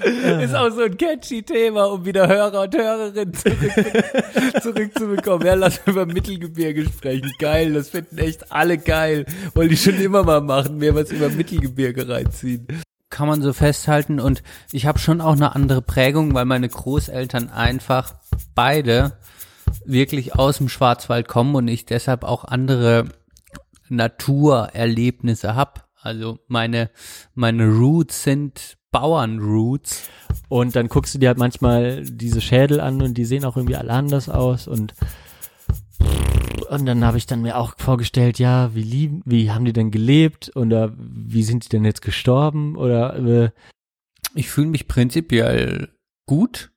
Ist auch so ein catchy Thema, um wieder Hörer und Hörerinnen zurück, zurückzubekommen. Ja, lass über Mittelgebirge sprechen. Geil, das finden echt alle geil. Wollte ich schon immer mal machen, mir was über Mittelgebirge reinziehen. Kann man so festhalten und ich habe schon auch eine andere Prägung, weil meine Großeltern einfach beide wirklich aus dem Schwarzwald kommen und ich deshalb auch andere Naturerlebnisse hab. Also meine, meine Roots sind Bauernroots. Und dann guckst du dir halt manchmal diese Schädel an und die sehen auch irgendwie alle anders aus und und dann habe ich dann mir auch vorgestellt, ja, wie lieben, wie haben die denn gelebt oder wie sind die denn jetzt gestorben oder äh, ich fühle mich prinzipiell gut,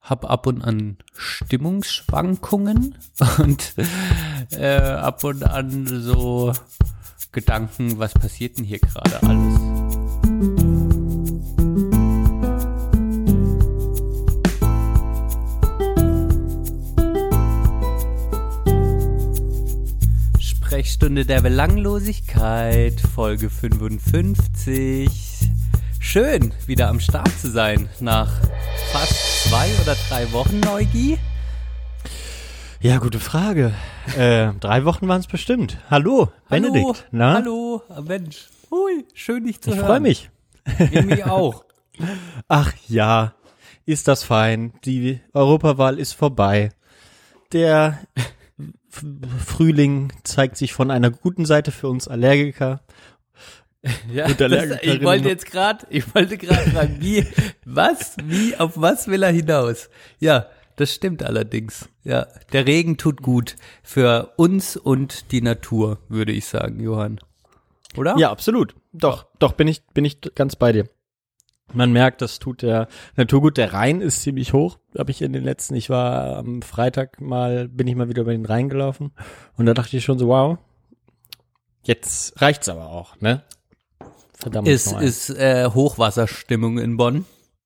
hab ab und an Stimmungsschwankungen und äh, ab und an so Gedanken, was passiert denn hier gerade alles? Sprechstunde der Belanglosigkeit, Folge 55. Schön, wieder am Start zu sein nach fast zwei oder drei Wochen, Neugi. ja, gute Frage. Äh, drei Wochen waren es bestimmt. Hallo, Benedikt. Hallo, Na? hallo, Mensch. Hui, schön dich zu Ich hören. freue mich. Ich mich auch. Ach ja, ist das fein. Die Europawahl ist vorbei. Der Frühling zeigt sich von einer guten Seite für uns Allergiker. Ja, das, ich wollte jetzt gerade, ich wollte gerade fragen, wie, was, wie, auf was will er hinaus? Ja, das stimmt allerdings. Ja, der Regen tut gut für uns und die Natur, würde ich sagen, Johann. Oder? Ja, absolut. Doch, doch, bin ich, bin ich ganz bei dir. Man merkt, das tut der Natur gut. Der Rhein ist ziemlich hoch. Habe ich in den letzten, ich war am Freitag mal, bin ich mal wieder über den Rhein gelaufen. Und da dachte ich schon so, wow, jetzt reicht's aber auch, ne? Verdammt. Ist, ist äh, Hochwasserstimmung in Bonn.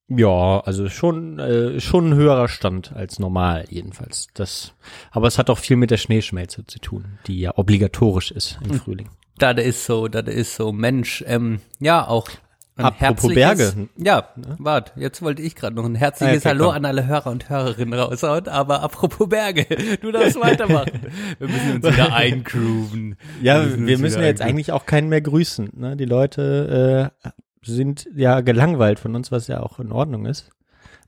Ja, also schon, äh, schon ein höherer Stand als normal jedenfalls. Das, aber es hat auch viel mit der Schneeschmelze zu tun, die ja obligatorisch ist Hm. im Frühling. Das ist so, das ist so. Mensch, ähm, ja, auch ein Apropos Berge. Ja, warte, jetzt wollte ich gerade noch ein herzliches Ah, okay, Hallo an alle Hörer und Hörerinnen raushauen, aber apropos Berge, du darfst weitermachen. Wir müssen uns wieder eingrooven. Ja, wir müssen ja jetzt eingrooven. eigentlich auch keinen mehr grüßen. Ne? Die Leute äh, sind ja gelangweilt von uns, was ja auch in Ordnung ist.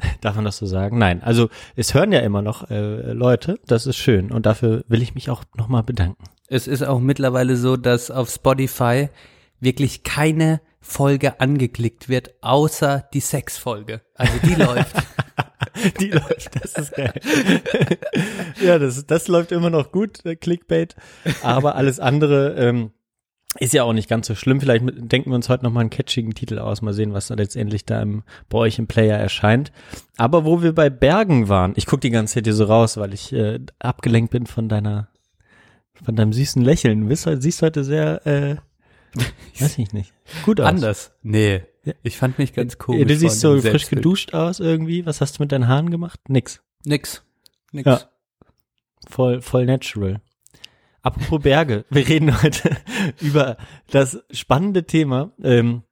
Darf man das so sagen? Nein, also es hören ja immer noch äh, Leute, das ist schön und dafür will ich mich auch nochmal bedanken. Es ist auch mittlerweile so, dass auf Spotify wirklich keine Folge angeklickt wird, außer die Sexfolge. Also die läuft. Die läuft, das ist geil. ja, das, das läuft immer noch gut, äh, Clickbait. Aber alles andere ähm, ist ja auch nicht ganz so schlimm. Vielleicht denken wir uns heute nochmal einen catchigen Titel aus. Mal sehen, was da letztendlich da im, bei euch im Player erscheint. Aber wo wir bei Bergen waren, ich guck die ganze Zeit hier so raus, weil ich äh, abgelenkt bin von deiner, von deinem süßen Lächeln. Du siehst heute sehr, äh, weiß ich nicht, gut aus. Anders. Nee. Ich fand mich ganz komisch. Ja, du siehst so frisch geduscht aus irgendwie. Was hast du mit deinen Haaren gemacht? Nix. Nix. Nix. Ja. Voll, voll natural. Apropos Berge, wir reden heute über das spannende Thema, ähm,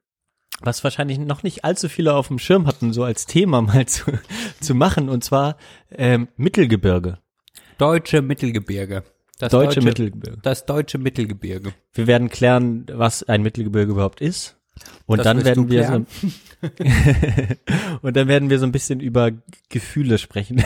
was wahrscheinlich noch nicht allzu viele auf dem Schirm hatten, so als Thema mal zu, zu machen, und zwar ähm, Mittelgebirge. Deutsche Mittelgebirge. Das Deutsche Mittelgebirge. Das deutsche Mittelgebirge. Wir werden klären, was ein Mittelgebirge überhaupt ist. Und Das dann werden wir klären. so, und dann werden wir so ein bisschen über Gefühle sprechen,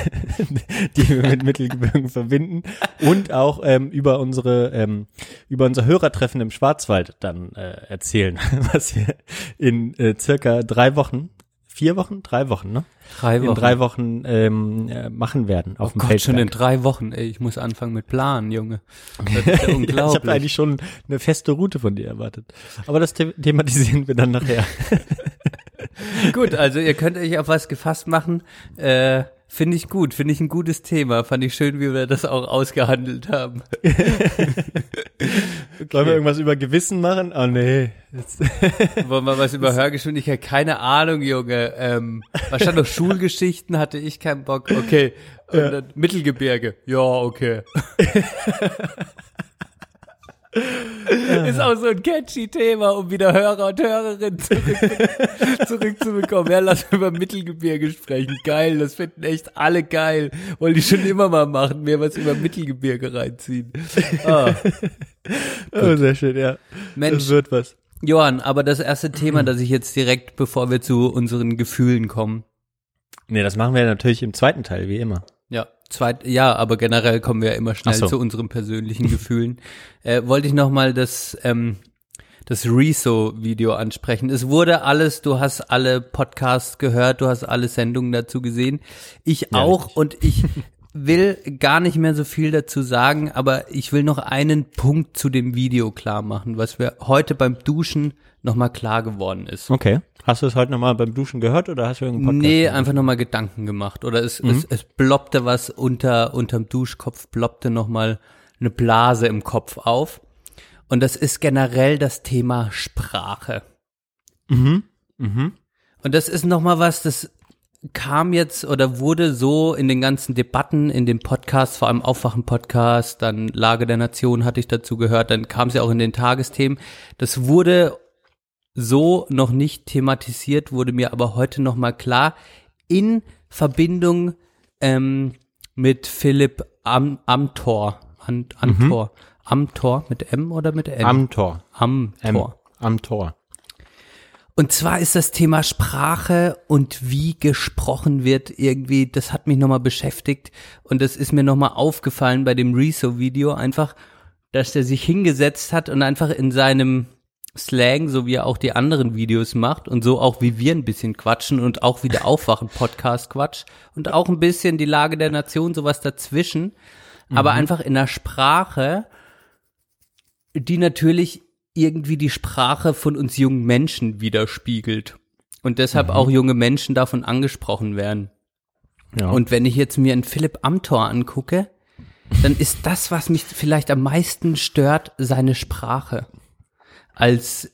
die wir mit Mittelgebirgen verbinden und auch ähm, über unsere ähm, über unser Hörertreffen im Schwarzwald dann äh, erzählen, was wir in äh, circa drei Wochen, vier Wochen, drei Wochen, ne? Drei In drei Wochen ähm, äh, machen werden auf Oh dem Gott, schon in Feldberg. drei Wochen. Ey, ich muss anfangen mit Planen, Junge. Das ist ja Ja, ich unglaublich. habe eigentlich schon eine feste Route von dir erwartet. Aber das the thematisieren wir dann nachher. Gut, also ihr könnt euch auf was gefasst machen. Äh, Finde ich gut, finde ich ein gutes Thema. Fand ich schön, wie wir das auch ausgehandelt haben. Sollen wir irgendwas über Gewissen machen? Oh nee. Jetzt- Wollen wir was über Hörgeschwindigkeit? Keine Ahnung, Junge. Ähm, was stand noch Schulgeschichten? Hatte ich keinen Bock. Okay. Und dann Mittelgebirge. Ja, okay. Ist auch so ein catchy Thema, um wieder Hörer und Hörerinnen zurück, zurückzubekommen. Ja, lass über Mittelgebirge sprechen. Geil, das finden echt alle geil. Wollte ich schon immer mal machen, mir was über Mittelgebirge reinziehen. Ah. Oh, sehr schön, ja. Mensch, Das wird was. Johann, aber das erste Thema, das ich jetzt direkt, bevor wir zu unseren Gefühlen kommen. Nee, das machen wir natürlich im zweiten Teil, wie immer. Ja, zweit, ja, aber generell kommen wir ja immer schnell so. zu unseren persönlichen Gefühlen. Äh, wollte ich noch mal das, ähm, das Rezo-Video ansprechen. Es wurde alles, du hast alle Podcasts gehört, du hast alle Sendungen dazu gesehen. Ich Ja, auch richtig. und ich will gar nicht mehr so viel dazu sagen, aber ich will noch einen Punkt zu dem Video klar machen, was mir heute beim Duschen noch mal klar geworden ist. Okay. Hast du es heute nochmal beim Duschen gehört oder hast du irgendeinen Podcast? Nee, gehört? einfach nochmal Gedanken gemacht. Oder es, Mhm. es, es ploppte was unter, unterm Duschkopf, ploppte nochmal eine Blase im Kopf auf. Und das ist generell das Thema Sprache. Mhm. Mhm. Und das ist nochmal was, das kam jetzt oder wurde so in den ganzen Debatten, in dem Podcast, vor allem Aufwachen-Podcast, dann Lage der Nation hatte ich dazu gehört, dann kam es ja auch in den Tagesthemen. Das wurde so noch nicht thematisiert, wurde mir aber heute nochmal klar, in Verbindung ähm, mit Philipp Am Amthor. Am Amthor. Amthor mit M oder mit N? Am Tor. Amthor. M. Am Tor. Und zwar ist das Thema Sprache und wie gesprochen wird irgendwie, das hat mich nochmal beschäftigt und das ist mir nochmal aufgefallen bei dem Rezo-Video einfach, dass der sich hingesetzt hat und einfach in seinem Slang, so wie er auch die anderen Videos macht und so auch wie wir ein bisschen quatschen und auch wie der Aufwachen-Podcast Quatsch und auch ein bisschen die Lage der Nation, sowas dazwischen, aber einfach in einer Sprache, die natürlich irgendwie die Sprache von uns jungen Menschen widerspiegelt. Und deshalb auch junge Menschen davon angesprochen werden. Ja. Und wenn ich jetzt mir einen Philipp Amthor angucke, dann ist das, was mich vielleicht am meisten stört, seine Sprache. Als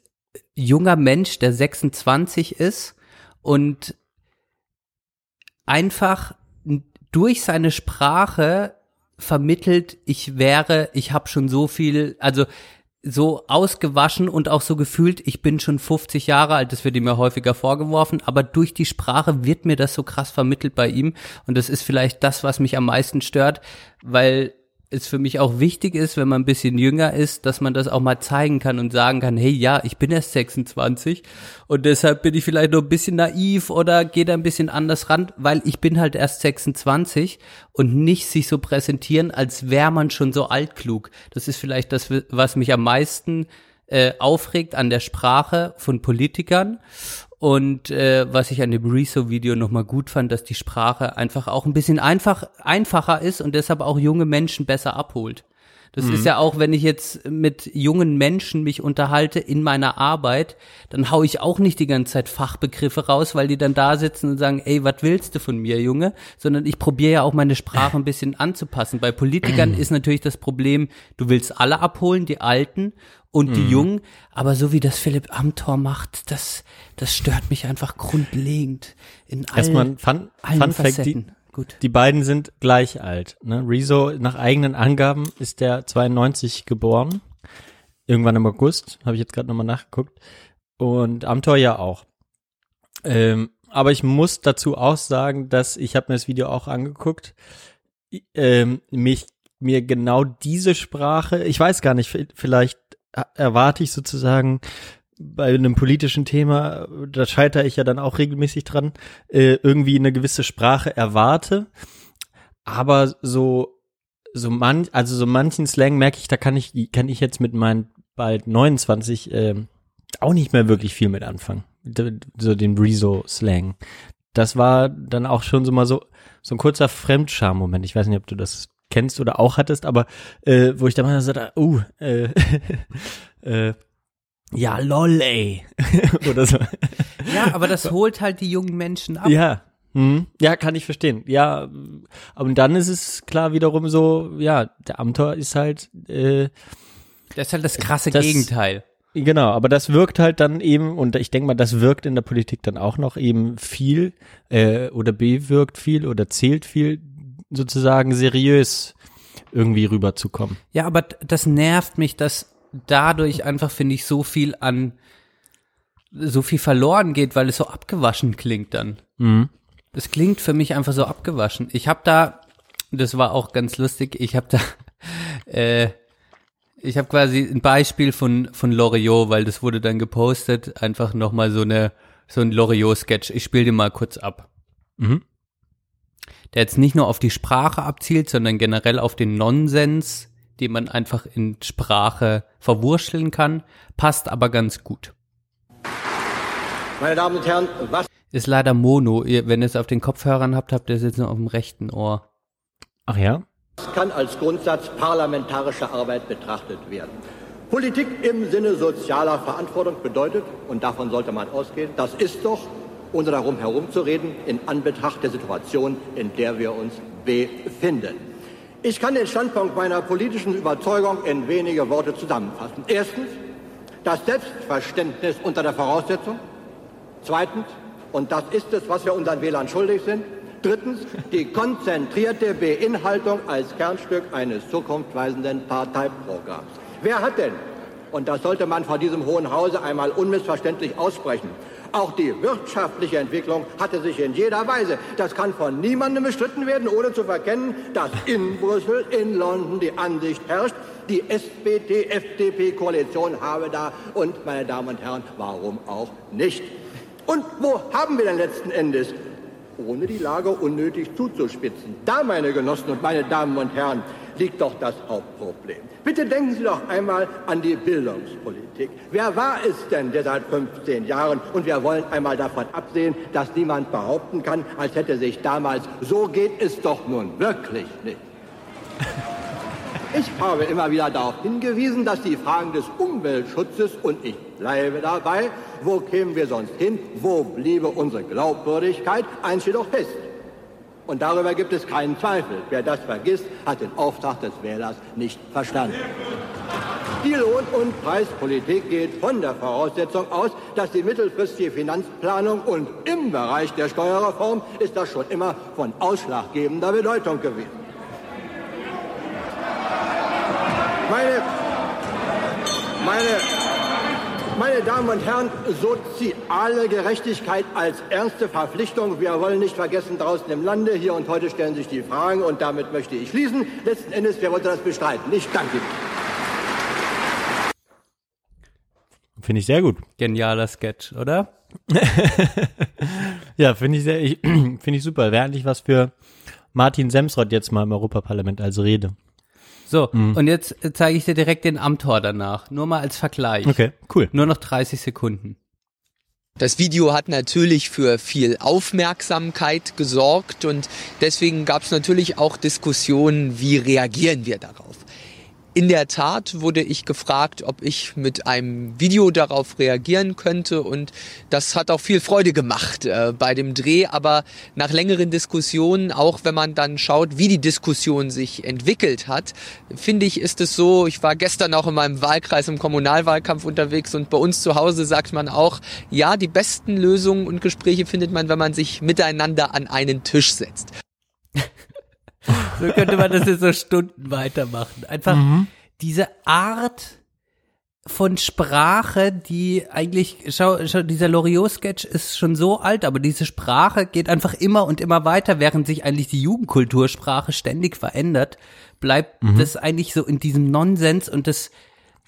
junger Mensch, der 26 ist und einfach durch seine Sprache vermittelt, ich wäre, ich habe schon so viel, also so ausgewaschen und auch so gefühlt, ich bin schon 50 Jahre alt, das wird ihm ja häufiger vorgeworfen, aber durch die Sprache wird mir das so krass vermittelt bei ihm. Und das ist vielleicht das, was mich am meisten stört, weil es für mich auch wichtig ist, wenn man ein bisschen jünger ist, dass man das auch mal zeigen kann und sagen kann, hey, ja, ich bin erst 26 und deshalb bin ich vielleicht noch ein bisschen naiv oder gehe da ein bisschen anders ran, weil ich bin halt erst 26 und nicht sich so präsentieren, als wäre man schon so altklug. Das ist vielleicht das, was mich am meisten äh, aufregt an der Sprache von Politikern und äh, was ich an dem Rezo-Video nochmal gut fand, dass die Sprache einfach auch ein bisschen einfach, einfacher ist und deshalb auch junge Menschen besser abholt. Das ist ja auch, wenn ich jetzt mit jungen Menschen mich unterhalte in meiner Arbeit, dann hau ich auch nicht die ganze Zeit Fachbegriffe raus, weil die dann da sitzen und sagen, ey, was willst du von mir, Junge? Sondern ich probiere ja auch meine Sprache ein bisschen anzupassen. Bei Politikern ist natürlich das Problem, du willst alle abholen, die Alten und die Jungen, aber so wie das Philipp Amthor macht, das, das stört mich einfach grundlegend in allen, Erstmal ein Fun, allen Fun Fact, die. Gut. die beiden sind gleich alt. Ne? Rezo, nach eigenen Angaben, ist der 92 geboren. Irgendwann im August, habe ich jetzt gerade nochmal nachgeguckt. Und Amtor ja auch. Ähm, aber ich muss dazu auch sagen, dass ich habe mir das Video auch angeguckt. Ähm, mich mir genau diese Sprache, ich weiß gar nicht, vielleicht erwarte ich sozusagen bei einem politischen Thema, da scheitere ich ja dann auch regelmäßig dran, äh, irgendwie eine gewisse Sprache erwarte. Aber so, so man, also so manchen Slang merke ich, da kann ich, kann ich jetzt mit meinen bald 29 ähm, auch nicht mehr wirklich viel mit anfangen. So den Rezo-Slang. Das war dann auch schon so mal so, so ein kurzer Fremdscham-Moment. Ich weiß nicht, ob du das kennst oder auch hattest, aber äh, wo ich dann mal so da, uh, äh, äh, ja, lol, ey. oder so. Ja, aber das holt halt die jungen Menschen ab. Ja. Hm. Ja, kann ich verstehen. Ja, aber dann ist es klar wiederum so, ja, der Amtor ist halt, äh, Das ist halt das krasse Das- Gegenteil. genau, aber das wirkt halt dann eben, und ich denke mal, das wirkt in der Politik dann auch noch eben viel, äh, oder bewirkt viel oder zählt viel, sozusagen seriös irgendwie rüberzukommen. Ja, aber das nervt mich, dass dadurch einfach, finde ich, so viel an, so viel verloren geht, weil es so abgewaschen klingt dann. Mhm. Es klingt für mich einfach so abgewaschen. Ich habe da, das war auch ganz lustig, ich habe da, äh, ich habe quasi ein Beispiel von von Loriot, weil das wurde dann gepostet, einfach nochmal so eine so ein Loriot-Sketch. Ich spiele den mal kurz ab. Mhm. Der jetzt nicht nur auf die Sprache abzielt, sondern generell auf den Nonsens, den man einfach in Sprache verwurschteln kann, passt aber ganz gut. Meine Damen und Herren, was Ist leider Mono. Ihr, wenn ihr es auf den Kopfhörern habt, habt ihr es jetzt nur auf dem rechten Ohr. Ach ja? kann als Grundsatz parlamentarischer Arbeit betrachtet werden? Politik im Sinne sozialer Verantwortung bedeutet, und davon sollte man ausgehen, das ist doch, ohne darum herumzureden, in Anbetracht der Situation, in der wir uns befinden. Ich kann den Standpunkt meiner politischen Überzeugung in wenige Worte zusammenfassen. Erstens, das Selbstverständnis unter der Voraussetzung. Zweitens, und das ist es, was wir unseren Wählern schuldig sind, drittens, die konzentrierte Beinhaltung als Kernstück eines zukunftsweisenden Parteiprogramms. Wer hat denn, und das sollte man vor diesem Hohen Hause einmal unmissverständlich aussprechen, auch die wirtschaftliche Entwicklung hatte sich in jeder Weise, das kann von niemandem bestritten werden, ohne zu verkennen, dass in Brüssel, in London die Ansicht herrscht, die SPD-FDP-Koalition habe da und, meine Damen und Herren, warum auch nicht? Und wo haben wir denn letzten Endes ohne die Lage unnötig zuzuspitzen. Da, meine Genossen und meine Damen und Herren, liegt doch das Hauptproblem. Bitte denken Sie doch einmal an die Bildungspolitik. Wer war es denn, der seit 15 Jahren, und wir wollen einmal davon absehen, dass niemand behaupten kann, als hätte sich damals, so geht es doch nun wirklich nicht. Ich habe immer wieder darauf hingewiesen, dass die Fragen des Umweltschutzes, und ich bleibe dabei, wo kämen wir sonst hin, wo bliebe unsere Glaubwürdigkeit, eins jedoch fest. Und darüber gibt es keinen Zweifel. Wer das vergisst, hat den Auftrag des Wählers nicht verstanden. Die Lohn- und Preispolitik geht von der Voraussetzung aus, dass die mittelfristige Finanzplanung und im Bereich der Steuerreform ist das schon immer von ausschlaggebender Bedeutung gewesen. Meine, meine, meine Damen und Herren, soziale Gerechtigkeit als ernste Verpflichtung. Wir wollen nicht vergessen, draußen im Lande, hier und heute stellen sich die Fragen und damit möchte ich schließen. Letzten Endes, wer wollte das bestreiten? Ich danke Ihnen. Finde ich sehr gut. Genialer Sketch, oder? Ja, finde ich sehr, ich, finde ich super. Wäre eigentlich was für Martin Semsrott jetzt mal im Europaparlament als Rede. So, und jetzt zeige ich dir direkt den Amtor danach. Nur mal als Vergleich. Okay, cool. Nur noch 30 Sekunden. Das Video hat natürlich für viel Aufmerksamkeit gesorgt und deswegen gab es natürlich auch Diskussionen, wie reagieren wir darauf. In der Tat wurde ich gefragt, ob ich mit einem Video darauf reagieren könnte und das hat auch viel Freude gemacht äh, bei dem Dreh, aber nach längeren Diskussionen, auch wenn man dann schaut, wie die Diskussion sich entwickelt hat, finde ich, ist es so, ich war gestern auch in meinem Wahlkreis im Kommunalwahlkampf unterwegs und bei uns zu Hause sagt man auch, ja, die besten Lösungen und Gespräche findet man, wenn man sich miteinander an einen Tisch setzt. So könnte man das jetzt so Stunden weitermachen. Einfach Mhm. diese Art von Sprache, die eigentlich, schau, schau dieser Loriot-Sketch ist schon so alt, aber diese Sprache geht einfach immer und immer weiter, während sich eigentlich die Jugendkultursprache ständig verändert, bleibt Mhm. das eigentlich so in diesem Nonsens und das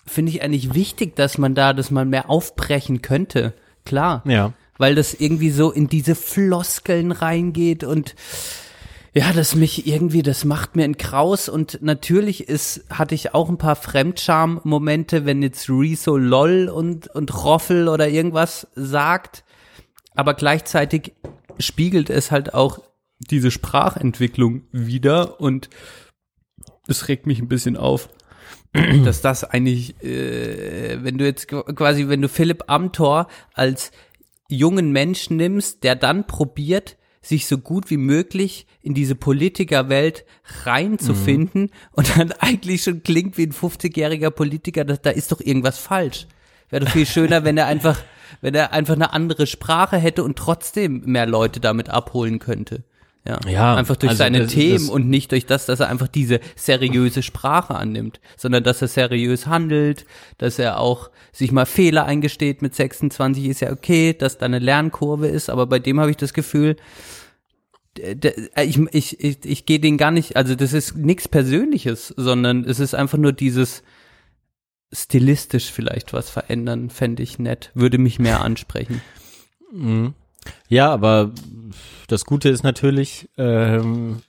finde ich eigentlich wichtig, dass man da das mal mehr aufbrechen könnte. Klar Ja. weil das irgendwie so in diese Floskeln reingeht und ja, das mich irgendwie, das macht mir ein Kraus. Und natürlich ist, hatte ich auch ein paar Fremdscham-Momente, wenn jetzt Rezo LOL und, und Roffel oder irgendwas sagt, aber gleichzeitig spiegelt es halt auch diese Sprachentwicklung wieder. Und es regt mich ein bisschen auf, dass das eigentlich, äh, wenn du jetzt quasi, wenn du Philipp Amthor als jungen Mensch nimmst, der dann probiert, sich so gut wie möglich in diese Politikerwelt reinzufinden und dann eigentlich schon klingt wie ein 50-jähriger Politiker, da, da ist doch irgendwas falsch. Wäre doch viel schöner, wenn er einfach, wenn er einfach eine andere Sprache hätte und trotzdem mehr Leute damit abholen könnte. Ja, Ja, einfach durch also seine das- Themen das- und nicht durch das, dass er einfach diese seriöse Sprache annimmt, sondern dass er seriös handelt, dass er auch sich mal Fehler eingesteht mit 26 ist ja okay, dass da eine Lernkurve ist, aber bei dem habe ich das Gefühl, d- ich, ich, ich, ich gehe den gar nicht, also das ist nichts Persönliches, sondern es ist einfach nur dieses stilistisch vielleicht was verändern, fände ich nett, würde mich mehr ansprechen. Mhm. Ja, aber das Gute ist natürlich, ähm,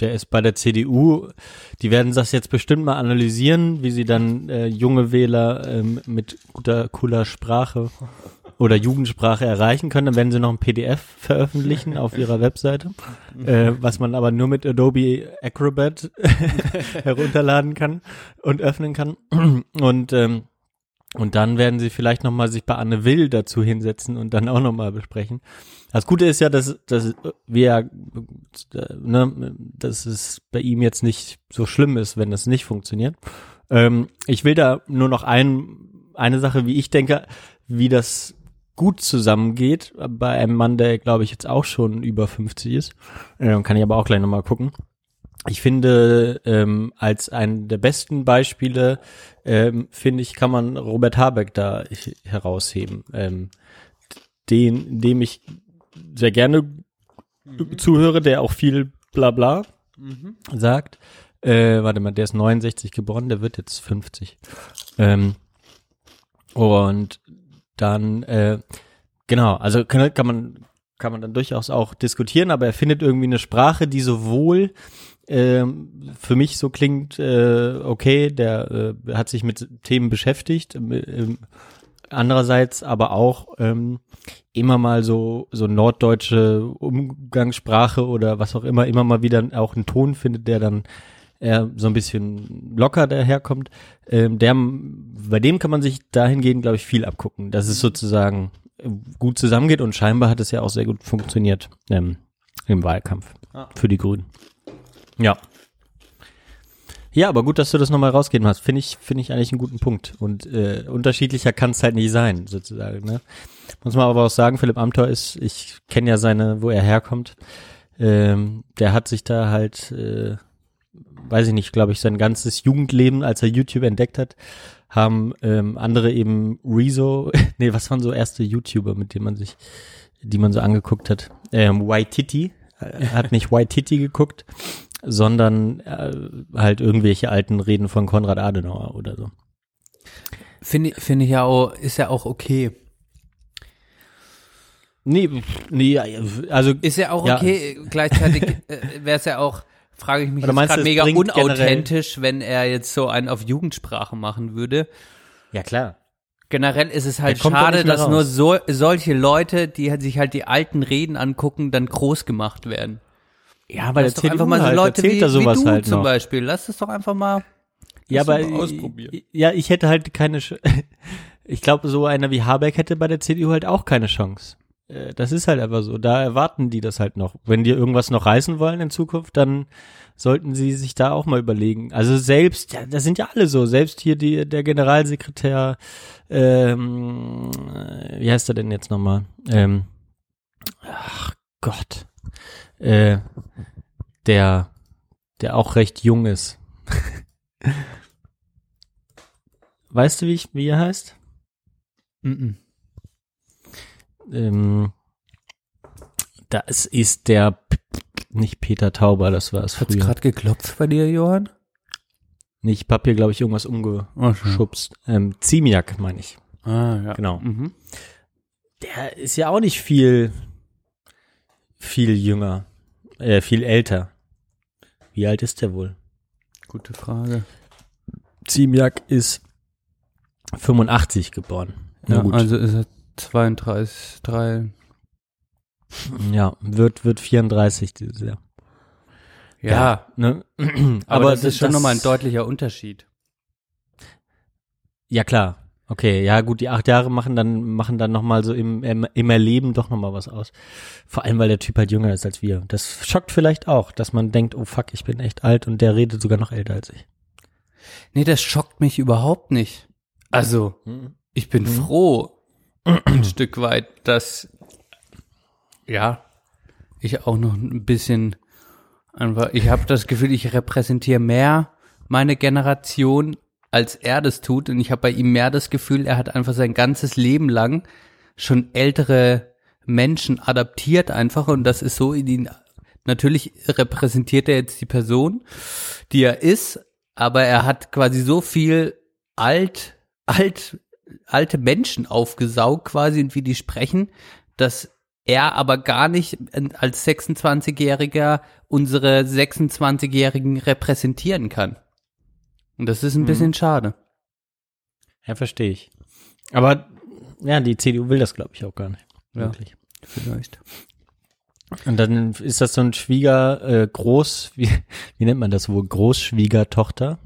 der ist bei der CDU, die werden das jetzt bestimmt mal analysieren, wie sie dann äh, junge Wähler ähm, mit guter, cooler Sprache oder Jugendsprache erreichen können. Dann werden sie noch ein PDF veröffentlichen auf ihrer Webseite, äh, was man aber nur mit Adobe Acrobat herunterladen kann und öffnen kann. Und ähm, und dann werden sie vielleicht nochmal sich bei Anne Will dazu hinsetzen und dann auch nochmal besprechen. Das Gute ist ja, dass, dass wir, äh, ne, dass es bei ihm jetzt nicht so schlimm ist, wenn das nicht funktioniert. Ähm, ich will da nur noch ein, eine Sache, wie ich denke, wie das gut zusammengeht bei einem Mann, der glaube ich jetzt auch schon über 50 ist. Ähm, kann ich aber auch gleich nochmal gucken. Ich finde, ähm, als einen der besten Beispiele, ähm, finde ich, kann man Robert Habeck da herausheben, ähm, den, dem ich sehr gerne zuhöre, der auch viel Blabla sagt. Äh, warte mal, der ist 69 geboren, der wird jetzt 50. Ähm, und dann, äh, genau, also kann, kann man kann man dann durchaus auch diskutieren, aber er findet irgendwie eine Sprache, die sowohl ähm, für mich so klingt, äh, okay, der äh, hat sich mit Themen beschäftigt, ähm, andererseits aber auch ähm, immer mal so so norddeutsche Umgangssprache oder was auch immer immer mal wieder auch einen Ton findet, der dann eher so ein bisschen locker daherkommt. Ähm, der, bei dem kann man sich dahingehend, glaube ich, viel abgucken. dass es sozusagen äh, gut zusammengeht und scheinbar hat es ja auch sehr gut funktioniert ähm, im Wahlkampf für die Grünen. Ja. Ja, aber gut, dass du das nochmal rausgehen hast. Finde ich, finde ich eigentlich einen guten Punkt. Und äh, unterschiedlicher kann es halt nicht sein, sozusagen. Ne? Muss man aber auch sagen, Philipp Amthor ist, ich kenne ja seine, wo er herkommt. Ähm, der hat sich da halt, äh, weiß ich nicht, glaube ich, sein ganzes Jugendleben, als er YouTube entdeckt hat, haben ähm, andere eben Rezo, nee, was waren so erste YouTuber, mit denen man sich, die man so angeguckt hat? Ähm, Waititi, er hat nicht Waititi geguckt, sondern äh, halt irgendwelche alten Reden von Konrad Adenauer oder so. Finde finde ich ja auch, ist ja auch okay. Nee, nee, also Ist ja auch Ja. okay, gleichzeitig äh, wäre es ja auch, frage ich mich du, gerade mega unauthentisch, wenn er jetzt so einen auf Jugendsprache machen würde. ja klar. Generell ist es halt schade, dass raus. nur so, solche Leute, die halt sich halt die alten Reden angucken, dann groß gemacht werden. Ja, weil Lass der doch einfach CDU mal so halt, Leute wie, er sowas wie du halt zum noch. Beispiel. Lass es doch einfach mal. Ja, aber ausprobieren. ja, ich hätte halt keine. Sch ich glaube, so einer wie Habeck hätte bei der CDU halt auch keine Chance. Äh, Das ist halt einfach so. Da erwarten die das halt noch. Wenn die irgendwas noch reißen wollen in Zukunft, dann sollten sie sich da auch mal überlegen. Also selbst, ja, das sind ja alle so. Selbst hier die, der Generalsekretär, ähm, äh, wie heißt er denn jetzt nochmal? Ähm, ach Gott, äh, der, der auch recht jung ist. Weißt du, wie, ich, wie er heißt? Mhm. Ähm, das ist der, P- nicht Peter Tauber, das war es Hat's früher. gerade geklopft bei dir, Johann? Nicht, ich hab hier, glaube ich, irgendwas umgeschubst. Ähm, Ziemiak, meine ich. Ah, ja. Genau. Mhm. Der ist ja auch nicht viel, viel jünger, äh, viel älter. Wie alt ist der wohl? Gute Frage. Ziemiak ist 85 geboren. Ja, also ist er 32, 3. ja, wird, wird 34 dieses Jahr. Ja, Ne? aber, das, ist schon nochmal ein deutlicher Unterschied. Ja, klar. Okay, ja gut, die acht Jahre machen dann, machen dann nochmal so im, im, im Erleben doch nochmal was aus. Vor allem, weil der Typ halt jünger ist als wir. Das schockt vielleicht auch, dass man denkt, oh fuck, ich bin echt alt und der redet sogar noch älter als ich. Nee, das schockt mich überhaupt nicht. Also, ich bin froh, ein Stück weit, dass, ja, ich auch noch ein bisschen einfach, ich habe das Gefühl, ich repräsentiere mehr meine Generation, als er das tut. Und ich habe bei ihm mehr das Gefühl, er hat einfach sein ganzes Leben lang schon ältere Menschen adaptiert einfach und das ist so in ihn, natürlich repräsentiert er jetzt die Person, die er ist, aber er hat quasi so viel alt, alt, alte Menschen aufgesaugt quasi und wie die sprechen, dass er aber gar nicht als 26-Jähriger unsere 26-Jährigen repräsentieren kann. Und das ist ein Mhm. bisschen schade. Ja, verstehe ich. Aber ja, die CDU will das, glaube ich, auch gar nicht. Ja. Wirklich. Vielleicht. Und dann ist das so ein Schwieger, äh, Groß, wie, wie nennt man das wohl? Großschwiegertochter?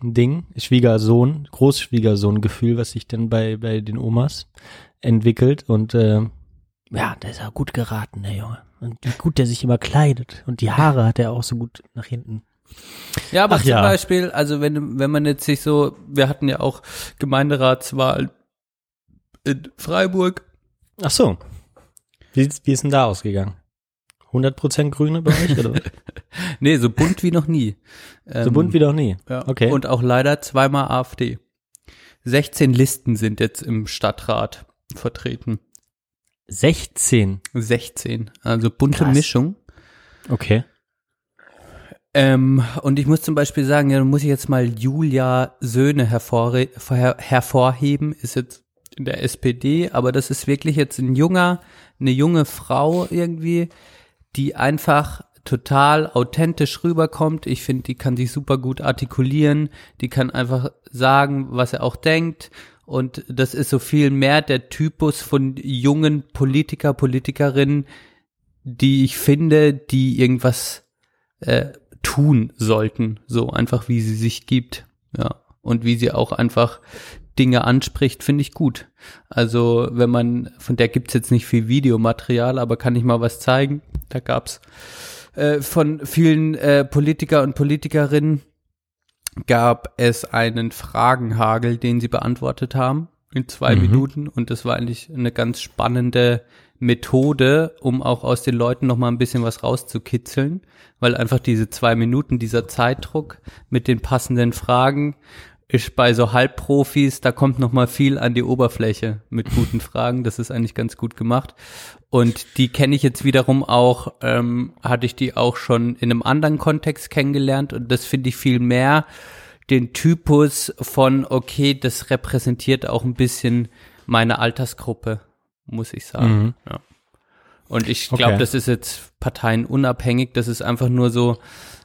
Ding, Schwiegersohn, Großschwiegersohn-Gefühl, was sich dann bei, bei den Omas entwickelt. Und äh, ja, der ist ja gut geraten, der Junge. Und wie gut der sich immer kleidet. Und die Haare hat er auch so gut nach hinten. Ja, aber Ach zum ja. Beispiel, also wenn, wenn man jetzt sich so, wir hatten ja auch Gemeinderatswahl in Freiburg. Ach so. Wie, wie ist denn da ausgegangen? 100% Grüne bei euch? Oder? Nee, so bunt wie noch nie. so Ähm, bunt wie noch nie. Ja. Okay. Und auch leider zweimal AfD. 16 Listen sind jetzt im Stadtrat vertreten. 16. 16. Also bunte Krass. Mischung. Okay. Ähm, und ich muss zum Beispiel sagen, ja, dann muss ich jetzt mal Julia Söhne hervorre her hervorheben, ist jetzt in der SPD, aber das ist wirklich jetzt ein junger, eine junge Frau irgendwie, die einfach total authentisch rüberkommt. Ich finde, die kann sich super gut artikulieren, die kann einfach sagen, was er auch denkt. Und das ist so viel mehr der Typus von jungen Politiker, Politikerinnen, die ich finde, die irgendwas äh, tun sollten, so einfach wie sie sich gibt, ja und wie sie auch einfach Dinge anspricht, finde ich gut. Also wenn man von der gibt's jetzt nicht viel Videomaterial, aber kann ich mal was zeigen? Da gab's äh, von vielen äh, Politiker und Politikerinnen gab es einen Fragenhagel, den sie beantwortet haben in zwei Mhm. Minuten und das war eigentlich eine ganz spannende Methode, um auch aus den Leuten noch mal ein bisschen was rauszukitzeln, weil einfach diese zwei Minuten, dieser Zeitdruck mit den passenden Fragen ist bei so Halbprofis, da kommt noch mal viel an die Oberfläche mit guten Fragen. Das ist eigentlich ganz gut gemacht. Und die kenne ich jetzt wiederum auch, ähm, hatte ich die auch schon in einem anderen Kontext kennengelernt und das finde ich viel mehr den Typus von, okay, das repräsentiert auch ein bisschen meine Altersgruppe, muss ich sagen. Mhm. Ja. Und ich Okay. glaube, das ist jetzt parteienunabhängig, das ist einfach nur so,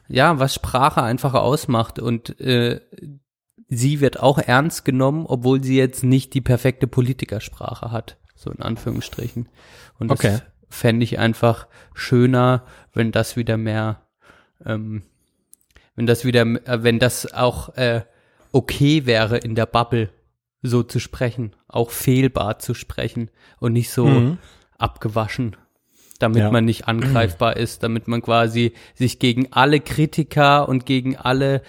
ja, was Sprache einfach ausmacht und äh, sie wird auch ernst genommen, obwohl sie jetzt nicht die perfekte Politikersprache hat, so in Anführungsstrichen. Und das Okay. fände ich einfach schöner, wenn das wieder mehr, ähm, wenn das wieder, äh, wenn das auch äh, okay wäre in der Bubble, so zu sprechen, auch fehlbar zu sprechen und nicht so Mhm. abgewaschen, damit Ja. man nicht angreifbar ist, damit man quasi sich gegen alle Kritiker und gegen alle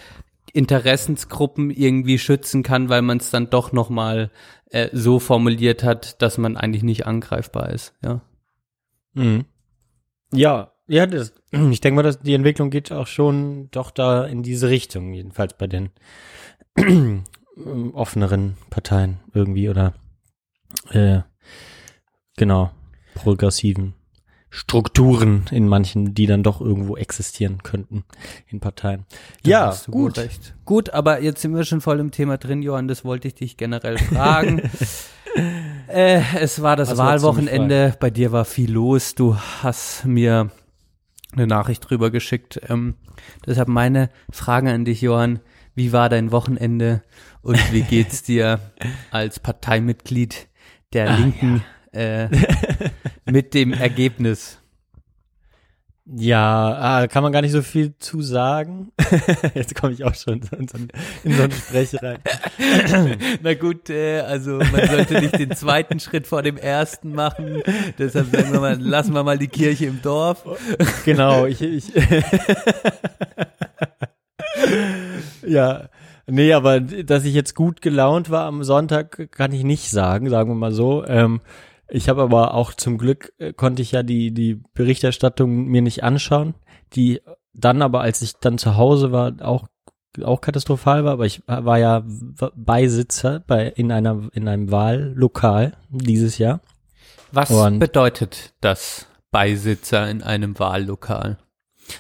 Interessensgruppen irgendwie schützen kann, weil man es dann doch noch mal äh, so formuliert hat, dass man eigentlich nicht angreifbar ist. Ja. Mhm. Ja, ja, das, ich denke mal, dass die Entwicklung geht auch schon doch da in diese Richtung, jedenfalls bei den offeneren Parteien irgendwie oder äh, genau, progressiven Strukturen in manchen, die dann doch irgendwo existieren könnten in Parteien. Ja, du wohl gut. Recht. Gut, aber jetzt sind wir schon voll im Thema drin, Johann, das wollte ich dich generell fragen. äh, es war das mich Wahlwochenende, bei dir war viel los, du hast mir eine Nachricht drüber geschickt. Ähm, deshalb meine Frage an dich, Johann, wie war dein Wochenende und wie geht's dir als Parteimitglied der Ah, Linken äh, mit dem Ergebnis? Ja, ah, kann man gar nicht so viel zu sagen. Jetzt komme ich auch schon in so, ein- in so einen Sprech rein. Na gut, äh, also man sollte nicht den zweiten Schritt vor dem ersten machen. Deshalb sagen wir mal, lassen wir mal die Kirche im Dorf. Genau, ich, ich ja, nee, aber dass ich jetzt gut gelaunt war am Sonntag, kann ich nicht sagen, sagen wir mal so. Ähm, Ich habe aber auch zum Glück äh, konnte ich ja die die Berichterstattung mir nicht anschauen, die dann aber als ich dann zu Hause war auch auch katastrophal war, aber ich war ja Beisitzer bei in einer in einem Wahllokal dieses Jahr. Was Und- bedeutet das Beisitzer in einem Wahllokal?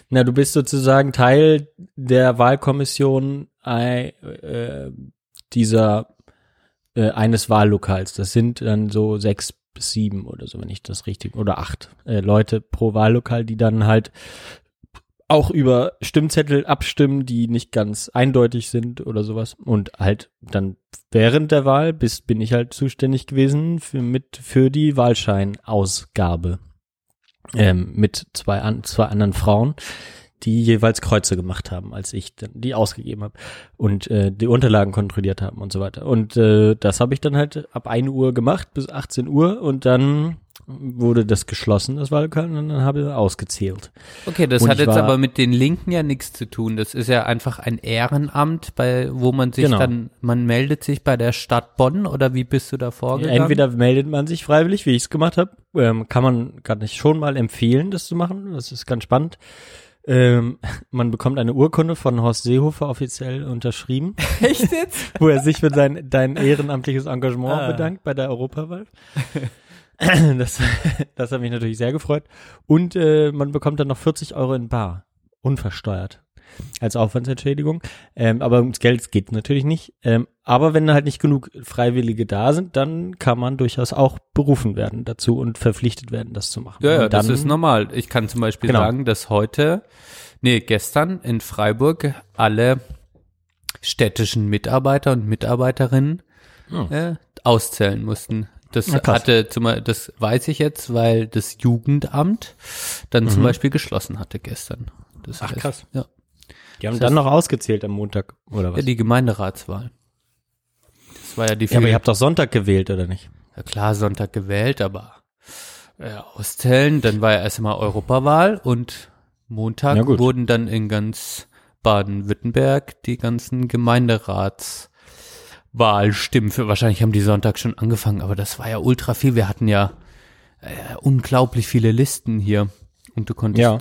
Na, du bist sozusagen Teil der Wahlkommission äh, äh, dieser äh, eines Wahllokals. Das sind dann so sechs bis sieben oder so, wenn ich das richtig oder acht äh, Leute pro Wahllokal, die dann halt auch über Stimmzettel abstimmen, die nicht ganz eindeutig sind oder sowas. Und halt dann während der Wahl bis bin ich halt zuständig gewesen für, mit für die Wahlscheinausgabe ähm, mit zwei, an, zwei anderen Frauen, die jeweils Kreuze gemacht haben, als ich dann die ausgegeben habe und äh, die Unterlagen kontrolliert haben und so weiter. Und äh, das habe ich dann halt ab 1 Uhr gemacht bis 18 Uhr und dann wurde das geschlossen, das Wahlkal, und dann habe ich ausgezählt. Okay, das Und hat jetzt war- aber mit den Linken ja nichts zu tun. Das ist ja einfach ein Ehrenamt, bei wo man sich Genau. dann, man meldet sich bei der Stadt Bonn oder wie bist du da vorgegangen? Entweder meldet man sich freiwillig, wie ich es gemacht habe, ähm, kann man kann ich schon mal empfehlen, das zu machen. Das ist ganz spannend. Ähm, man bekommt eine Urkunde von Horst Seehofer offiziell unterschrieben. Echt jetzt? wo er sich für sein dein ehrenamtliches Engagement Ah. bedankt bei der Europawahl. Das, das hat mich natürlich sehr gefreut. Und äh, man bekommt dann noch 40 Euro in Bar, unversteuert, als Aufwandsentschädigung. Ähm, aber ums Geld geht natürlich nicht. Ähm, aber wenn halt nicht genug Freiwillige da sind, dann kann man durchaus auch berufen werden dazu und verpflichtet werden, das zu machen. Ja, ja, und das dann, ist normal. Ich kann zum Beispiel Genau. sagen, dass heute, nee, gestern in Freiburg alle städtischen Mitarbeiter und Mitarbeiterinnen Hm. äh, auszählen mussten. Das Na, hatte zum das weiß ich jetzt, weil das Jugendamt dann zum Mhm. Beispiel geschlossen hatte gestern. Das Ach, krass. Ja. Die haben das dann noch ausgezählt am Montag, oder was? ja, die Gemeinderatswahl. Das war ja die ja, aber ihr habt doch Sonntag gewählt, oder nicht? ja, klar Sonntag gewählt, aber äh, auszählen, dann war ja erst einmal Europawahl und Montag Ja, wurden dann in ganz Baden-Württemberg die ganzen Gemeinderatswahlstimmen für wahrscheinlich haben die Sonntag schon angefangen, aber das war ja ultra viel. Wir hatten ja äh, unglaublich viele Listen hier und du konntest Ja.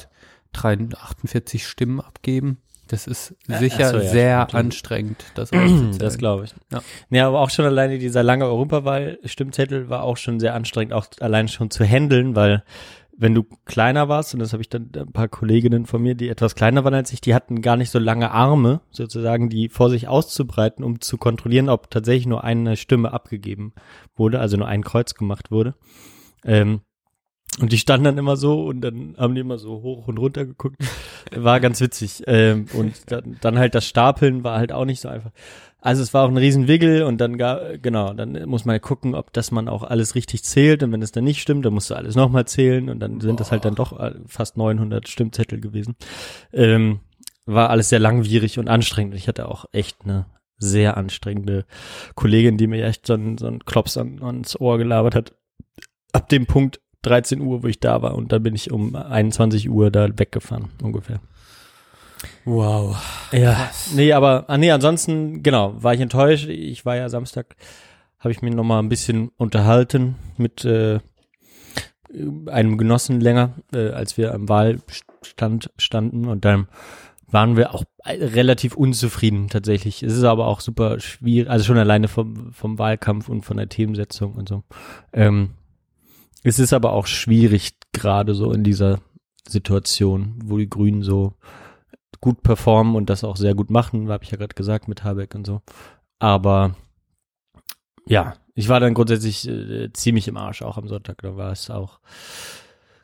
43, 48 Stimmen abgeben. Das ist sicher so, ja, sehr stimmt. anstrengend, das auszuzählen. Das glaube ich. Ja. Ja, aber auch schon alleine dieser lange Europawahl-Stimmzettel war auch schon sehr anstrengend, auch allein schon zu handeln, weil wenn du kleiner warst, und das habe ich dann ein paar Kolleginnen von mir, die etwas kleiner waren als ich, die hatten gar nicht so lange Arme, sozusagen, die vor sich auszubreiten, um zu kontrollieren, ob tatsächlich nur eine Stimme abgegeben wurde, also nur ein Kreuz gemacht wurde. Ähm, und die standen dann immer so und dann haben die immer so hoch und runter geguckt. War ganz witzig. Ähm, und dann, dann halt das Stapeln war halt auch nicht so einfach. Also es war auch ein Riesenwiggle und dann gar, genau, dann muss man gucken, ob das man auch alles richtig zählt und wenn es dann nicht stimmt, dann musst du alles nochmal zählen und dann sind das halt dann doch äh, fast 900 Stimmzettel gewesen. Ähm, war alles sehr langwierig und anstrengend. Ich hatte auch echt eine sehr anstrengende Kollegin, die mir echt so einen, so einen Klops an, ans Ohr gelabert hat. Ab dem Punkt 13 Uhr, wo ich da war und dann bin ich um 21 Uhr da weggefahren, ungefähr. Wow. Ja, nee, aber, ah, nee, ansonsten, genau, war ich enttäuscht. Ich war ja Samstag, habe ich mich noch mal ein bisschen unterhalten mit äh, einem Genossen länger, äh, als wir am Wahlstand standen und dann waren wir auch relativ unzufrieden tatsächlich. Es ist aber auch super schwierig, also schon alleine vom, vom Wahlkampf und von der Themensetzung und so. Ähm, es ist aber auch schwierig, gerade so in dieser Situation, wo die Grünen so gut performen und das auch sehr gut machen, habe ich ja gerade gesagt mit Habeck und so. Aber ja, ich war dann grundsätzlich äh, ziemlich im Arsch auch am Sonntag. Da war es auch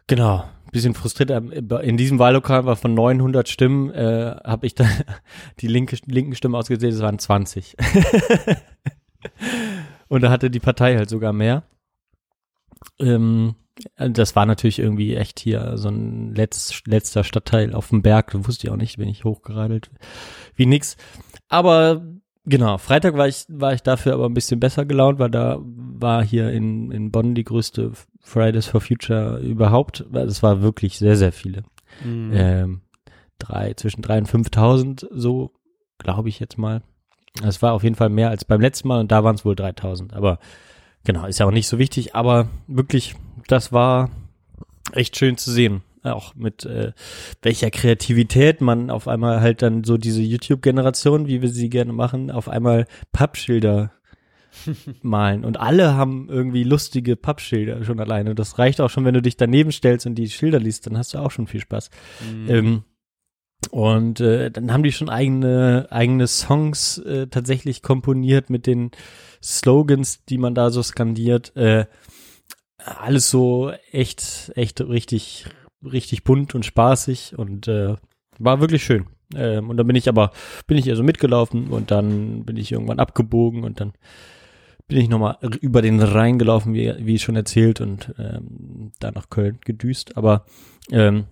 genau ein bisschen frustriert. Ähm, In diesem Wahllokal war von 900 Stimmen äh, habe ich dann die linke linken Stimmen ausgezählt. Es waren 20 und da hatte die Partei halt sogar mehr. Ähm, das war natürlich irgendwie echt hier so ein letz, letzter Stadtteil auf dem Berg. Wusste ich auch nicht, bin ich hochgeradelt wie nix. Aber genau, Freitag war ich, war ich dafür aber ein bisschen besser gelaunt, weil da war hier in, in Bonn die größte Fridays for Future überhaupt. Es war wirklich sehr, sehr viele. Mhm. Ähm, drei, zwischen drei und 5.000, so glaube ich jetzt mal. Es war auf jeden Fall mehr als beim letzten Mal und da waren es wohl 3.000. Aber genau, ist ja auch nicht so wichtig, aber wirklich, das war echt schön zu sehen. Auch mit äh, welcher Kreativität man auf einmal halt dann so diese YouTube-Generation, wie wir sie gerne machen, auf einmal Pappschilder malen. Und alle haben irgendwie lustige Pappschilder schon alleine. Das reicht auch schon, wenn du dich daneben stellst und die Schilder liest, dann hast du auch schon viel Spaß. Mhm. Ähm, und äh, dann haben die schon eigene, eigene Songs äh, tatsächlich komponiert mit den Slogans, die man da so skandiert. Äh, alles so echt, echt richtig, richtig bunt und spaßig und äh, war wirklich schön. Ähm, und dann bin ich aber, bin ich also mitgelaufen und dann bin ich irgendwann abgebogen und dann bin ich nochmal über den Rhein gelaufen, wie, wie schon erzählt, und ähm, da nach Köln gedüst. Aber ähm,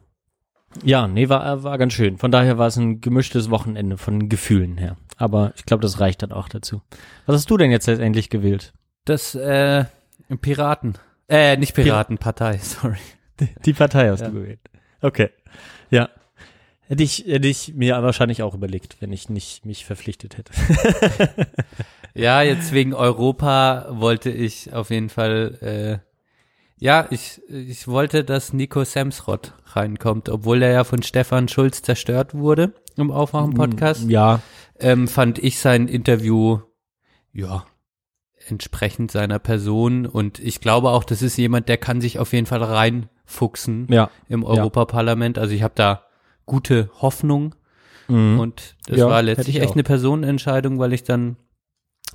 ja, nee, war, war ganz schön. Von daher war es ein gemischtes Wochenende von Gefühlen her. Aber ich glaube, das reicht dann auch dazu. Was hast du denn jetzt letztendlich gewählt? Das, äh, Piraten. Äh, nicht Piraten, Partei, sorry. Die Partei hast Ja. du gewählt. Okay. Ja. Hätte ich, hätte ich mir wahrscheinlich auch überlegt, wenn ich nicht mich verpflichtet hätte. Ja, jetzt wegen Europa wollte ich auf jeden Fall, äh, ja, ich, ich wollte, dass Nico Semsrott reinkommt, obwohl er ja von Stefan Schulz zerstört wurde im Aufwachen-Podcast. Ja. ähm, fand ich sein Interview, ja, entsprechend seiner Person und ich glaube auch, das ist jemand, der kann sich auf jeden Fall reinfuchsen Ja. im Europaparlament. Also ich habe da gute Hoffnung Mhm. und das Ja, war letztlich ich echt auch. eine Personenentscheidung, weil ich dann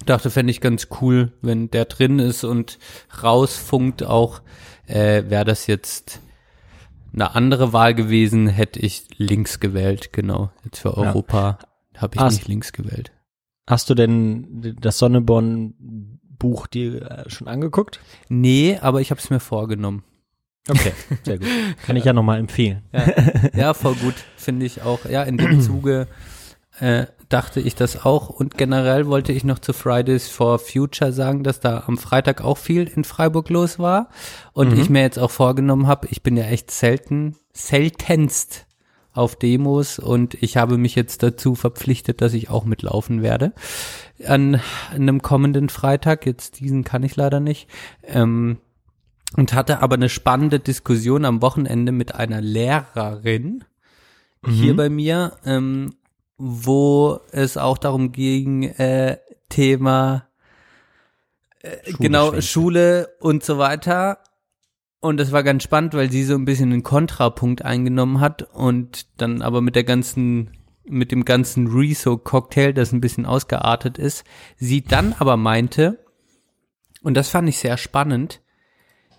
dachte, fände ich ganz cool, wenn der drin ist und rausfunkt auch, äh, wäre das jetzt eine andere Wahl gewesen, hätte ich links gewählt, genau. Jetzt für Europa habe ich Hast- nicht links gewählt. Hast du denn das Sonneborn-Buch dir äh, schon angeguckt? Nee, aber ich habe es mir vorgenommen. Okay, sehr gut. Kann ich ja nochmal empfehlen. Ja, ja voll gut, finde ich auch. Ja, in dem Zuge äh, dachte ich das auch. Und generell wollte ich noch zu Fridays for Future sagen, dass da am Freitag auch viel in Freiburg los war. Und ich mir jetzt auch vorgenommen habe, ich bin ja echt selten, seltenst auf Demos und ich habe mich jetzt dazu verpflichtet, dass ich auch mitlaufen werde. An einem kommenden Freitag, jetzt diesen kann ich leider nicht. Ähm, und hatte aber eine spannende Diskussion am Wochenende mit einer Lehrerin hier bei mir, ähm, wo es auch darum ging, äh, Thema äh, genau schwenken. Schule und so weiter. Und das war ganz spannend, weil sie so ein bisschen einen Kontrapunkt eingenommen hat und dann aber mit der ganzen, mit dem ganzen Rezo-Cocktail, das ein bisschen ausgeartet ist, sie dann aber meinte, und das fand ich sehr spannend,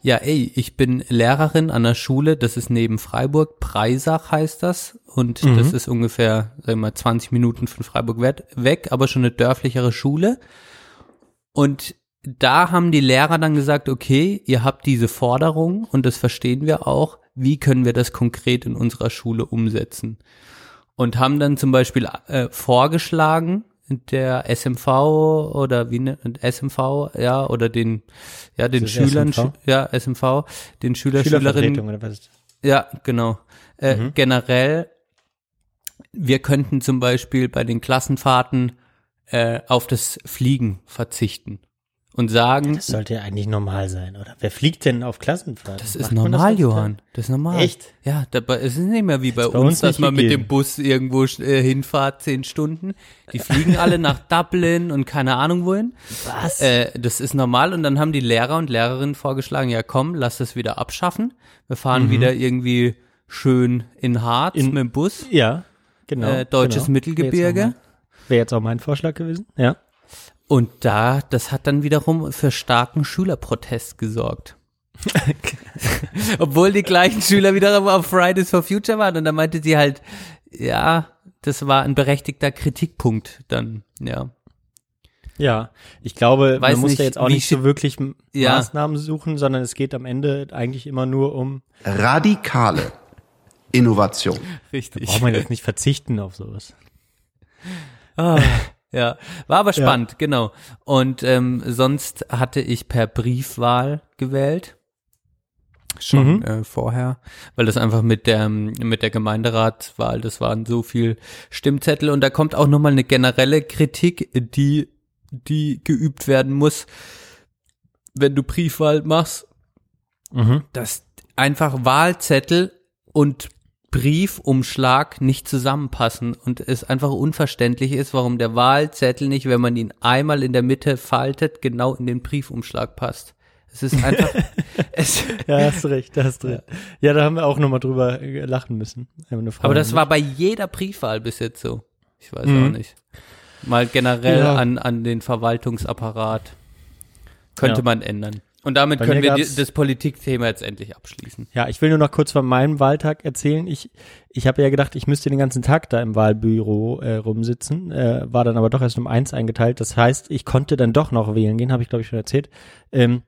ja, ey, ich bin Lehrerin an der Schule, das ist neben Freiburg, Preisach heißt das. Und das ist ungefähr, sagen wir mal, 20 Minuten von Freiburg we- weg, aber schon eine dörflichere Schule. Und da haben die Lehrer dann gesagt, okay, ihr habt diese Forderung und das verstehen wir auch. Wie können wir das konkret in unserer Schule umsetzen? Und haben dann zum Beispiel äh, vorgeschlagen, der SMV oder wie ne, SMV, ja, oder den, ja, den Schülern, SMV? Ja, SMV, den Schüler, Schülerinnen, ja, genau. Äh, Mhm. Generell, wir könnten zum Beispiel bei den Klassenfahrten äh, auf das Fliegen verzichten und sagen, Das sollte ja eigentlich normal sein, oder? Wer fliegt denn auf Klassenfahrt? das ist normal, Johann. Das ist normal. Echt? Ja, dabei es ist nicht mehr wie bei, bei uns, dass man mit dem Bus irgendwo äh, hinfahrt, zehn Stunden. Die fliegen alle nach Dublin und keine Ahnung wohin. Was? Äh, das ist normal und dann haben die Lehrer und Lehrerinnen vorgeschlagen, ja komm, lass das wieder abschaffen. Wir fahren wieder irgendwie schön in Harz Mhm. In- mit dem Bus. ja, genau. äh, deutsches genau. Mittelgebirge. Jetzt, Wäre jetzt auch mein Vorschlag gewesen. Ja. Und da, das hat dann wiederum für starken Schülerprotest gesorgt. Obwohl die gleichen Schüler wiederum auf Fridays for Future waren und da meinte sie halt, ja, das war ein berechtigter Kritikpunkt dann, ja. Ja, ich glaube, Weiß man muss nicht, da jetzt auch nicht so wirklich Ja. Maßnahmen suchen, sondern es geht am Ende eigentlich immer nur um, Radikale Innovation. Richtig. braucht man jetzt nicht verzichten auf sowas. Ah, ja, war aber spannend, genau. Und ähm, sonst hatte ich per Briefwahl gewählt. Schon Mhm. äh, vorher, weil das einfach mit der mit der Gemeinderatswahl, das waren so viel Stimmzettel und da kommt auch nochmal eine generelle Kritik, die die geübt werden muss. wenn du Briefwahl machst, Mhm. dass einfach Wahlzettel und Briefumschlag nicht zusammenpassen und es einfach unverständlich ist, warum der Wahlzettel nicht, wenn man ihn einmal in der Mitte faltet, genau in den Briefumschlag passt. Es ist einfach, es, Ja, hast recht, da hast recht. Ja, da haben wir auch nochmal drüber äh, lachen müssen. Aber das war bei jeder Briefwahl bis jetzt so. Ich weiß Mhm. auch nicht. Mal generell Ja. an, an den Verwaltungsapparat könnte Ja. man ändern. Und damit Bei können wir die, das Politikthema jetzt endlich abschließen. Ja, ich will nur noch kurz von meinem Wahltag erzählen. Ich, ich habe ja gedacht, ich müsste den ganzen Tag da im Wahlbüro äh, rumsitzen, äh, war dann aber doch erst um eins eingeteilt. Das heißt, ich konnte dann doch noch wählen gehen, habe ich glaube ich schon erzählt. Ähm,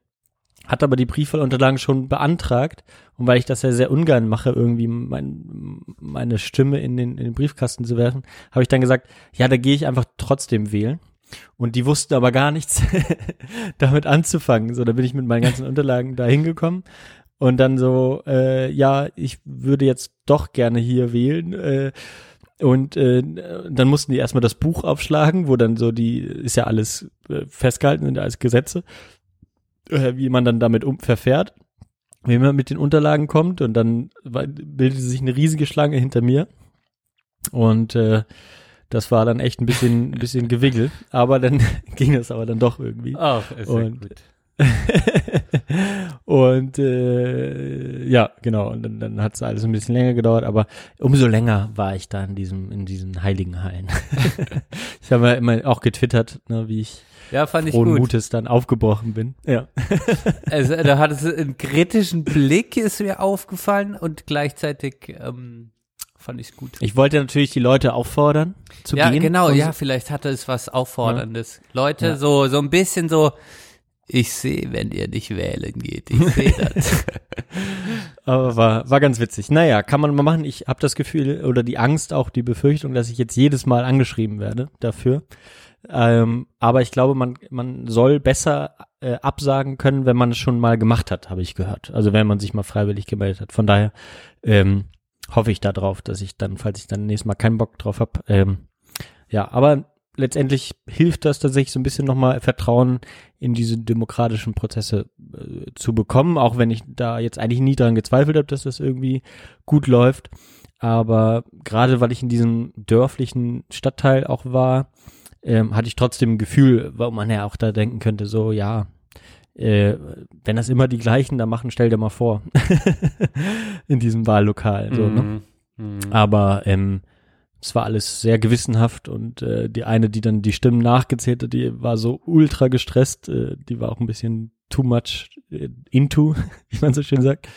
hat aber die Briefwahlunterlagen schon beantragt und weil ich das ja sehr ungern mache, irgendwie mein, meine Stimme in den, in den Briefkasten zu werfen, habe ich dann gesagt, ja, da gehe ich einfach trotzdem wählen. Und die wussten aber gar nichts damit anzufangen. So, da bin ich mit meinen ganzen Unterlagen da hingekommen und dann so, äh, ja, ich würde jetzt doch gerne hier wählen. Äh, und äh, dann mussten die erstmal das Buch aufschlagen, wo dann so die, ist ja alles äh, festgehalten, sind ja alles Gesetze, äh, wie man dann damit um verfährt, wie man mit den Unterlagen kommt und dann bildete sich eine riesige Schlange hinter mir und äh, das war dann echt ein bisschen, ein bisschen Gewiggel, aber dann ging es aber dann doch irgendwie. Ach, ist ja gut. und äh, ja, genau. Und dann, dann hat es alles ein bisschen länger gedauert, aber umso länger war ich da in diesem, in diesen heiligen Hallen. ich habe ja immer auch getwittert, ne, wie ich Ja, fand ich gut. Mutes dann aufgebrochen bin. Ja. Also, da hat es einen kritischen Blick, ist mir aufgefallen und gleichzeitig ähm, fand ich gut. Ich wollte natürlich die Leute auffordern zu ja, gehen. genau, Und ja, vielleicht hatte es was Aufforderndes. Leute, Ja. so, so ein bisschen so, ich sehe, wenn ihr nicht wählen geht, ich sehe das. Aber war, war ganz witzig. Naja, kann man mal machen. Ich habe das Gefühl oder die Angst, auch die Befürchtung, dass ich jetzt jedes Mal angeschrieben werde dafür. Ähm, aber ich glaube, man, man soll besser äh, absagen können, wenn man es schon mal gemacht hat, habe ich gehört. Also wenn man sich mal freiwillig gemeldet hat. Von daher ähm, hoffe ich darauf, dass ich dann, falls ich dann nächstes Mal keinen Bock drauf habe, ähm, ja, aber letztendlich hilft das tatsächlich so ein bisschen nochmal Vertrauen in diese demokratischen Prozesse äh, zu bekommen, auch wenn ich da jetzt eigentlich nie daran gezweifelt habe, dass das irgendwie gut läuft. Aber gerade weil ich in diesem dörflichen Stadtteil auch war, ähm, hatte ich trotzdem ein Gefühl, warum man ja auch da denken könnte, so ja, äh, wenn das immer die gleichen da machen, stell dir mal vor. in diesem Wahllokal. So, ne? Mhm. Mhm. Aber ähm, es war alles sehr gewissenhaft und äh, die eine, die dann die Stimmen nachgezählt hat, die war so ultra gestresst, äh, die war auch ein bisschen too much äh, into, wie man so schön sagt.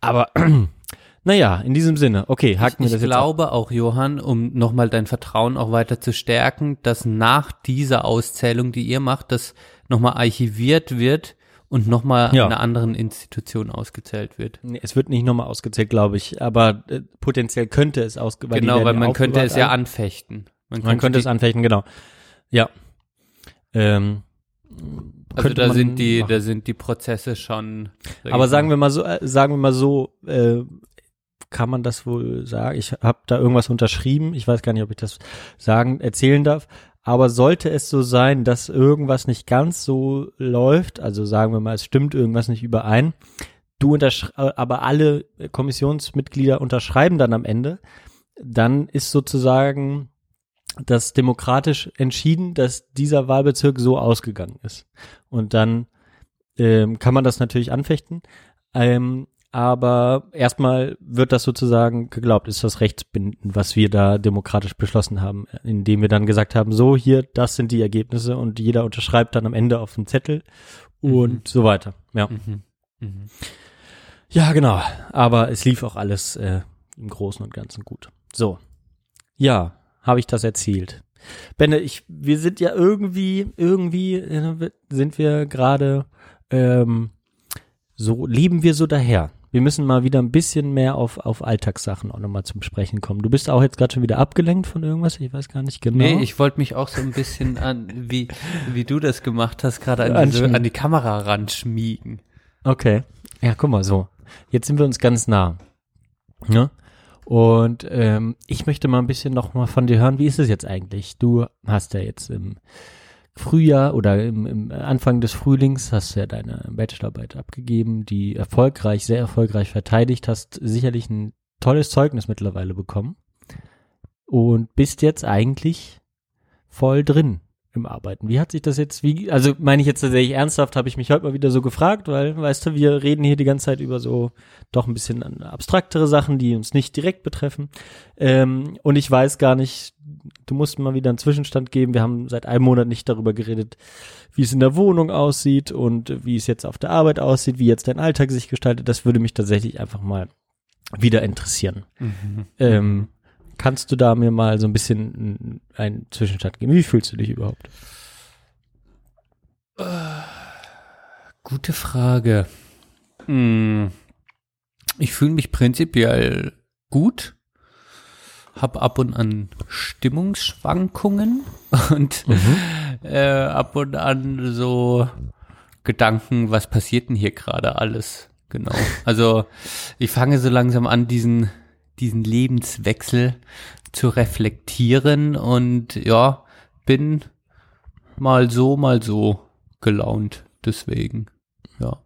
Aber naja, in diesem Sinne, okay, haken wir ich das jetzt ab. glaube auch, Johann, um nochmal dein Vertrauen auch weiter zu stärken, dass nach dieser Auszählung, die ihr macht, das nochmal archiviert wird und nochmal Ja. einer anderen Institution ausgezählt wird. Nee, es wird nicht nochmal ausgezählt, glaube ich, aber äh, potenziell könnte es ausge die genau, werden weil ja man könnte es ja anfechten. Man könnte es anfechten, genau. Ja. Ähm, Also da man sind die, machen. da sind die Prozesse schon. sag Aber sagen mal- wir mal so, äh, sagen wir mal so, äh, kann man das wohl sagen? Ich habe da irgendwas unterschrieben. Ich weiß gar nicht, ob ich das sagen, erzählen darf. Aber sollte es so sein, dass irgendwas nicht ganz so läuft, also sagen wir mal, es stimmt irgendwas nicht überein, du äh, aber alle Kommissionsmitglieder unterschreiben dann am Ende, dann ist sozusagen das demokratisch entschieden, dass dieser Wahlbezirk so ausgegangen ist. Und dann ähm, kann man das natürlich anfechten. Ähm, aber erstmal wird das sozusagen geglaubt, ist das rechtsbindend, was wir da demokratisch beschlossen haben, indem wir dann gesagt haben, so hier, das sind die Ergebnisse und jeder unterschreibt dann am Ende auf den Zettel und Mhm. so weiter. Ja. Mhm. Mhm. Ja, genau. Aber es lief auch alles äh, im Großen und Ganzen gut. So. Ja, habe ich das erzählt. Benne, ich, wir sind ja irgendwie, irgendwie äh, sind wir gerade ähm, so, leben wir so daher. Wir müssen mal wieder ein bisschen mehr auf, auf Alltagssachen auch nochmal zum Sprechen kommen. Du bist auch jetzt gerade schon wieder abgelenkt von irgendwas, ich weiß gar nicht genau. Nee, ich wollte mich auch so ein bisschen an, wie, wie du das gemacht hast, gerade an, diese, an die Kamera ranschmiegen. Okay. Ja, guck mal so. Jetzt sind wir uns ganz nah. Ne? Und ähm, ich möchte mal ein bisschen noch mal von dir hören, wie ist es jetzt eigentlich? Du hast ja jetzt im Frühjahr oder im, im Anfang des Frühlings hast du ja deine Bachelorarbeit abgegeben, die erfolgreich, sehr erfolgreich verteidigt, hast sicherlich ein tolles Zeugnis mittlerweile bekommen und bist jetzt eigentlich voll drin im Arbeiten. Wie hat sich das jetzt, wie, also meine ich jetzt tatsächlich ernsthaft, habe ich mich heute mal wieder so gefragt, weil, weißt du, wir reden hier die ganze Zeit über so doch ein bisschen abstraktere Sachen, die uns nicht direkt betreffen. Ähm, und ich weiß gar nicht, du musst mal wieder einen Zwischenstand geben. Wir haben seit einem Monat nicht darüber geredet, wie es in der Wohnung aussieht und wie es jetzt auf der Arbeit aussieht, wie jetzt dein Alltag sich gestaltet. Das würde mich tatsächlich einfach mal wieder interessieren. Mhm. Ähm, Kannst du da mir mal so ein bisschen einen Zwischenstand geben? Wie fühlst du dich überhaupt? Gute Frage. Hm. Ich fühle mich prinzipiell gut, hab ab und an Stimmungsschwankungen und äh, ab und an so Gedanken, was passiert denn hier gerade alles? Genau. Also ich fange so langsam an, diesen diesen Lebenswechsel zu reflektieren und ja, bin mal so, mal so gelaunt. Deswegen, ja.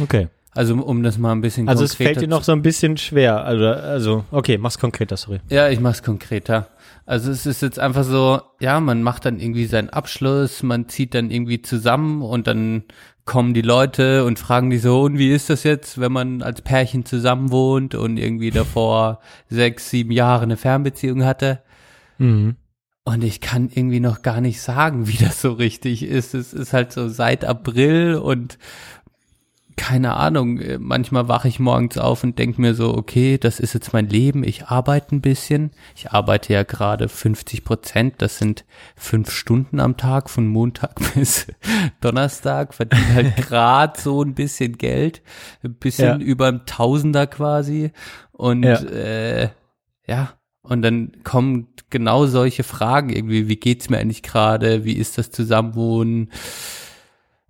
Okay. Also um das mal ein bisschen Also es fällt dir noch so ein bisschen schwer. Also, also okay, mach's konkreter, sorry. Ja, ich mach's konkreter. Also es ist jetzt einfach so, ja, man macht dann irgendwie seinen Abschluss, man zieht dann irgendwie zusammen und dann kommen die Leute und fragen die so, und wie ist das jetzt, wenn man als Pärchen zusammen wohnt und irgendwie davor sechs, sieben Jahre eine Fernbeziehung hatte? Mhm. Und ich kann irgendwie noch gar nicht sagen, wie das so richtig ist. Es ist halt so seit April und keine Ahnung, äh, manchmal wache ich morgens auf und denke mir so, okay, das ist jetzt mein Leben, ich arbeite ein bisschen. Ich arbeite ja gerade 50 Prozent, das sind fünf Stunden am Tag, von Montag bis Donnerstag, verdiene halt gerade so ein bisschen Geld, ein bisschen Ja. über ein Tausender quasi. Und Ja. äh, ja, und dann kommen genau solche Fragen irgendwie, wie geht's mir eigentlich gerade, wie ist das Zusammenwohnen,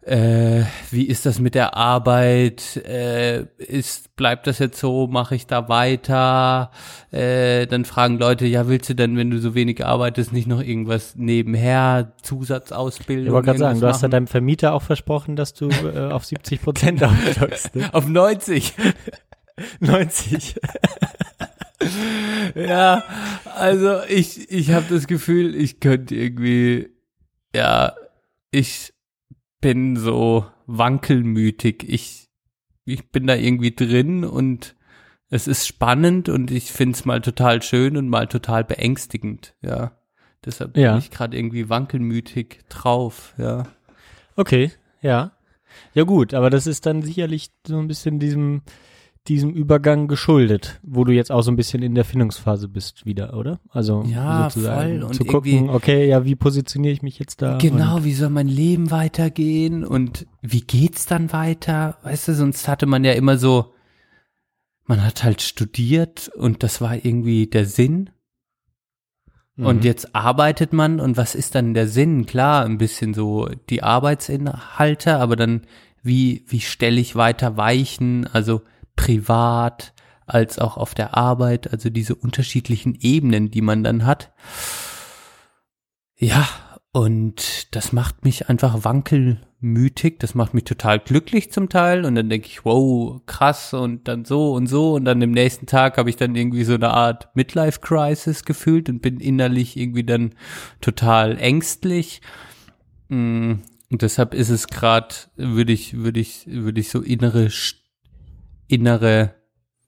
äh, wie ist das mit der Arbeit, äh, ist, bleibt das jetzt so, mache ich da weiter, äh, dann fragen Leute, ja, willst du denn, wenn du so wenig arbeitest, nicht noch irgendwas nebenher, Zusatzausbildung? Ich wollte gerade sagen, du irgendwas hast ja machen? deinem Vermieter auch versprochen, dass du äh, auf 70 Prozent aufstockst. Ne? auf 90. 90. Ja, also ich, ich habe das Gefühl, ich könnte irgendwie, ja, ich bin so wankelmütig. Ich, ich bin da irgendwie drin und es ist spannend und ich find's mal total schön und mal total beängstigend, ja. Deshalb Ja. bin ich gerade irgendwie wankelmütig drauf, ja. Okay, ja. Ja gut, aber das ist dann sicherlich so ein bisschen diesem, diesem Übergang geschuldet, wo du jetzt auch so ein bisschen in der Findungsphase bist wieder, oder? Also Ja, sozusagen voll. Und zu gucken, okay, ja, wie positioniere ich mich jetzt da? Genau, wie soll mein Leben weitergehen und wie geht's dann weiter? Weißt du, sonst hatte man ja immer so, man hat halt studiert und das war irgendwie der Sinn. Und Mhm. jetzt arbeitet man und was ist dann der Sinn? Klar, ein bisschen so die Arbeitsinhalte, aber dann wie, wie stelle ich weiter Weichen, also privat als auch auf der Arbeit, also diese unterschiedlichen Ebenen, die man dann hat. Ja, und das macht mich einfach wankelmütig, das macht mich total glücklich zum Teil und dann denke ich, wow, krass und dann so und so und dann im nächsten Tag habe ich dann irgendwie so eine Art Midlife-Crisis gefühlt und bin innerlich irgendwie dann total ängstlich. Mm, Und deshalb ist es gerade, würde ich, würde ich, würde ich so innere, St- innere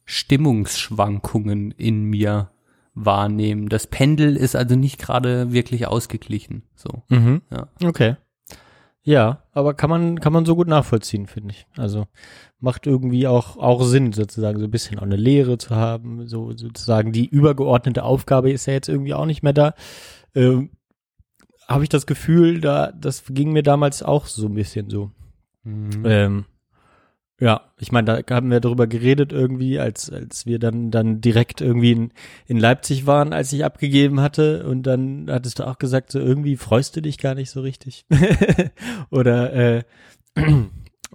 Stimmungsschwankungen in mir wahrnehmen. Das Pendel ist also nicht gerade wirklich ausgeglichen. So. Mhm. Ja. Okay. Ja, aber kann man, kann man so gut nachvollziehen, finde ich. Also macht irgendwie auch, auch Sinn, sozusagen, so ein bisschen auch eine Lehre zu haben. So sozusagen die übergeordnete Aufgabe ist ja jetzt irgendwie auch nicht mehr da. Ähm, Habe ich das Gefühl, da, das ging mir damals auch so ein bisschen so. Mhm. Ähm, ja, ich meine, da haben wir darüber geredet irgendwie, als, als wir dann, dann direkt irgendwie in, in Leipzig waren, als ich abgegeben hatte. Und dann hattest du auch gesagt, so irgendwie freust du dich gar nicht so richtig. Oder äh,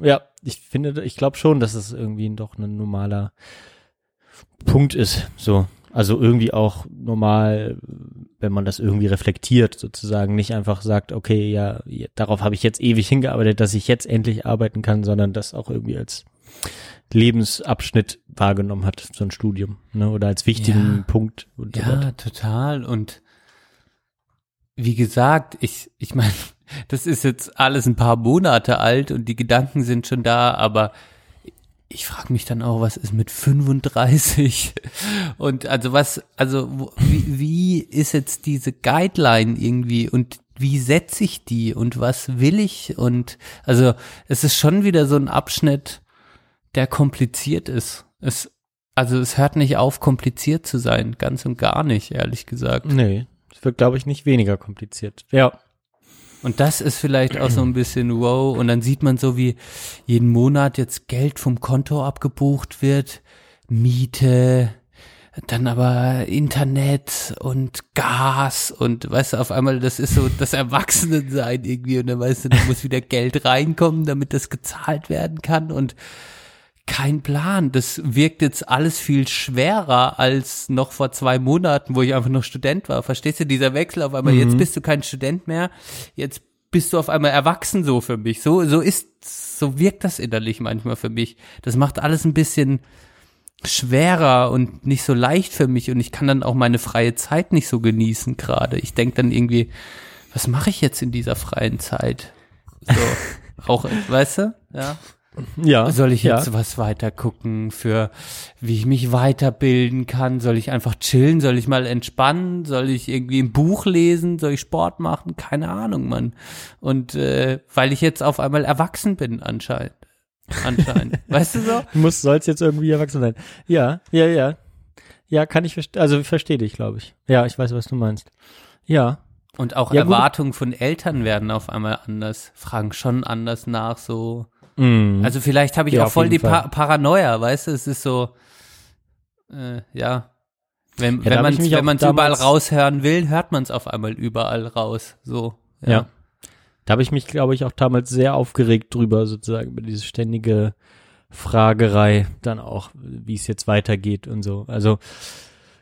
ja, ich finde, ich glaube schon, dass es irgendwie doch ein normaler Punkt ist. So. Also irgendwie auch normal, wenn man das irgendwie reflektiert, sozusagen nicht einfach sagt, okay, ja, darauf habe ich jetzt ewig hingearbeitet, dass ich jetzt endlich arbeiten kann, sondern das auch irgendwie als Lebensabschnitt wahrgenommen hat, so ein Studium, ne, oder als wichtigen Ja. Punkt. Und so Ja, weiter. total. Und wie gesagt, ich, ich meine, das ist jetzt alles ein paar Monate alt und die Gedanken sind schon da, aber ich frage mich dann auch, was ist mit 35? Und also was, also wie, wie ist jetzt diese Guideline irgendwie und wie setze ich die und was will ich? Und also es ist schon wieder so ein Abschnitt, der kompliziert ist. Es, also es hört nicht auf, kompliziert zu sein, ganz und gar nicht, ehrlich gesagt. Nee, es wird, glaube ich, nicht weniger kompliziert. Ja. Und das ist vielleicht auch so ein bisschen wow. Und dann sieht man so, wie jeden Monat jetzt Geld vom Konto abgebucht wird, Miete, dann aber Internet und Gas und weißt du, auf einmal, das ist so das Erwachsenensein irgendwie. Und dann weißt du, da muss wieder Geld reinkommen, damit das gezahlt werden kann. Und kein Plan. Das wirkt jetzt alles viel schwerer als noch vor zwei Monaten, wo ich einfach noch Student war. Verstehst du, dieser Wechsel auf einmal, jetzt bist du kein Student mehr, jetzt bist du auf einmal erwachsen so für mich. So, so ist, so wirkt das innerlich manchmal für mich. Das macht alles ein bisschen schwerer und nicht so leicht für mich und ich kann dann auch meine freie Zeit nicht so genießen gerade. Ich denke dann irgendwie, was mache ich jetzt in dieser freien Zeit? So, auch, weißt du? Ja. Ja. Soll ich ja. jetzt was weiter gucken für, wie ich mich weiterbilden kann? Soll ich einfach chillen? Soll ich mal entspannen? Soll ich irgendwie ein Buch lesen? Soll ich Sport machen? Keine Ahnung, Mann. Und äh, weil ich jetzt auf einmal erwachsen bin anscheinend. Anscheinend. weißt du so? Du musst, sollst jetzt irgendwie erwachsen sein. Ja, ja, ja. Ja, kann ich verstehen. Also verstehe dich, glaube ich. Ja, ich weiß, was du meinst. Ja. Und auch Ja, gut. Erwartungen von Eltern werden auf einmal anders, fragen schon anders nach, so. Mhm. Also vielleicht habe ich Ja, auch voll die pa Paranoia, weißt du? Es ist so, äh, ja. Wenn, Ja, wenn man mich wenn auch man es überall raushören will, hört man es auf einmal überall raus. So. Ja. Da habe ich mich, glaube ich, auch damals sehr aufgeregt drüber, sozusagen, über diese ständige Fragerei, dann auch, wie es jetzt weitergeht und so. Also,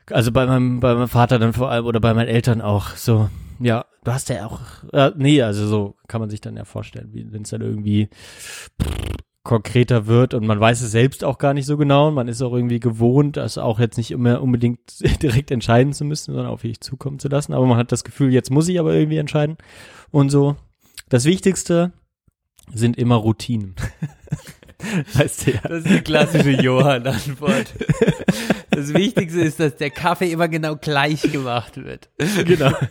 also bei meinem, bei meinem Vater dann vor allem oder bei meinen Eltern auch so, ja, du hast ja auch, äh, nee, also so kann man sich dann ja vorstellen, wenn es dann irgendwie konkreter wird und man weiß es selbst auch gar nicht so genau und man ist auch irgendwie gewohnt, das auch jetzt nicht immer unbedingt direkt entscheiden zu müssen, sondern auf dich zukommen zu lassen, aber man hat das Gefühl, jetzt muss ich aber irgendwie entscheiden und so. Das Wichtigste sind immer Routinen. weißt du ja. Das ist die klassische Johann-Antwort. Das Wichtigste ist, dass der Kaffee immer genau gleich gemacht wird. Genau.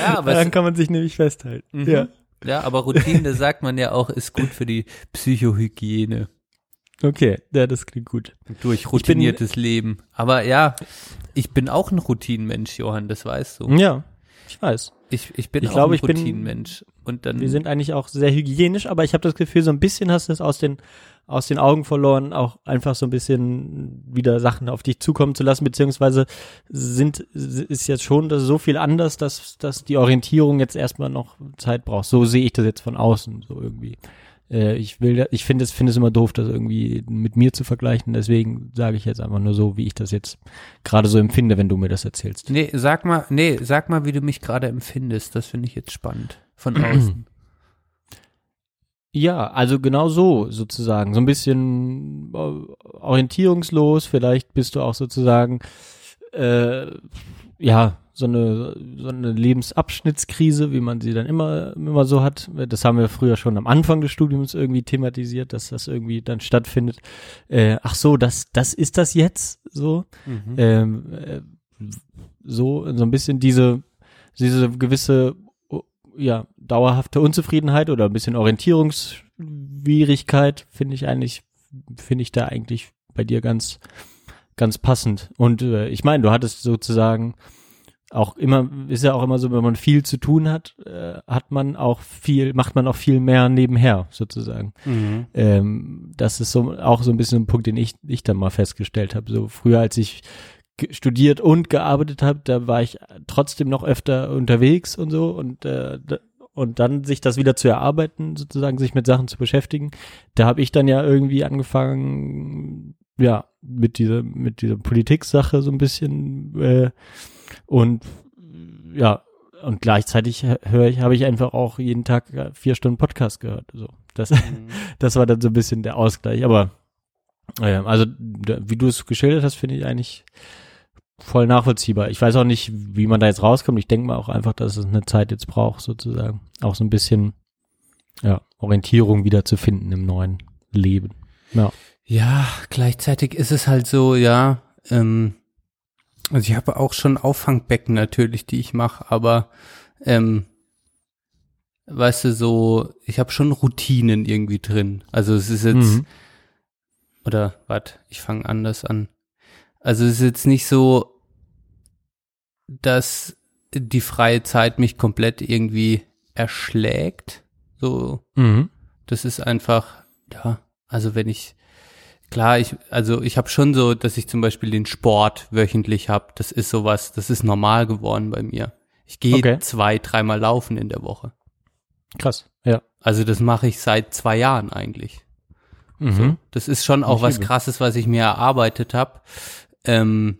Ja, aber Daran kann man sich nämlich festhalten. Mhm. Ja. ja, aber Routine, das sagt man ja auch, ist gut für die Psychohygiene. Okay, ja, das klingt gut. Durch routiniertes Leben. Aber ja, ich bin auch ein Routinenmensch, Johann, das weißt du. Ja, ich weiß. Ich, ich bin Ich auch glaube, ein bin- Routinenmensch. Und dann, Wir sind eigentlich auch sehr hygienisch, aber ich habe das Gefühl, so ein bisschen hast du es aus den, aus den Augen verloren, auch einfach so ein bisschen wieder Sachen auf dich zukommen zu lassen, beziehungsweise sind, ist jetzt schon das so viel anders, dass, dass die Orientierung jetzt erstmal noch Zeit braucht. So sehe ich das jetzt von außen, so irgendwie. Äh, ich will, ich finde es, finde es immer doof, das irgendwie mit mir zu vergleichen, deswegen sage ich jetzt einfach nur so, wie ich das jetzt gerade so empfinde, wenn du mir das erzählst. nee, sag mal, nee, sag mal, wie du mich gerade empfindest. Das finde ich jetzt spannend. Von außen. Ja, also genau so sozusagen. So ein bisschen äh, orientierungslos. Vielleicht bist du auch sozusagen, äh, ja, so eine, so eine Lebensabschnittskrise, wie man sie dann immer, immer so hat. Das haben wir früher schon am Anfang des Studiums irgendwie thematisiert, dass das irgendwie dann stattfindet. Äh, ach so, das, das ist das jetzt so. Mhm. Ähm, äh, so, so ein bisschen diese, diese gewisse, ja, dauerhafte Unzufriedenheit oder ein bisschen Orientierungsschwierigkeit finde ich eigentlich, finde ich da eigentlich bei dir ganz, ganz passend. Und äh, ich meine, du hattest sozusagen auch immer, ist ja auch immer so, wenn man viel zu tun hat, äh, hat man auch viel, macht man auch viel mehr nebenher sozusagen. Mhm. Ähm, das ist so auch so ein bisschen ein Punkt, den ich, ich dann mal festgestellt habe. So früher, als ich studiert und gearbeitet habe, da war ich trotzdem noch öfter unterwegs und so und äh, und dann sich das wieder zu erarbeiten, sozusagen sich mit Sachen zu beschäftigen, da habe ich dann ja irgendwie angefangen, ja, mit dieser mit dieser Politik-Sache so ein bisschen äh, Und ja, und gleichzeitig höre ich, habe ich einfach auch jeden Tag äh, vier Stunden Podcast gehört. So, das, das war dann so ein bisschen der Ausgleich. Aber also, wie du es geschildert hast, finde ich eigentlich voll nachvollziehbar. Ich weiß auch nicht, wie man da jetzt rauskommt. Ich denke mal auch einfach, dass es eine Zeit jetzt braucht, sozusagen. Auch so ein bisschen ja, Orientierung wieder zu finden im neuen Leben. Ja. Ja, gleichzeitig ist es halt so, ja, ähm, also ich habe auch schon Auffangbecken natürlich, die ich mache, aber ähm, weißt du, so, ich habe schon Routinen irgendwie drin. Also es ist jetzt, Mhm. oder warte, ich fange anders an. Also es ist jetzt nicht so, dass die freie Zeit mich komplett irgendwie erschlägt. So, Mhm. das ist einfach, ja, also wenn ich, klar, ich, also ich habe schon so, dass ich zum Beispiel den Sport wöchentlich habe. Das ist sowas, das ist normal geworden bei mir. Ich gehe Okay. zwei, dreimal laufen in der Woche. Krass. Ja. Also das mache ich seit zwei Jahren eigentlich. Mhm. So, das ist schon auch Nicht was übel. Krasses, was ich mir erarbeitet habe. Ähm,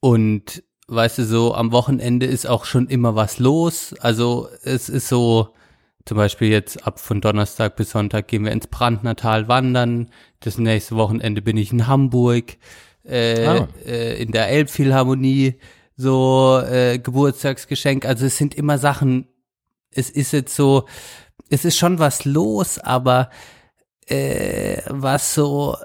und weißt du, so am Wochenende ist auch schon immer was los. Also es ist so, zum Beispiel jetzt ab von Donnerstag bis Sonntag gehen wir ins Brandnertal wandern. Das nächste Wochenende bin ich in Hamburg, äh, Ah. äh, in der Elbphilharmonie, so äh, Geburtstagsgeschenk. Also es sind immer Sachen, es ist jetzt so, es ist schon was los, aber äh, was so,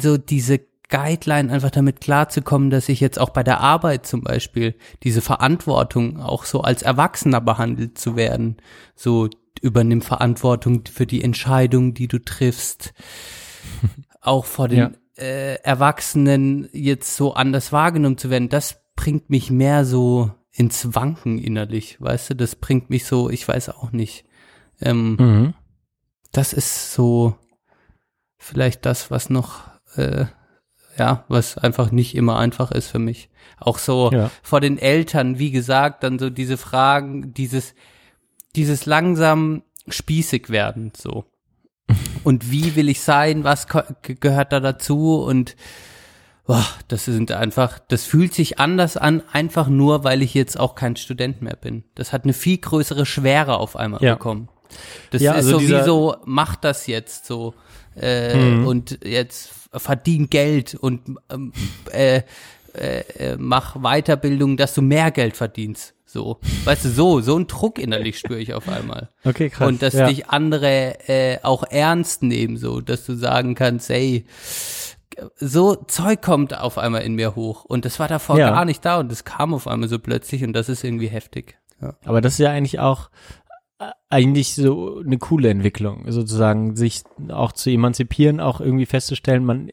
so diese Guideline einfach damit klarzukommen, dass ich jetzt auch bei der Arbeit zum Beispiel diese Verantwortung auch so als Erwachsener behandelt zu werden, so übernimm Verantwortung für die Entscheidung, die du triffst, auch vor den Ja. äh, Erwachsenen jetzt so anders wahrgenommen zu werden, das bringt mich mehr so ins Wanken innerlich, weißt du, das bringt mich so, ich weiß auch nicht. Ähm, Mhm. das ist so vielleicht das, was noch, äh, ja, was einfach nicht immer einfach ist für mich. Auch so Ja. vor den Eltern, wie gesagt, dann so diese Fragen, dieses, dieses langsam spießig werden, so. Und wie will ich sein? Was gehört da dazu? Und boah, das sind einfach, das fühlt sich anders an, einfach nur, weil ich jetzt auch kein Student mehr bin. Das hat eine viel größere Schwere auf einmal Ja. bekomm. Das Ja, ist also so dieser- wie so, mach das jetzt so äh, Mhm. und jetzt verdien Geld und ähm, äh, äh, äh, mach Weiterbildung, dass du mehr Geld verdienst. So, weißt du, so, so ein Druck innerlich spüre ich auf einmal. Okay, krass. Und dass ja. dich andere äh, auch ernst nehmen, so, dass du sagen kannst, hey, so Zeug kommt auf einmal in mir hoch. Und das war davor Ja. gar nicht da und das kam auf einmal so plötzlich und das ist irgendwie heftig. Ja. Aber das ist ja eigentlich auch eigentlich so eine coole Entwicklung, sozusagen, sich auch zu emanzipieren, auch irgendwie festzustellen, man,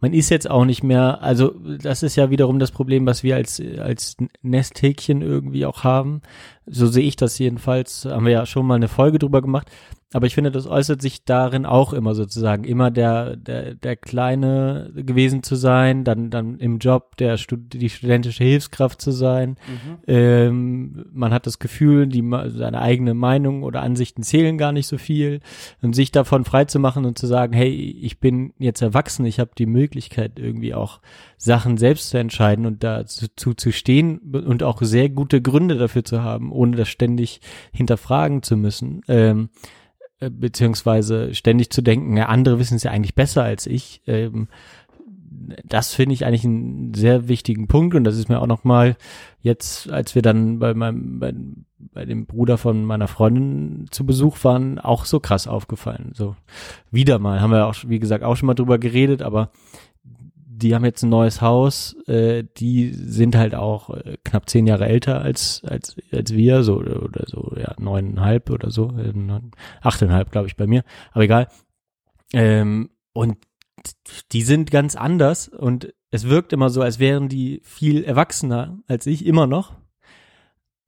man ist jetzt auch nicht mehr, also das ist ja wiederum das Problem, was wir als, als Nesthäkchen irgendwie auch haben. So sehe ich das jedenfalls, haben wir ja schon mal eine Folge drüber gemacht. Aber ich finde, das äußert sich darin auch immer sozusagen, immer der, der, der Kleine gewesen zu sein, dann, dann im Job der Stud die studentische Hilfskraft zu sein. Ähm, man hat das Gefühl, die, seine eigene Meinung oder Ansichten zählen gar nicht so viel. Und sich davon frei zu machen und zu sagen, hey, ich bin jetzt erwachsen, ich habe die Möglichkeit, irgendwie auch Sachen selbst zu entscheiden und dazu zu stehen und auch sehr gute Gründe dafür zu haben, ohne das ständig hinterfragen zu müssen. Ähm, äh, beziehungsweise ständig zu denken, ja, andere wissen es ja eigentlich besser als ich. Ähm, das finde ich eigentlich einen sehr wichtigen Punkt und das ist mir auch noch mal jetzt, als wir dann bei meinem bei, bei dem Bruder von meiner Freundin zu Besuch waren, auch so krass aufgefallen. So wieder mal haben wir auch, wie gesagt, auch schon mal drüber geredet, aber die haben jetzt ein neues Haus, äh, die sind halt auch äh, knapp zehn Jahre älter als als als wir, so oder so, ja neuneinhalb oder so, äh, achteinhalb glaube ich bei mir, aber egal. Ähm, und die sind ganz anders und es wirkt immer so, als wären die viel erwachsener als ich immer noch.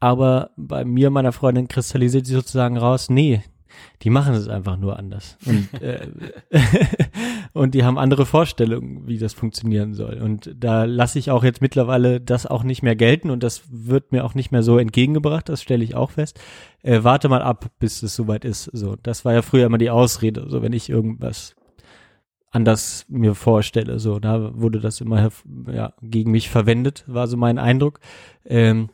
Aber bei mir, meiner Freundin, kristallisiert sich sozusagen raus, nee, die machen es einfach nur anders. Und, äh, und die haben andere Vorstellungen, wie das funktionieren soll. Und da lasse ich auch jetzt mittlerweile das auch nicht mehr gelten und das wird mir auch nicht mehr so entgegengebracht, das stelle ich auch fest. Äh, warte mal ab, bis es soweit ist. So, das war ja früher immer die Ausrede. So, wenn ich irgendwas anders mir vorstelle. So, da wurde das immer ja, gegen mich verwendet, war so mein Eindruck. Ähm,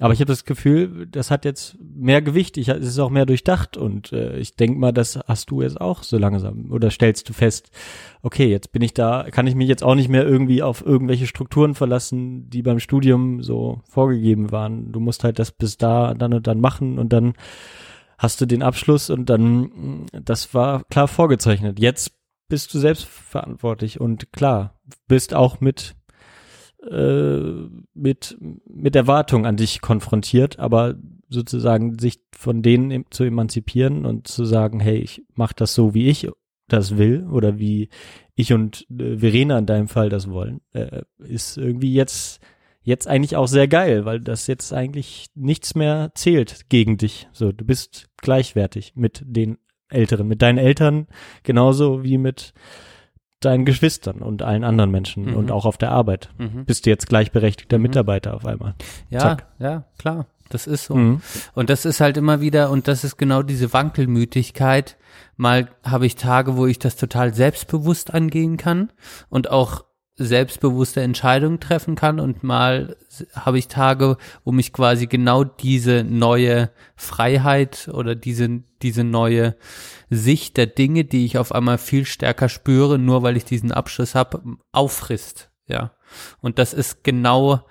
aber ich habe das Gefühl, das hat jetzt mehr Gewicht, ich, es ist auch mehr durchdacht und äh, ich denk mal, das hast du jetzt auch so langsam. Oder stellst du fest, okay, jetzt bin ich da, kann ich mich jetzt auch nicht mehr irgendwie auf irgendwelche Strukturen verlassen, die beim Studium so vorgegeben waren. Du musst halt das bis da, dann und dann machen und dann hast du den Abschluss und dann, das war klar vorgezeichnet. Jetzt bist du selbst verantwortlich und klar, bist auch mit äh, mit mit Erwartungen an dich konfrontiert, aber sozusagen sich von denen zu emanzipieren und zu sagen, hey, ich mach das so, wie ich das will oder wie ich und äh, Verena in deinem Fall das wollen, äh, ist irgendwie jetzt jetzt eigentlich auch sehr geil, weil das jetzt eigentlich nichts mehr zählt gegen dich. So, du bist gleichwertig mit den Älteren, mit deinen Eltern genauso wie mit deinen Geschwistern und allen anderen Menschen mhm. und auch auf der Arbeit. Mhm. Bist du jetzt gleichberechtigter mhm. Mitarbeiter auf einmal. Ja, Zack. ja, klar. Das ist so. Mhm. Und das ist halt immer wieder, und das ist genau diese Wankelmütigkeit. Mal habe ich Tage, wo ich das total selbstbewusst angehen kann und auch selbstbewusste Entscheidungen treffen kann und mal habe ich Tage, wo mich quasi genau diese neue Freiheit oder diese, diese neue Sicht der Dinge, die ich auf einmal viel stärker spüre, nur weil ich diesen Abschluss habe, auffrisst. Ja. Und das ist genau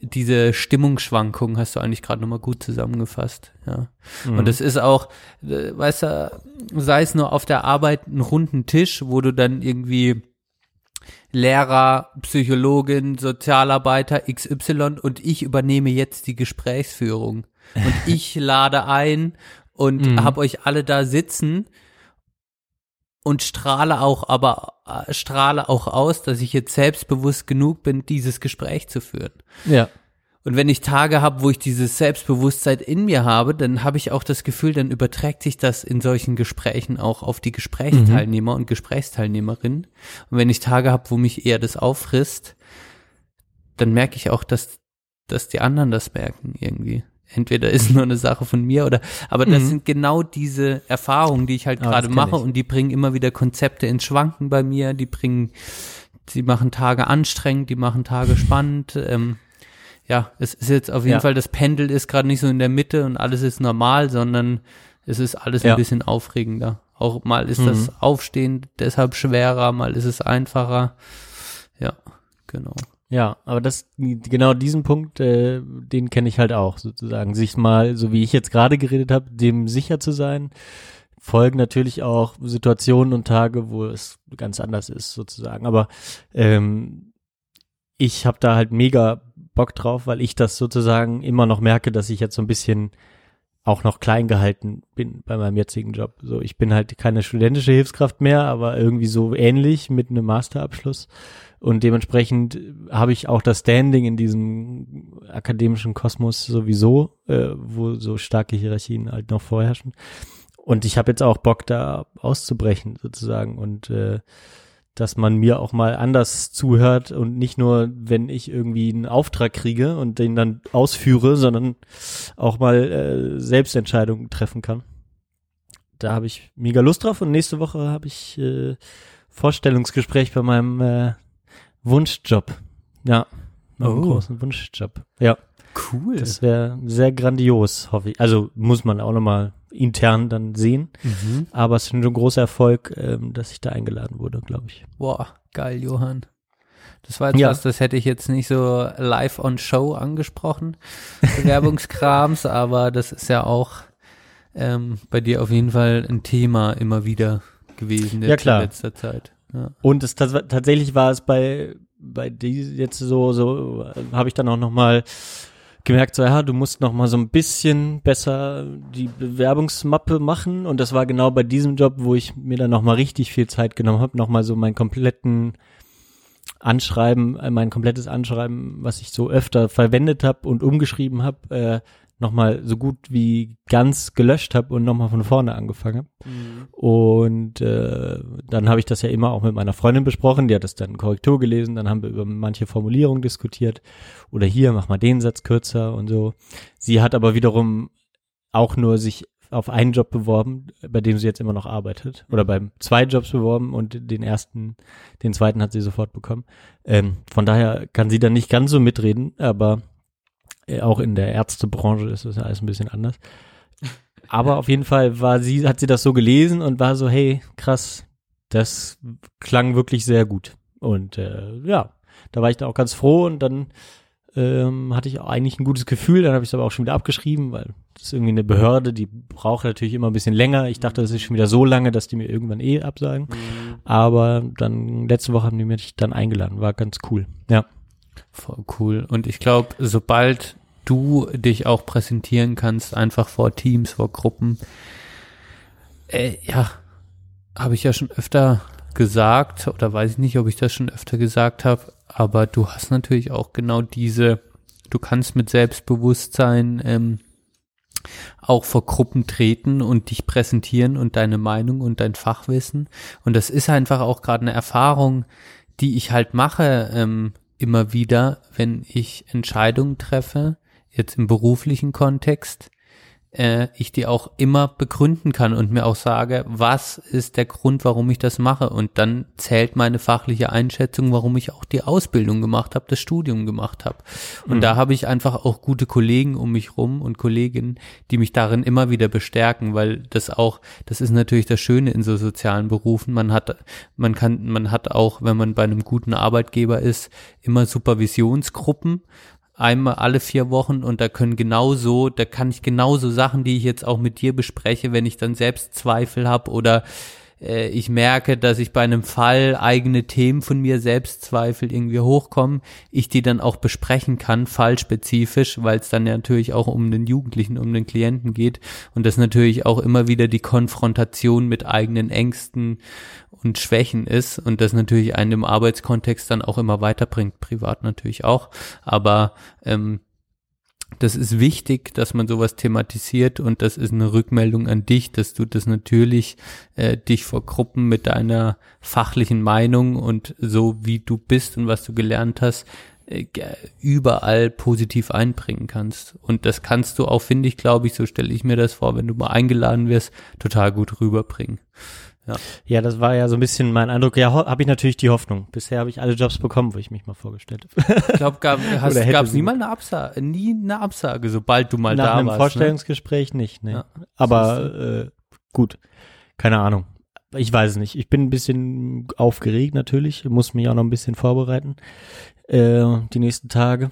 diese Stimmungsschwankung hast du eigentlich gerade nochmal gut zusammengefasst, ja. Mhm. Und es ist auch, äh, weißt du, sei es nur auf der Arbeit einen runden Tisch, wo du dann irgendwie Lehrer, Psychologin, Sozialarbeiter XY und ich übernehme jetzt die Gesprächsführung. Und ich lade ein und mhm. habe euch alle da sitzen und strahle auch, aber äh, strahle auch aus, dass ich jetzt selbstbewusst genug bin, dieses Gespräch zu führen. Ja. Und wenn ich Tage habe, wo ich dieses Selbstbewusstsein in mir habe, dann habe ich auch das Gefühl, dann überträgt sich das in solchen Gesprächen auch auf die Gesprächsteilnehmer mhm. und Gesprächsteilnehmerinnen. Und wenn ich Tage habe, wo mich eher das auffrisst, dann merke ich auch, dass, dass die anderen das merken irgendwie. Entweder ist nur eine Sache von mir oder, aber das mhm. sind genau diese Erfahrungen, die ich halt gerade mache ich. und die bringen immer wieder Konzepte ins Schwanken bei mir, die bringen, die machen Tage anstrengend, die machen Tage spannend, ähm, ja, es ist jetzt auf jeden ja. Fall, das Pendel ist gerade nicht so in der Mitte und alles ist normal, sondern es ist alles ja. ein bisschen aufregender. Auch mal ist mhm. das Aufstehen deshalb schwerer, mal ist es einfacher. Ja, genau. Ja, aber das genau diesen Punkt, äh, den kenne ich halt auch sozusagen, sich mal, so wie ich jetzt gerade geredet habe, dem sicher zu sein. Folgen natürlich auch Situationen und Tage, wo es ganz anders ist sozusagen. Aber ähm, ich habe da halt mega Bock drauf, weil ich das sozusagen immer noch merke, dass ich jetzt so ein bisschen auch noch klein gehalten bin bei meinem jetzigen Job. So, ich bin halt keine studentische Hilfskraft mehr, aber irgendwie so ähnlich mit einem Masterabschluss. Und dementsprechend habe ich auch das Standing in diesem akademischen Kosmos sowieso, äh, wo so starke Hierarchien halt noch vorherrschen. Und ich habe jetzt auch Bock, da auszubrechen sozusagen und äh, dass man mir auch mal anders zuhört und nicht nur, wenn ich irgendwie einen Auftrag kriege und den dann ausführe, sondern auch mal äh, Selbstentscheidungen treffen kann. Da habe ich mega Lust drauf und nächste Woche habe ich äh, Vorstellungsgespräch bei meinem äh, Wunschjob. Ja, meinem oh. großen Wunschjob. Ja. Cool. Das wäre sehr grandios, hoffe ich. Also muss man auch nochmal intern dann sehen. Mhm. Aber es ist ein großer Erfolg, ähm, dass ich da eingeladen wurde, glaube ich. Boah, geil, Johann. Das war jetzt ja. was, das hätte ich jetzt nicht so live on Show angesprochen, Bewerbungskrams, aber das ist ja auch ähm, bei dir auf jeden Fall ein Thema immer wieder gewesen ja, klar. in letzter Zeit. Ja. Und es tatsächlich war es bei bei die jetzt so so äh, habe ich dann auch noch mal gemerkt, so ja, du musst noch mal so ein bisschen besser die Bewerbungsmappe machen. Und das war genau bei diesem Job, wo ich mir dann noch mal richtig viel Zeit genommen habe, noch mal so meinen kompletten Anschreiben, äh, mein komplettes Anschreiben, was ich so öfter verwendet habe und umgeschrieben habe, äh, nochmal so gut wie ganz gelöscht habe und nochmal von vorne angefangen habe. Mhm. Und äh, dann habe ich das ja immer auch mit meiner Freundin besprochen, die hat das dann Korrektur gelesen, dann haben wir über manche Formulierungen diskutiert oder hier, mach mal den Satz kürzer und so. Sie hat aber wiederum auch nur sich auf einen Job beworben, bei dem sie jetzt immer noch arbeitet. Oder beim zwei Jobs beworben und den ersten, den zweiten hat sie sofort bekommen. Ähm, von daher kann sie dann nicht ganz so mitreden, aber auch in der Ärztebranche ist das ja alles ein bisschen anders. Aber auf jeden Fall war sie, hat sie das so gelesen und war so, hey, krass, das klang wirklich sehr gut. Und äh, ja, da war ich dann auch ganz froh und dann ähm, hatte ich auch eigentlich ein gutes Gefühl. Dann habe ich es aber auch schon wieder abgeschrieben, weil das ist irgendwie eine Behörde, die braucht natürlich immer ein bisschen länger. Ich dachte, das ist schon wieder so lange, dass die mir irgendwann eh absagen. Mhm. Aber dann letzte Woche haben die mich dann eingeladen. War ganz cool. Ja. Voll cool. Und ich glaube, sobald du dich auch präsentieren kannst, einfach vor Teams, vor Gruppen, äh, ja, habe ich ja schon öfter gesagt, oder weiß ich nicht, ob ich das schon öfter gesagt habe, aber du hast natürlich auch genau diese, du kannst mit Selbstbewusstsein ähm, auch vor Gruppen treten und dich präsentieren und deine Meinung und dein Fachwissen. Und das ist einfach auch gerade eine Erfahrung, die ich halt mache ähm, immer wieder, wenn ich Entscheidungen treffe, jetzt im beruflichen Kontext, äh, ich die auch immer begründen kann und mir auch sage, was ist der Grund, warum ich das mache. Und dann zählt meine fachliche Einschätzung, warum ich auch die Ausbildung gemacht habe, das Studium gemacht habe. Und mhm. da habe ich einfach auch gute Kollegen um mich rum und Kolleginnen, die mich darin immer wieder bestärken, weil das auch, das ist natürlich das Schöne in so sozialen Berufen. Man hat, man kann, man hat auch, wenn man bei einem guten Arbeitgeber ist, immer Supervisionsgruppen einmal alle vier Wochen und da können genauso, da kann ich genauso Sachen, die ich jetzt auch mit dir bespreche, wenn ich dann selbst Zweifel habe oder äh, ich merke, dass ich bei einem Fall eigene Themen von mir Selbstzweifel irgendwie hochkommen, ich die dann auch besprechen kann, fallspezifisch, weil es dann ja natürlich auch um den Jugendlichen, um den Klienten geht und das natürlich auch immer wieder die Konfrontation mit eigenen Ängsten und Schwächen ist und das natürlich einen im Arbeitskontext dann auch immer weiterbringt, privat natürlich auch, aber ähm, das ist wichtig, dass man sowas thematisiert und das ist eine Rückmeldung an dich, dass du das natürlich äh, dich vor Gruppen mit deiner fachlichen Meinung und so wie du bist und was du gelernt hast, äh, überall positiv einbringen kannst. Und das kannst du auch, finde ich, glaube ich, so stelle ich mir das vor, wenn du mal eingeladen wirst, total gut rüberbringen. Ja. ja, das war ja so ein bisschen mein Eindruck. Ja, habe ich natürlich die Hoffnung. Bisher habe ich alle Jobs bekommen, wo ich mich mal vorgestellt habe. Ich glaube, gab es nie mal eine Absage, nie eine Absage, sobald du mal Nach da warst. Nach einem Vorstellungsgespräch ne? nicht, ne. Ja. Aber äh, gut, keine Ahnung. Ich weiß es nicht. Ich bin ein bisschen aufgeregt natürlich, muss mich auch noch ein bisschen vorbereiten äh, die nächsten Tage.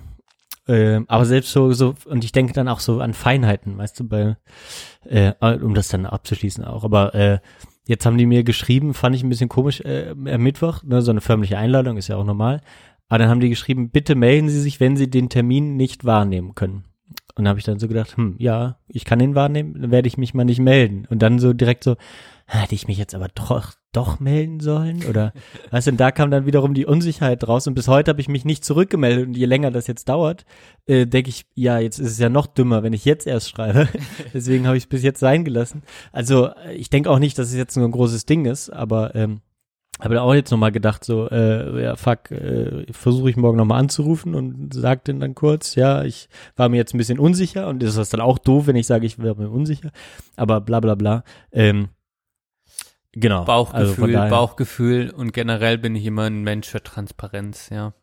Äh, aber selbst so, so, und ich denke dann auch so an Feinheiten, weißt du, bei, äh, um das dann abzuschließen auch. Aber äh, Jetzt haben die mir geschrieben, fand ich ein bisschen komisch, äh, am Mittwoch, ne, so eine förmliche Einladung, ist ja auch normal. Aber dann haben die geschrieben, bitte melden Sie sich, wenn Sie den Termin nicht wahrnehmen können. Und habe ich dann so gedacht, hm, ja, ich kann den wahrnehmen, dann werde ich mich mal nicht melden. Und dann so direkt so, hätte ich mich jetzt aber doch, doch melden sollen? Oder weißt du, da kam dann wiederum die Unsicherheit raus und bis heute habe ich mich nicht zurückgemeldet und je länger das jetzt dauert, äh, denke ich, ja, jetzt ist es ja noch dümmer, wenn ich jetzt erst schreibe. Deswegen habe ich es bis jetzt sein gelassen. Also ich denke auch nicht, dass es jetzt nur ein großes Ding ist, aber ähm, habe auch jetzt nochmal gedacht, so, äh, ja, fuck, äh, versuche ich morgen nochmal anzurufen und sag den dann kurz, ja, ich war mir jetzt ein bisschen unsicher und ist das dann auch doof, wenn ich sage, ich wäre mir unsicher, aber bla bla bla. Ähm, Genau. Bauchgefühl, also Bauchgefühl und generell bin ich immer ein Mensch für Transparenz, ja.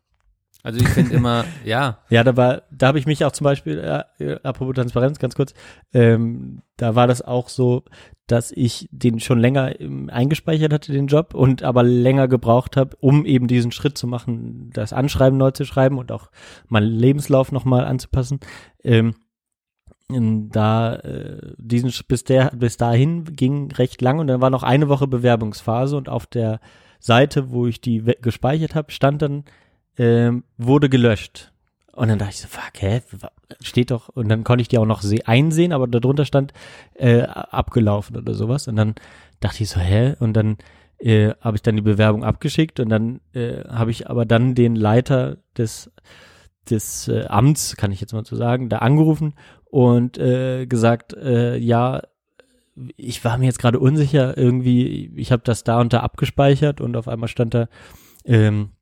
Also ich finde immer, ja. Ja, da war, da habe ich mich auch zum Beispiel, äh, apropos Transparenz, ganz kurz, ähm, da war das auch so, dass ich den schon länger ähm, eingespeichert hatte, den Job, und aber länger gebraucht habe, um eben diesen Schritt zu machen, das Anschreiben neu zu schreiben und auch meinen Lebenslauf nochmal anzupassen. Ähm, da äh, diesen bis der bis dahin ging recht lang und dann war noch eine Woche Bewerbungsphase und auf der Seite, wo ich die gespeichert habe, stand dann äh, wurde gelöscht. Und dann dachte ich so, fuck, hä? Steht doch, und dann konnte ich die auch noch einsehen, aber darunter stand äh, abgelaufen oder sowas. Und dann dachte ich so, hä? Und dann äh, habe ich dann die Bewerbung abgeschickt und dann äh, habe ich aber dann den Leiter des des äh, Amts, kann ich jetzt mal so sagen, da angerufen und äh, gesagt, äh, ja, ich war mir jetzt gerade unsicher, irgendwie, ich habe das da und da abgespeichert und auf einmal stand da, ähm,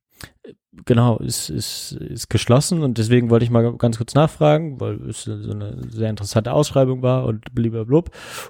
genau, ist, ist, ist geschlossen und deswegen wollte ich mal ganz kurz nachfragen, weil es so eine sehr interessante Ausschreibung war und blablabla.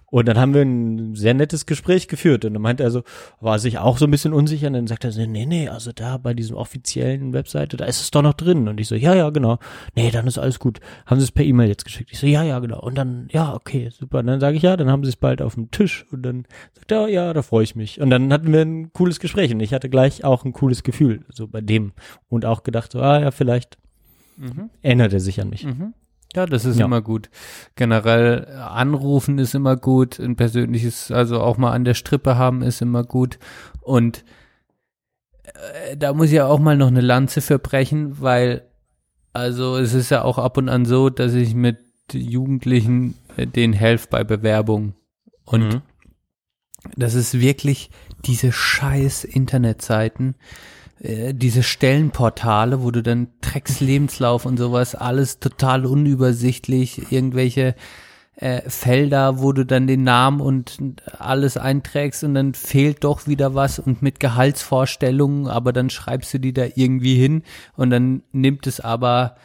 Und dann haben wir ein sehr nettes Gespräch geführt und dann meinte er so, war sich auch so ein bisschen unsicher und dann sagt er so, nee, nee, also da bei diesem offiziellen Webseite, da ist es doch noch drin. Und ich so, ja, ja, genau. Nee, dann ist alles gut. Haben sie es per E-Mail jetzt geschickt? Ich so, ja, ja, genau. Und dann, ja, okay, super. Und dann sage ich, ja, dann haben sie es bald auf dem Tisch und dann sagt er, ja, da freue ich mich. Und dann hatten wir ein cooles Gespräch und ich hatte gleich auch ein cooles Gefühl, so bei dem und auch gedacht, so, ah ja, vielleicht erinnert er sich an mich. Mhm. Ja, das ist Ja. immer gut. Generell äh, anrufen ist immer gut, ein persönliches, also auch mal an der Strippe haben ist immer gut. Und äh, da muss ich ja auch mal noch eine Lanze für brechen, weil also es ist ja auch ab und an so, dass ich mit Jugendlichen äh, denen helfe bei Bewerbung. Und Mhm. das ist wirklich diese scheiß Internetseiten, äh, diese Stellenportale, wo du dann Drecks Lebenslauf und sowas, alles total unübersichtlich, irgendwelche äh, Felder, wo du dann den Namen und alles einträgst und dann fehlt doch wieder was und mit Gehaltsvorstellungen, aber dann schreibst du die da irgendwie hin und dann nimmt es aber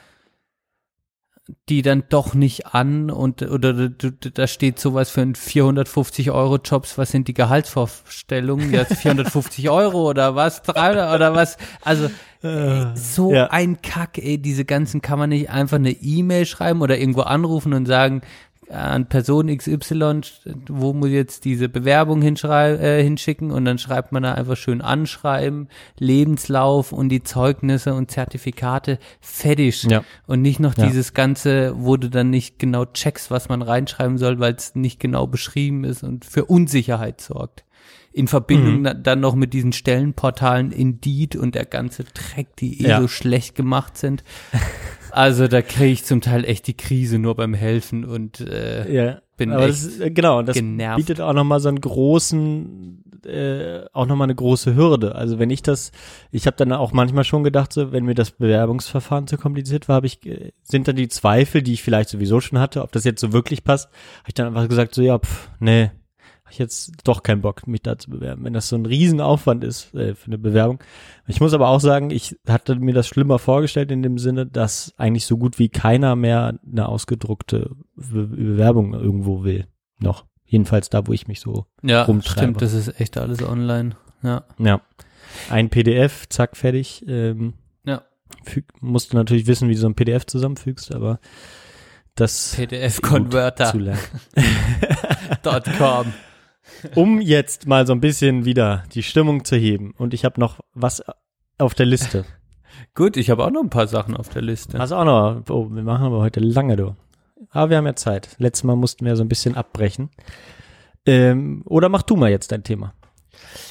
die dann doch nicht an und oder da steht sowas für ein 450 Euro Jobs, was sind die Gehaltsvorstellungen? Jetzt 450 Euro oder was? 300 oder was? Also ey, so ja. ein Kack, ey, diese ganzen kann man nicht einfach eine E-Mail schreiben oder irgendwo anrufen und sagen, an Person XY, wo muss ich jetzt diese Bewerbung äh, hinschicken und dann schreibt man da einfach schön anschreiben, Lebenslauf und die Zeugnisse und Zertifikate fertig. Ja. Und nicht noch Ja. dieses Ganze, wo du dann nicht genau checkst, was man reinschreiben soll, weil es nicht genau beschrieben ist und für Unsicherheit sorgt. In Verbindung na- dann noch mit diesen Stellenportalen Indeed und der ganze Dreck, die eh Ja. so schlecht gemacht sind. Also da kriege ich zum Teil echt die Krise nur beim Helfen und äh, Ja, bin aber echt das äh, genau, das genervt. bietet auch nochmal so einen großen, äh, auch nochmal eine große Hürde. Also wenn ich das, ich habe dann auch manchmal schon gedacht, so, wenn mir das Bewerbungsverfahren zu kompliziert war, habe ich, äh, sind dann die Zweifel, die ich vielleicht sowieso schon hatte, ob das jetzt so wirklich passt, habe ich dann einfach gesagt, so ja, pff, nee, ich jetzt doch keinen Bock, mich da zu bewerben, wenn das so ein Riesenaufwand ist äh, für eine Bewerbung. Ich muss aber auch sagen, ich hatte mir das schlimmer vorgestellt in dem Sinne, dass eigentlich so gut wie keiner mehr eine ausgedruckte Be Bewerbung irgendwo will. Noch. Jedenfalls da, wo ich mich so, ja, rumtreibe. stimmt, das ist echt alles online. Ja. ja. Ein PDF, zack, fertig. Ähm, Ja. Füg, musst du natürlich wissen, wie du so ein PDF zusammenfügst, aber das PDF ist gut Converter. zu lernen. .com. Um jetzt mal so ein bisschen wieder die Stimmung zu heben. Und ich habe noch was auf der Liste. Gut, ich habe auch noch ein paar Sachen auf der Liste. Also auch noch, oh, wir machen aber heute lange, du. Aber wir haben ja Zeit. Letztes Mal mussten wir so ein bisschen abbrechen. Ähm, oder mach du mal jetzt dein Thema.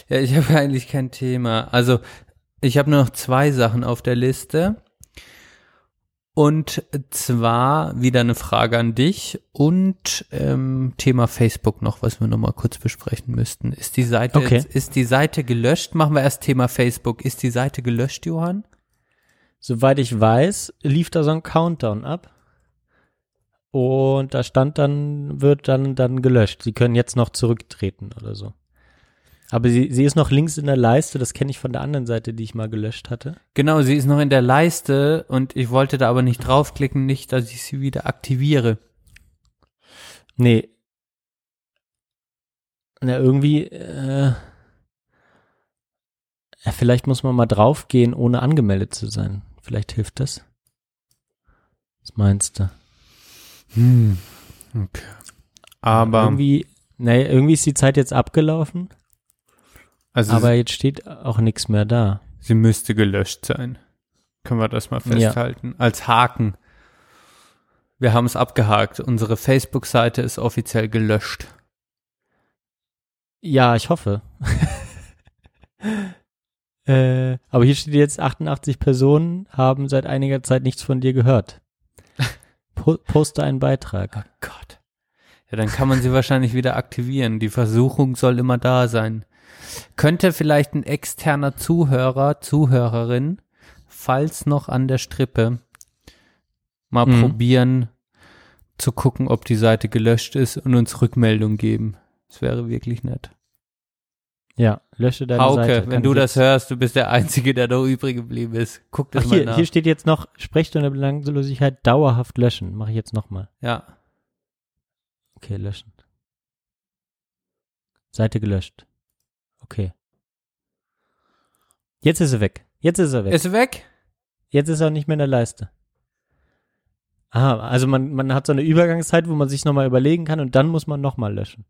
Ja, ich habe eigentlich kein Thema. Also, ich habe nur noch zwei Sachen auf der Liste. Und zwar wieder eine Frage an dich und ähm, Thema Facebook noch, was wir noch mal kurz besprechen müssten. Ist die Seite Okay. jetzt, ist die Seite gelöscht? Machen wir erst Thema Facebook. Ist die Seite gelöscht, Johann? Soweit ich weiß, lief da so ein Countdown ab. Und da stand dann, wird dann, dann gelöscht. Sie können jetzt noch zurücktreten oder so. Aber sie, sie ist noch links in der Leiste, das kenne ich von der anderen Seite, die ich mal gelöscht hatte. Genau, sie ist noch in der Leiste und ich wollte da aber nicht draufklicken, nicht, dass ich sie wieder aktiviere. Nee. Na, irgendwie, äh, vielleicht muss man mal draufgehen, ohne angemeldet zu sein. Vielleicht hilft das. Was meinst du? Hm. Okay. Aber, irgendwie, naja, irgendwie ist die Zeit jetzt abgelaufen, also aber jetzt steht auch nichts mehr da. Sie müsste gelöscht sein. Können wir das mal festhalten? Als Haken. Wir haben es abgehakt. Unsere Facebook-Seite ist offiziell gelöscht. Ja, ich hoffe. äh, aber hier steht jetzt 88 Personen haben seit einiger Zeit nichts von dir gehört. Po poste einen Beitrag. Oh Gott. Ja, dann kann man sie wahrscheinlich wieder aktivieren. Die Versuchung soll immer da sein. Könnte vielleicht ein externer Zuhörer, Zuhörerin, falls noch an der Strippe, mal Mhm. probieren zu gucken, ob die Seite gelöscht ist und uns Rückmeldung geben. Das wäre wirklich nett. Ja, lösche deine Hauke, Seite. wenn du das hörst, du bist der Einzige, der noch übrig geblieben ist. Guck das Ach, mal hier, nach. hier steht jetzt noch Sprechstunde Belanglosigkeit dauerhaft löschen. Mache ich jetzt nochmal. ja. Okay, löschen. Seite gelöscht. Okay. Jetzt ist er weg. Jetzt ist er weg. Ist weg? Jetzt ist er nicht mehr in der Leiste. Ah, also man, man hat so eine Übergangszeit, wo man sich nochmal überlegen kann und dann muss man nochmal löschen.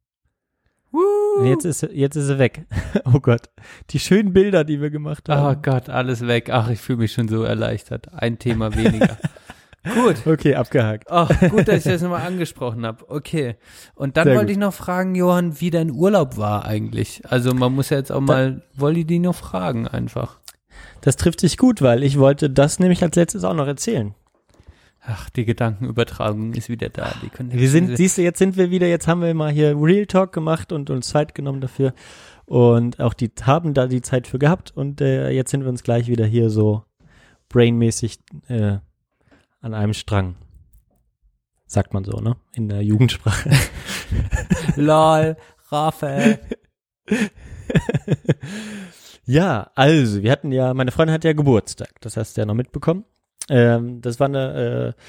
Und jetzt ist, er- jetzt ist er weg. Oh Gott. Die schönen Bilder, die wir gemacht Oh haben. Gott, alles weg. Ach, ich fühle mich schon so erleichtert. Ein Thema weniger. Gut. Okay, abgehakt. Ach, gut, dass ich das nochmal angesprochen habe. Okay. Und dann Sehr wollte gut. ich noch fragen, Johann, wie dein Urlaub war eigentlich. Also man muss ja jetzt auch mal, wollte ich die noch fragen einfach. Das trifft sich gut, weil ich wollte das nämlich als letztes auch noch erzählen. Ach, die Gedankenübertragung ist wieder da. Die können Wir sind, siehst du, jetzt sind wir wieder, jetzt haben wir mal hier Real Talk gemacht und uns Zeit genommen dafür. Und auch die haben da die Zeit für gehabt und äh, jetzt sind wir uns gleich wieder hier so brainmäßig äh, an einem Strang. Sagt man so, ne? In der Jugendsprache. Lol, Raphael. ja, also, wir hatten ja, meine Freundin hat ja Geburtstag, das hast du ja noch mitbekommen. Ähm, das war eine äh,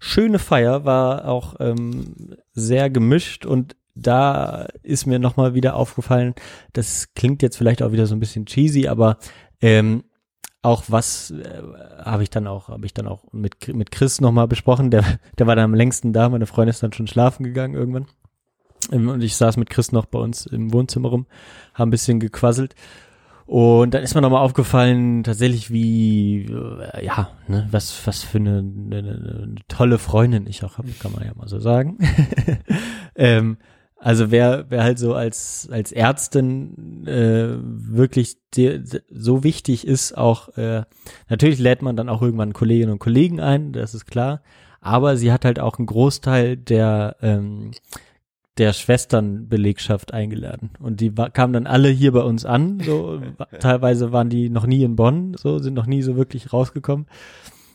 schöne Feier, war auch ähm, sehr gemischt und da ist mir nochmal wieder aufgefallen, das klingt jetzt vielleicht auch wieder so ein bisschen cheesy, aber ähm, auch was äh, habe ich dann auch, habe ich dann auch mit, mit Chris nochmal besprochen, der, der war dann am längsten da, meine Freundin ist dann schon schlafen gegangen irgendwann. Ähm, Und ich saß mit Chris noch bei uns im Wohnzimmer rum, haben ein bisschen gequasselt. Und dann ist mir nochmal aufgefallen, tatsächlich, wie, äh, ja, ne, was, was für eine, eine, eine tolle Freundin ich auch habe, kann man ja mal so sagen. ähm, also wer, wer halt so als, als Ärztin äh, wirklich dir so wichtig ist, auch, äh, natürlich lädt man dann auch irgendwann Kolleginnen und Kollegen ein, das ist klar, aber sie hat halt auch einen Großteil der, ähm, der Schwesternbelegschaft eingeladen. Und die war, kamen dann alle hier bei uns an. So, teilweise waren die noch nie in Bonn, so, sind noch nie so wirklich rausgekommen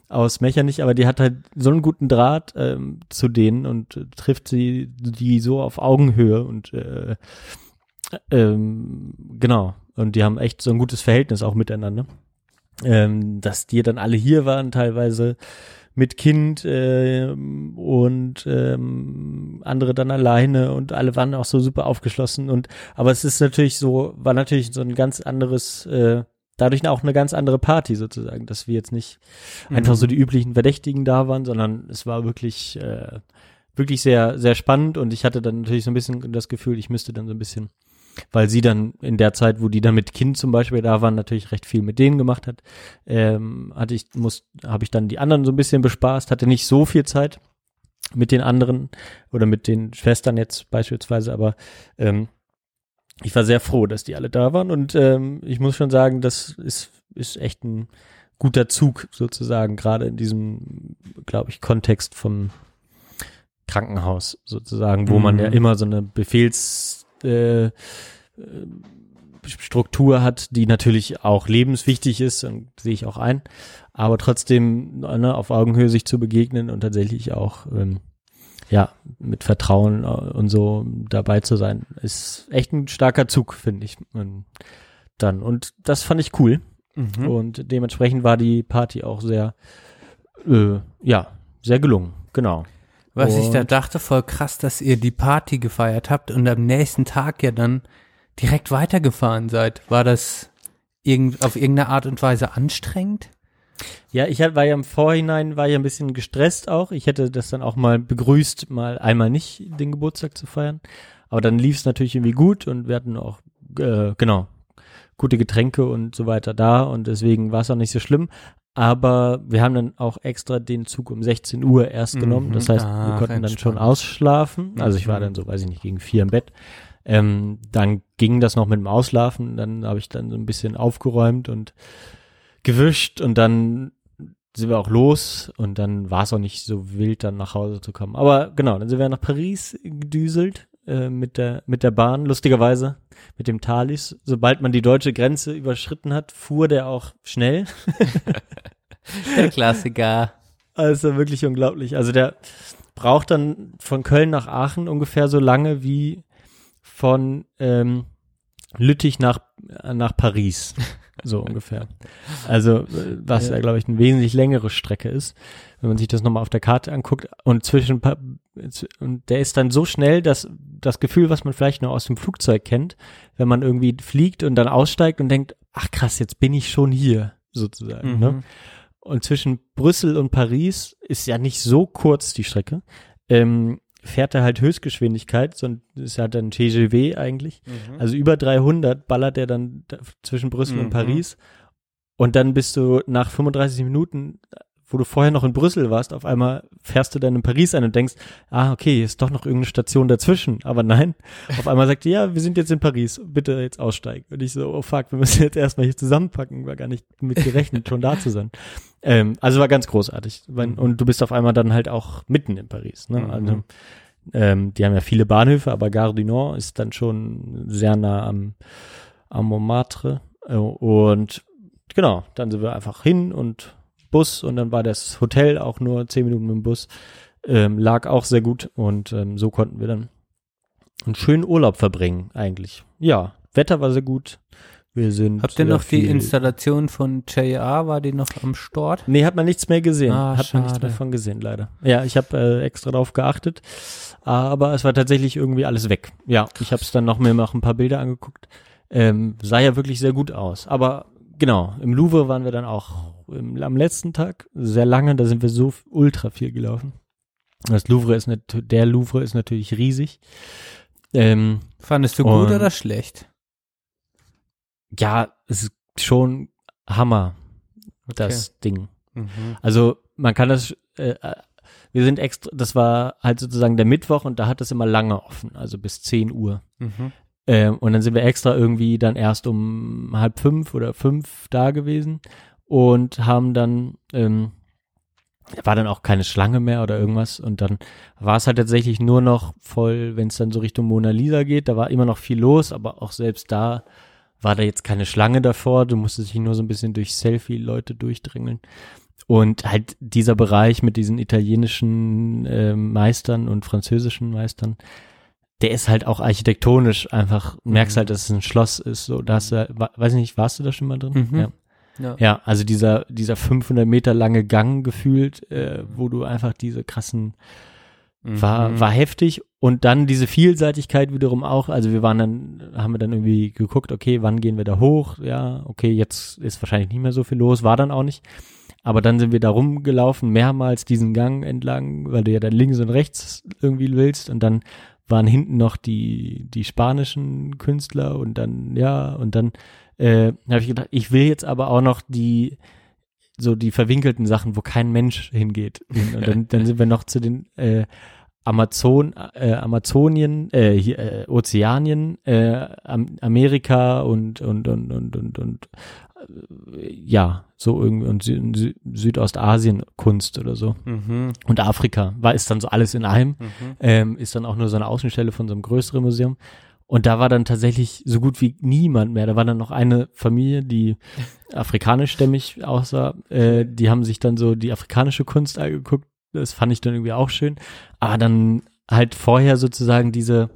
aus Mechernich, aber die hat halt so einen guten Draht ähm, zu denen und äh, trifft sie die so auf Augenhöhe und äh, ähm, genau. Und die haben echt so ein gutes Verhältnis auch miteinander. Ähm, dass die dann alle hier waren, teilweise mit Kind ähm, und ähm, andere dann alleine und alle waren auch so super aufgeschlossen und aber es ist natürlich so, war natürlich so ein ganz anderes, äh, dadurch auch eine ganz andere Party sozusagen, dass wir jetzt nicht einfach so die üblichen Verdächtigen da waren, sondern es war wirklich, äh, wirklich sehr, sehr spannend und ich hatte dann natürlich so ein bisschen das Gefühl, ich müsste dann so ein bisschen weil sie dann in der Zeit, wo die dann mit Kind zum Beispiel da waren, natürlich recht viel mit denen gemacht hat, ähm, hatte ich, muss, habe ich dann die anderen so ein bisschen bespaßt, hatte nicht so viel Zeit mit den anderen oder mit den Schwestern jetzt beispielsweise, aber ähm, ich war sehr froh, dass die alle da waren und ähm, ich muss schon sagen, das ist, ist echt ein guter Zug sozusagen, gerade in diesem, glaube ich, Kontext vom Krankenhaus sozusagen, wo man Mhm. ja immer so eine Befehls äh, äh, Struktur hat, die natürlich auch lebenswichtig ist und sehe ich auch ein, aber trotzdem ne, auf Augenhöhe sich zu begegnen und tatsächlich auch ähm, ja mit Vertrauen äh, und so dabei zu sein, ist echt ein starker Zug, finde ich. Und dann und das fand ich cool Mhm. und dementsprechend war die Party auch sehr äh, ja sehr gelungen, genau. Was ich da Und- dachte, voll krass, dass ihr die Party gefeiert habt und am nächsten Tag ja dann direkt weitergefahren seid. War das irgend, auf irgendeine Art und Weise anstrengend? Ja, ich war ja im Vorhinein, war ja ein bisschen gestresst auch. Ich hätte das dann auch mal begrüßt, mal einmal nicht den Geburtstag zu feiern. Aber dann lief es natürlich irgendwie gut und wir hatten auch, äh, genau, gute Getränke und so weiter da und deswegen war es auch nicht so schlimm. Aber wir haben dann auch extra den Zug um 16 Uhr erst Mhm. genommen. Das heißt, wir Ach, konnten dann schon ausschlafen. Also ich war Mhm. dann so, weiß ich nicht, gegen vier im Bett. Ähm, dann ging das noch mit dem Auslaufen. Dann habe ich dann so ein bisschen aufgeräumt und gewischt und dann sind wir auch los und dann war es auch nicht so wild, dann nach Hause zu kommen. Aber genau, dann sind wir nach Paris gedüselt äh, mit der mit der Bahn, lustigerweise mit dem Thalys. Sobald man die deutsche Grenze überschritten hat, fuhr der auch schnell. Der Klassiker. Also wirklich unglaublich. Also der braucht dann von Köln nach Aachen ungefähr so lange wie von ähm, Lüttich nach, nach Paris, so ungefähr. Also, äh, was ja, glaube ich, eine wesentlich längere Strecke ist, wenn man sich das nochmal auf der Karte anguckt. Und zwischen, und der ist dann so schnell, dass das Gefühl, was man vielleicht nur aus dem Flugzeug kennt, wenn man irgendwie fliegt und dann aussteigt und denkt, ach krass, jetzt bin ich schon hier, sozusagen. Mhm. Ne? Und zwischen Brüssel und Paris ist ja nicht so kurz die Strecke. Ähm, fährt er halt Höchstgeschwindigkeit, so ein, ist ja dann TGV eigentlich. Also über 300 ballert er dann da zwischen Brüssel und Mhm. Paris. Und dann bist du nach 35 Minuten, wo du vorher noch in Brüssel warst, auf einmal fährst du dann in Paris ein und denkst, ah, okay, hier ist doch noch irgendeine Station dazwischen. Aber nein, auf einmal sagt die, ja, wir sind jetzt in Paris, bitte jetzt aussteigen. Und ich so, oh fuck, wir müssen jetzt erstmal hier zusammenpacken, war gar nicht mit gerechnet, schon da zu sein. Ähm, also war ganz großartig. Weil- Und du bist auf einmal dann halt auch mitten in Paris. Ne? Mhm. Also, ähm, die haben ja viele Bahnhöfe, aber Gare du Nord ist dann schon sehr nah am, am Montmartre. Äh, Und genau, dann sind wir einfach hin und Bus und dann war das Hotel auch nur zehn Minuten mit dem Bus. Ähm, lag auch sehr gut und ähm, so konnten wir dann einen schönen Urlaub verbringen eigentlich. Ja, Wetter war sehr gut. Wir sind Habt ihr noch die Installation von JR, war die noch am Start? Nee, hat man nichts mehr gesehen. Ah, hat man nichts schade. mehr von gesehen, leider. Ja, ich habe äh, extra drauf geachtet, aber es war tatsächlich irgendwie alles weg. Ja, ich habe es dann noch mir noch ein paar Bilder angeguckt. Ähm, sah ja wirklich sehr gut aus. Aber genau, im Louvre waren wir dann auch im, am letzten Tag sehr lange. Da sind wir so ultra viel gelaufen. Das Louvre ist nat- der Louvre ist natürlich riesig. Ähm, Fandest du gut oder schlecht? Ja, es ist schon Hammer, das Ding. Mhm. Also man kann das, äh, äh, wir sind extra, das war halt sozusagen der Mittwoch und da hat es immer lange offen, also bis 10 Uhr. Mhm. Ähm, und dann sind wir extra irgendwie dann erst um halb fünf oder fünf da gewesen und haben dann, ähm, war dann auch keine Schlange mehr oder irgendwas und dann war es halt tatsächlich nur noch voll, wenn es dann so Richtung Mona Lisa geht, da war immer noch viel los, aber auch selbst da war da jetzt keine Schlange davor, du musstest dich nur so ein bisschen durch Selfie-Leute durchdrängeln. Und halt dieser Bereich mit diesen italienischen ähm, Meistern und französischen Meistern, der ist halt auch architektonisch einfach, merkst halt, dass es ein Schloss ist. So, da hast du, wa- weiß nicht, warst du da schon mal drin? Mhm. Ja. Ja. ja, also dieser, dieser 500 Meter lange Gang gefühlt, äh, wo du einfach diese krassen, war, Mhm. war heftig. Und dann diese Vielseitigkeit wiederum auch. Also wir waren dann, haben wir dann irgendwie geguckt, okay, wann gehen wir da hoch? Ja, okay, jetzt ist wahrscheinlich nicht mehr so viel los, war dann auch nicht. Aber dann sind wir da rumgelaufen, mehrmals diesen Gang entlang, weil du ja dann links und rechts irgendwie willst. Und dann waren hinten noch die, die spanischen Künstler und dann, ja, und dann äh, habe ich gedacht, ich will jetzt aber auch noch die, so die verwinkelten Sachen, wo kein Mensch hingeht. hin. Und dann, dann sind wir noch zu den äh, Amazon, äh, Amazonien, äh, hier, äh, Ozeanien, äh, Am Amerika und und und und und und äh, ja, so irgendwie und Sü Sü Südostasien Kunst oder so Mhm. und Afrika war ist dann so alles in einem, Mhm. ähm, ist dann auch nur so eine Außenstelle von so einem größeren Museum. Und da war dann tatsächlich so gut wie niemand mehr. Da war dann noch eine Familie, die afrikanischstämmig aussah. Äh, die haben sich dann so die afrikanische Kunst angeguckt. Das fand ich dann irgendwie auch schön. Aber dann halt vorher sozusagen diese,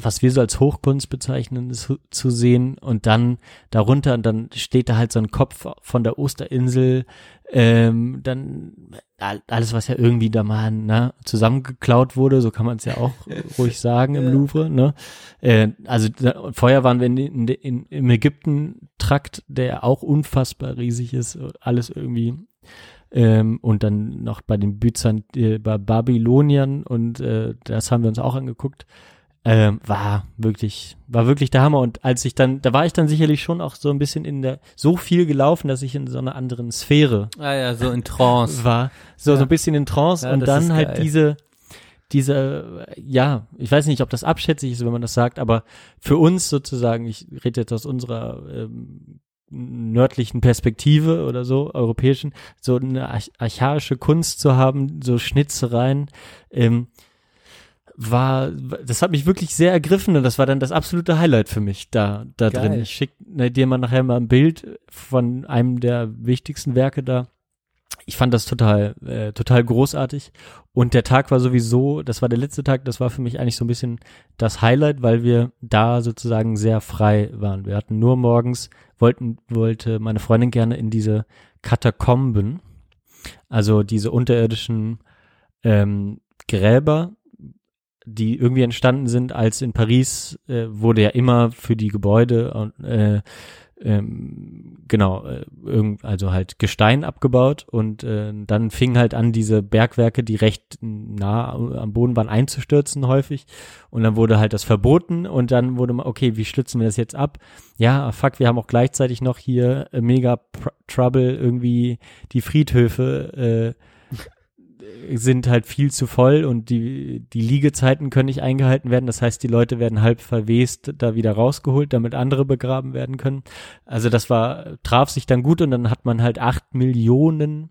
was wir so als Hochkunst bezeichnen, zu, zu sehen und dann darunter und dann steht da halt so ein Kopf von der Osterinsel, ähm, dann all- alles, was ja irgendwie da mal ne, zusammengeklaut wurde, so kann man es ja auch ruhig sagen im Louvre. Ne? Äh, also da, vorher waren wir in, in, in, im Ägypten-Trakt, der auch unfassbar riesig ist, alles irgendwie ähm, und dann noch bei den Byzant äh, bei Babyloniern und äh, das haben wir uns auch angeguckt. Ähm, war wirklich, war wirklich der Hammer. Und als ich dann, da war ich dann sicherlich schon auch so ein bisschen in der, so viel gelaufen, dass ich in so einer anderen Sphäre Ah ja, so in Trance. war. So, Ja. so ein bisschen in Trance Ja, und dann halt geil. diese, diese, ja, ich weiß nicht, ob das abschätzig ist, wenn man das sagt, aber für uns sozusagen, ich rede jetzt aus unserer ähm, nördlichen Perspektive oder so, europäischen, so eine arch archaische Kunst zu haben, so Schnitzereien, ähm, war, das hat mich wirklich sehr ergriffen und das war dann das absolute Highlight für mich da, da Geil. drin. Ich schicke dir mal nachher mal ein Bild von einem der wichtigsten Werke da ich fand das total, äh, total großartig. Und der Tag war sowieso, das war der letzte Tag, das war für mich eigentlich so ein bisschen das Highlight, weil wir da sozusagen sehr frei waren. Wir hatten nur morgens, wollten, wollte meine Freundin gerne in diese Katakomben, also diese unterirdischen ähm, Gräber, die irgendwie entstanden sind, als in Paris äh, wurde ja immer für die Gebäude äh, ähm, genau, äh, also halt Gestein abgebaut und äh, dann fing halt an, diese Bergwerke, die recht nah am Boden waren, einzustürzen häufig und dann wurde halt das verboten und dann wurde mal, okay, wie stützen wir das jetzt ab? Ja, fuck, wir haben auch gleichzeitig noch hier äh, mega Trouble, irgendwie die Friedhöfe äh, sind halt viel zu voll und die, die Liegezeiten können nicht eingehalten werden. Das heißt, die Leute werden halb verwest da wieder rausgeholt, damit andere begraben werden können. Also das war, traf sich dann gut und dann hat man halt acht Millionen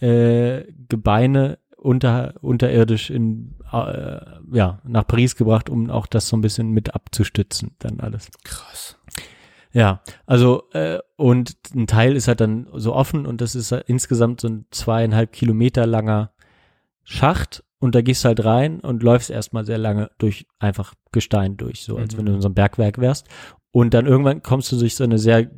äh, Gebeine unter, unterirdisch in, äh, ja, nach Paris gebracht, um auch das so ein bisschen mit abzustützen, dann alles. Krass. Ja, also äh, und ein Teil ist halt dann so offen und das ist halt insgesamt so ein zweieinhalb Kilometer langer Schacht und da gehst du halt rein und läufst erstmal sehr lange durch einfach Gestein durch, so als Mhm. wenn du in so einem Bergwerk wärst. Und dann irgendwann kommst du durch so eine sehr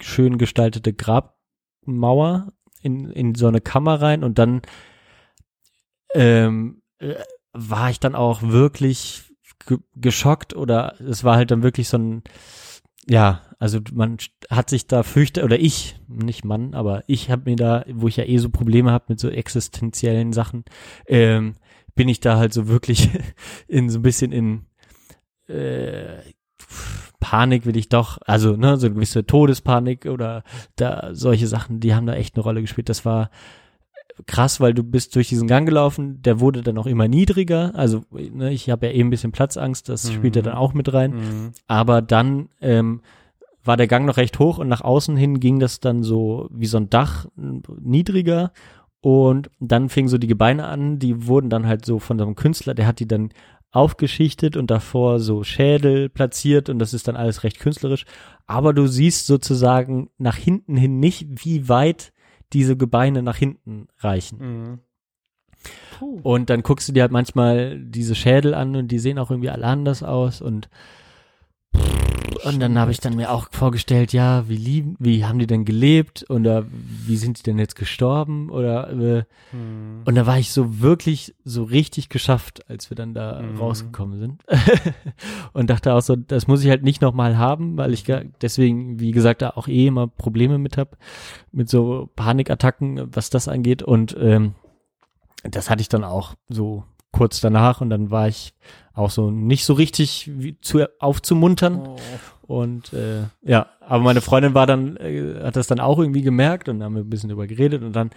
schön gestaltete Grabmauer in, in so eine Kammer rein und dann ähm, äh, war ich dann auch wirklich ge geschockt oder es war halt dann wirklich so ein ja, also man hat sich da fürchte oder ich, nicht Mann, aber ich habe mir da, wo ich ja eh so Probleme habe mit so existenziellen Sachen, ähm, bin ich da halt so wirklich in so ein bisschen in äh, Panik will ich doch, also ne, so eine gewisse Todespanik oder da solche Sachen, die haben da echt eine Rolle gespielt. Das war krass, weil du bist durch diesen Gang gelaufen, der wurde dann auch immer niedriger. Also ne, ich habe ja eben ein bisschen Platzangst, das spielt ja dann auch mit rein. Mhm. Aber dann ähm, war der Gang noch recht hoch und nach außen hin ging das dann so wie so ein Dach niedriger und dann fingen so die Gebeine an, die wurden dann halt so von so einem Künstler, der hat die dann aufgeschichtet und davor so Schädel platziert und das ist dann alles recht künstlerisch. Aber du siehst sozusagen nach hinten hin nicht, wie weit diese Gebeine nach hinten reichen. Mhm. Und dann guckst du dir halt manchmal diese Schädel an und die sehen auch irgendwie alle anders aus und und dann habe ich dann mir auch vorgestellt, ja, wie lieben, wie haben die denn gelebt oder wie sind die denn jetzt gestorben oder äh, Mhm. und da war ich so wirklich so richtig geschafft, als wir dann da Mhm. rausgekommen sind und dachte auch so, das muss ich halt nicht nochmal haben, weil ich deswegen, wie gesagt, da auch eh immer Probleme mit hab mit so Panikattacken, was das angeht und ähm, das hatte ich dann auch so kurz danach und dann war ich auch so nicht so richtig wie zu aufzumuntern Oh. und äh, ja, aber meine Freundin war dann, äh, hat das dann auch irgendwie gemerkt und haben wir ein bisschen drüber geredet und dann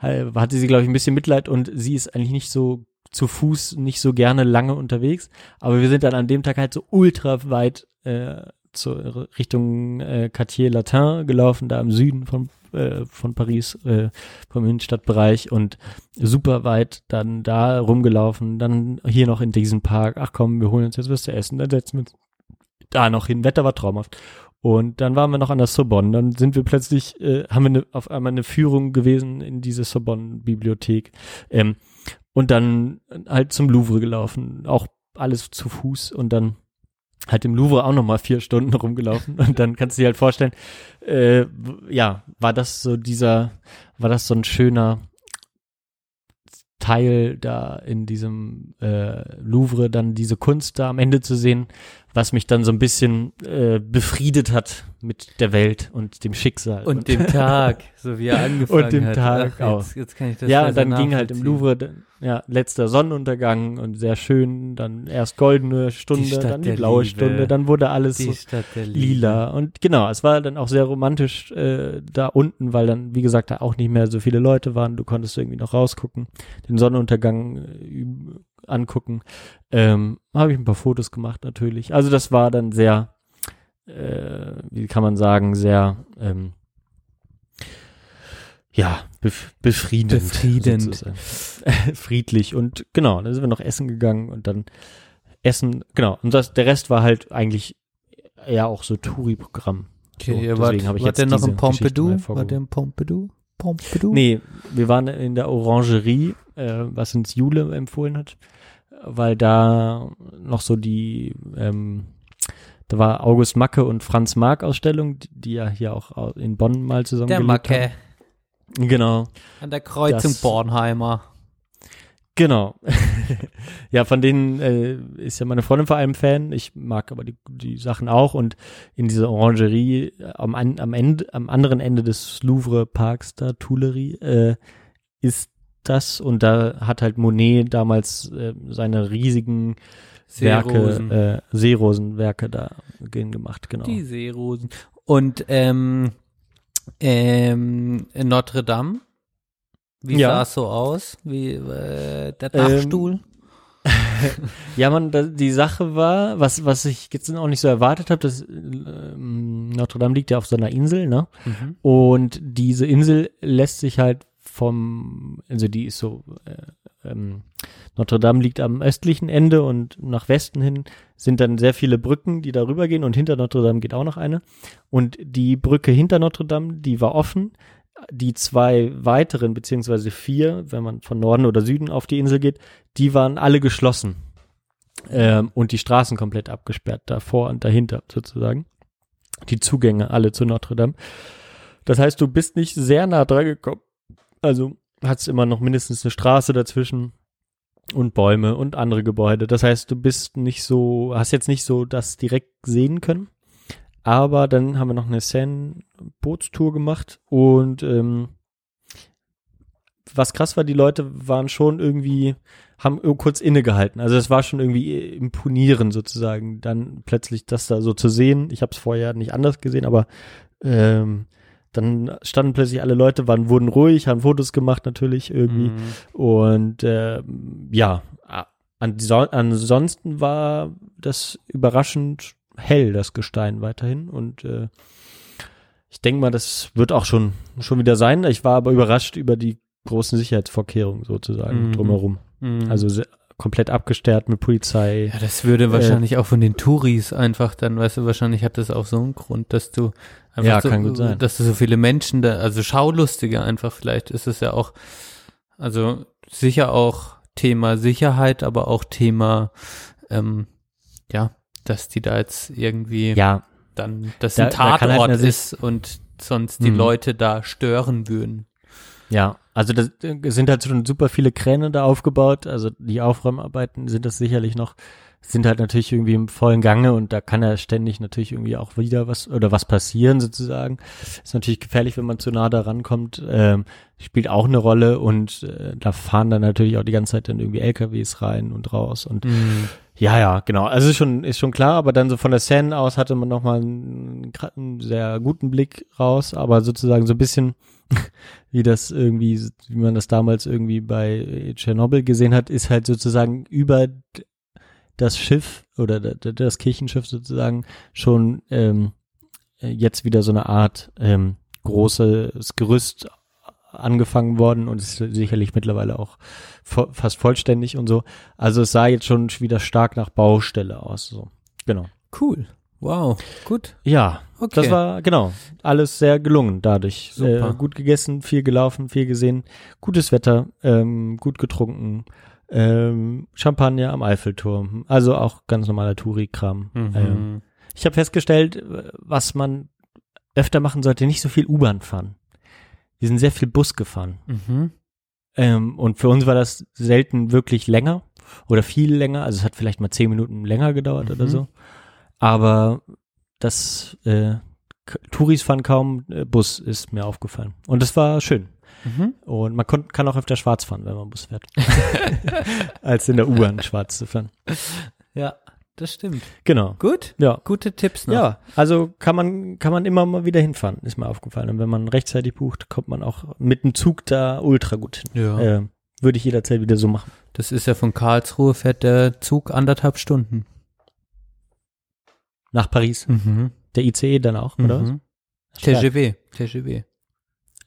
äh, hatte sie, glaube ich, ein bisschen Mitleid und sie ist eigentlich nicht so zu Fuß nicht so gerne lange unterwegs, aber wir sind dann an dem Tag halt so ultra weit äh, zur Richtung äh, Quartier Latin gelaufen, da im Süden von äh, von Paris, äh, vom Innenstadtbereich und super weit dann da rumgelaufen, dann hier noch in diesem Park, ach komm, wir holen uns jetzt was zu essen, dann setzen wir uns da noch hin, Wetter war traumhaft. Und dann waren wir noch an der Sorbonne, dann sind wir plötzlich, äh, haben wir ne, auf einmal eine Führung gewesen in diese Sorbonne-Bibliothek. Ähm, und dann halt zum Louvre gelaufen, auch alles zu Fuß. Und dann halt im Louvre auch noch mal vier Stunden rumgelaufen. Und dann kannst du dir halt vorstellen, äh, ja, war das so dieser, war das so ein schöner Teil da in diesem äh, Louvre, dann diese Kunst da am Ende zu sehen, was mich dann so ein bisschen äh, befriedet hat mit der Welt und dem Schicksal. Und dem Tag, so wie er angefangen Und dem hat. Tag Ach, auch. jetzt, jetzt kann ich das ja, und dann ging halt im. Louvre, ja, letzter Sonnenuntergang und sehr schön, dann erst goldene Stunde, Stadt dann die blaue Liebe. Stunde, dann wurde alles Die so lila und genau, es war dann auch sehr romantisch äh, da unten, weil dann, wie gesagt, da auch nicht mehr so viele Leute waren, du konntest irgendwie noch rausgucken, den Sonnenuntergang äh, angucken, ähm, habe ich ein paar Fotos gemacht natürlich, also das war dann sehr, äh, wie kann man sagen, sehr, ähm, ja, bef befriedend. Befriedend. Friedlich und genau, dann sind wir noch essen gegangen und dann Essen, genau, und das, der Rest war halt eigentlich eher auch so Touri-Programm. Okay, So, ihr deswegen wart, habe ich wart jetzt noch im Pompidou? Hervorgehoben. ihr im Pompidou? Pompidou. Nee, wir waren in der Orangerie, äh, was uns Jule empfohlen hat, weil da noch so die, ähm, da war August Macke und Franz Mark Ausstellung, die, die ja hier auch au- in Bonn mal zusammen Der Macke haben. Genau, an der Kreuzung Das- Bornheimer. genau. ja, von denen äh, ist ja meine Freundin vor allem Fan. Ich mag aber die, die Sachen auch und in dieser Orangerie äh, am, an, am Ende, am anderen Ende des Louvre Parks da, Tuileries, äh, ist das und da hat halt Monet damals äh, seine riesigen Seerosen. Werke, äh, Seerosenwerke da gemacht, genau. Die Seerosen. Und ähm, ähm, Notre Dame, wie Ja. sah es so aus? Wie äh, der Ähm, Dachstuhl? Ja, man, da, die Sache war, was, was ich jetzt auch nicht so erwartet habe, dass ähm, Notre Dame liegt ja auf so einer Insel, ne? Mhm. Und diese Insel lässt sich halt vom, also die ist so, äh, ähm, Notre Dame liegt am östlichen Ende und nach Westen hin sind dann sehr viele Brücken, die darüber gehen und hinter Notre Dame geht auch noch eine. Und die Brücke hinter Notre Dame, die war offen. Die zwei weiteren, beziehungsweise vier, wenn man von Norden oder Süden auf die Insel geht, die waren alle geschlossen. Ähm, und die Straßen komplett abgesperrt, davor und dahinter sozusagen. Die Zugänge alle zu Notre Dame. Das heißt, du bist nicht sehr nah dran gekommen. Also hast immer noch mindestens eine Straße dazwischen und Bäume und andere Gebäude. Das heißt, du bist nicht so, hast jetzt nicht so das direkt sehen können. Aber dann haben wir noch eine Seine-Bootstour gemacht und ähm, was krass war, die Leute waren schon irgendwie, haben kurz innegehalten. Also es war schon irgendwie imponierend sozusagen, dann plötzlich das da so zu sehen. Ich habe es vorher nicht anders gesehen, aber ähm, dann standen plötzlich alle Leute, waren, wurden ruhig, haben Fotos gemacht natürlich irgendwie. Mhm. Und ähm, ja, ansonsten war das überraschend hell, das Gestein weiterhin. Und äh, ich denke mal, das wird auch schon, schon wieder sein. Ich war aber überrascht über die großen Sicherheitsvorkehrungen sozusagen Mhm. drumherum. Mhm. Also komplett abgesperrt mit Polizei. Ja, das würde wahrscheinlich auch von den Touris einfach dann, weißt du, wahrscheinlich hat das auch so einen Grund, dass du einfach Ja, so, kann gut sein. dass du so viele Menschen da, also Schaulustige einfach, vielleicht ist es ja auch, also sicher auch Thema Sicherheit, aber auch Thema, ähm, ja, dass die da jetzt irgendwie Ja, dann, dass Da- ein da halt Tatort eine Sich- ist und sonst die Mhm. Leute da stören würden. Ja, also das äh, sind halt schon super viele Kräne da aufgebaut. Also die Aufräumarbeiten sind das sicherlich noch, sind halt natürlich irgendwie im vollen Gange und da kann ja ständig natürlich irgendwie auch wieder was oder was passieren sozusagen. Ist natürlich gefährlich, wenn man zu nah da rankommt. Ähm, spielt auch eine Rolle und äh, da fahren dann natürlich auch die ganze Zeit dann irgendwie LKWs rein und raus und ja, ja, genau. Also ist schon, ist schon klar, aber dann so von der Seine aus hatte man nochmal einen, einen sehr guten Blick raus, aber sozusagen so ein bisschen, wie das irgendwie, wie man das damals irgendwie bei Tschernobyl gesehen hat, ist halt sozusagen über das Schiff oder das Kirchenschiff sozusagen schon ähm, jetzt wieder so eine Art ähm, großes Gerüst angefangen worden und ist sicherlich mittlerweile auch vo fast vollständig und so. Also es sah jetzt schon wieder stark nach Baustelle aus. So. Genau. Cool. Wow. Gut. Ja, Okay. das war genau alles sehr gelungen dadurch. Super. Äh, gut gegessen, viel gelaufen, viel gesehen, gutes Wetter, ähm, gut getrunken, ähm, Champagner am Eiffelturm, also auch ganz normaler Touri-Kram. Mhm. Ähm, ich habe festgestellt, äh, was man öfter machen sollte, nicht so viel U-Bahn fahren. Wir sind sehr viel Bus gefahren. Mhm. Ähm, und für uns war das selten wirklich länger oder viel länger. Also es hat vielleicht mal zehn Minuten länger gedauert oder Mhm. so. Aber das äh, Touris fahren kaum äh, Bus, ist mir aufgefallen. Und das war schön. Mhm. Und man kon- kann auch öfter schwarz fahren, wenn man Bus fährt. Als in der U-Bahn schwarz zu fahren. Ja, das stimmt. Genau. Gut. Ja. Gute Tipps noch. Ja, also kann man, kann man immer mal wieder hinfahren, ist mir aufgefallen. Und wenn man rechtzeitig bucht, kommt man auch mit dem Zug da ultra gut hin. Ja. Äh, würde ich jederzeit wieder so machen. Das ist ja von Karlsruhe fährt der Zug anderthalb Stunden. Nach Paris. Mhm. Der ICE dann auch, oder was? Mhm. Stark. TGW. TGW.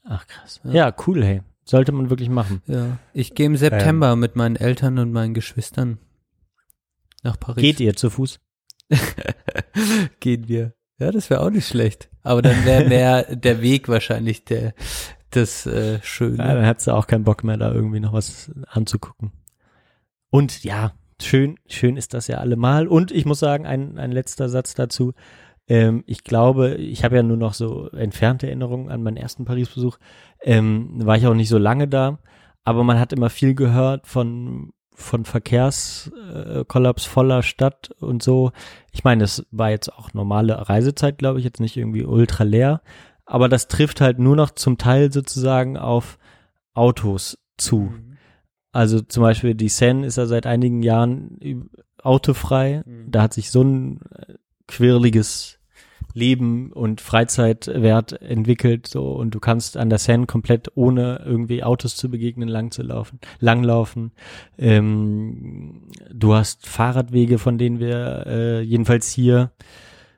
Ach krass. Ja. Ja. cool, hey. Sollte man wirklich machen. Ja. Ich gehe im September mit meinen Eltern und meinen Geschwistern nach Paris. Geht ihr zu Fuß? Gehen wir. Ja, das wäre auch nicht schlecht. Aber dann wäre mehr der Weg wahrscheinlich der, das äh, Schöne. Ja, dann hättest du auch keinen Bock mehr, da irgendwie noch was anzugucken. Und ja, schön, schön ist das ja allemal. Und ich muss sagen, ein, ein letzter Satz dazu. Ähm, ich glaube, ich habe ja nur noch so entfernte Erinnerungen an meinen ersten Paris-Besuch. Ähm, war ich auch nicht so lange da, aber man hat immer viel gehört von von Verkehrskollaps voller Stadt und so. Ich meine, es war jetzt auch normale Reisezeit, glaube ich, jetzt nicht irgendwie ultra leer, aber das trifft halt nur noch zum Teil sozusagen auf Autos zu. Also zum Beispiel die Seine ist ja seit einigen Jahren autofrei. Da hat sich so ein äh, quirliges Leben und Freizeitwert entwickelt so und du kannst an der Seine komplett ohne irgendwie Autos zu begegnen lang zu laufen, langlaufen. Ähm, du hast Fahrradwege, von denen wir äh, jedenfalls hier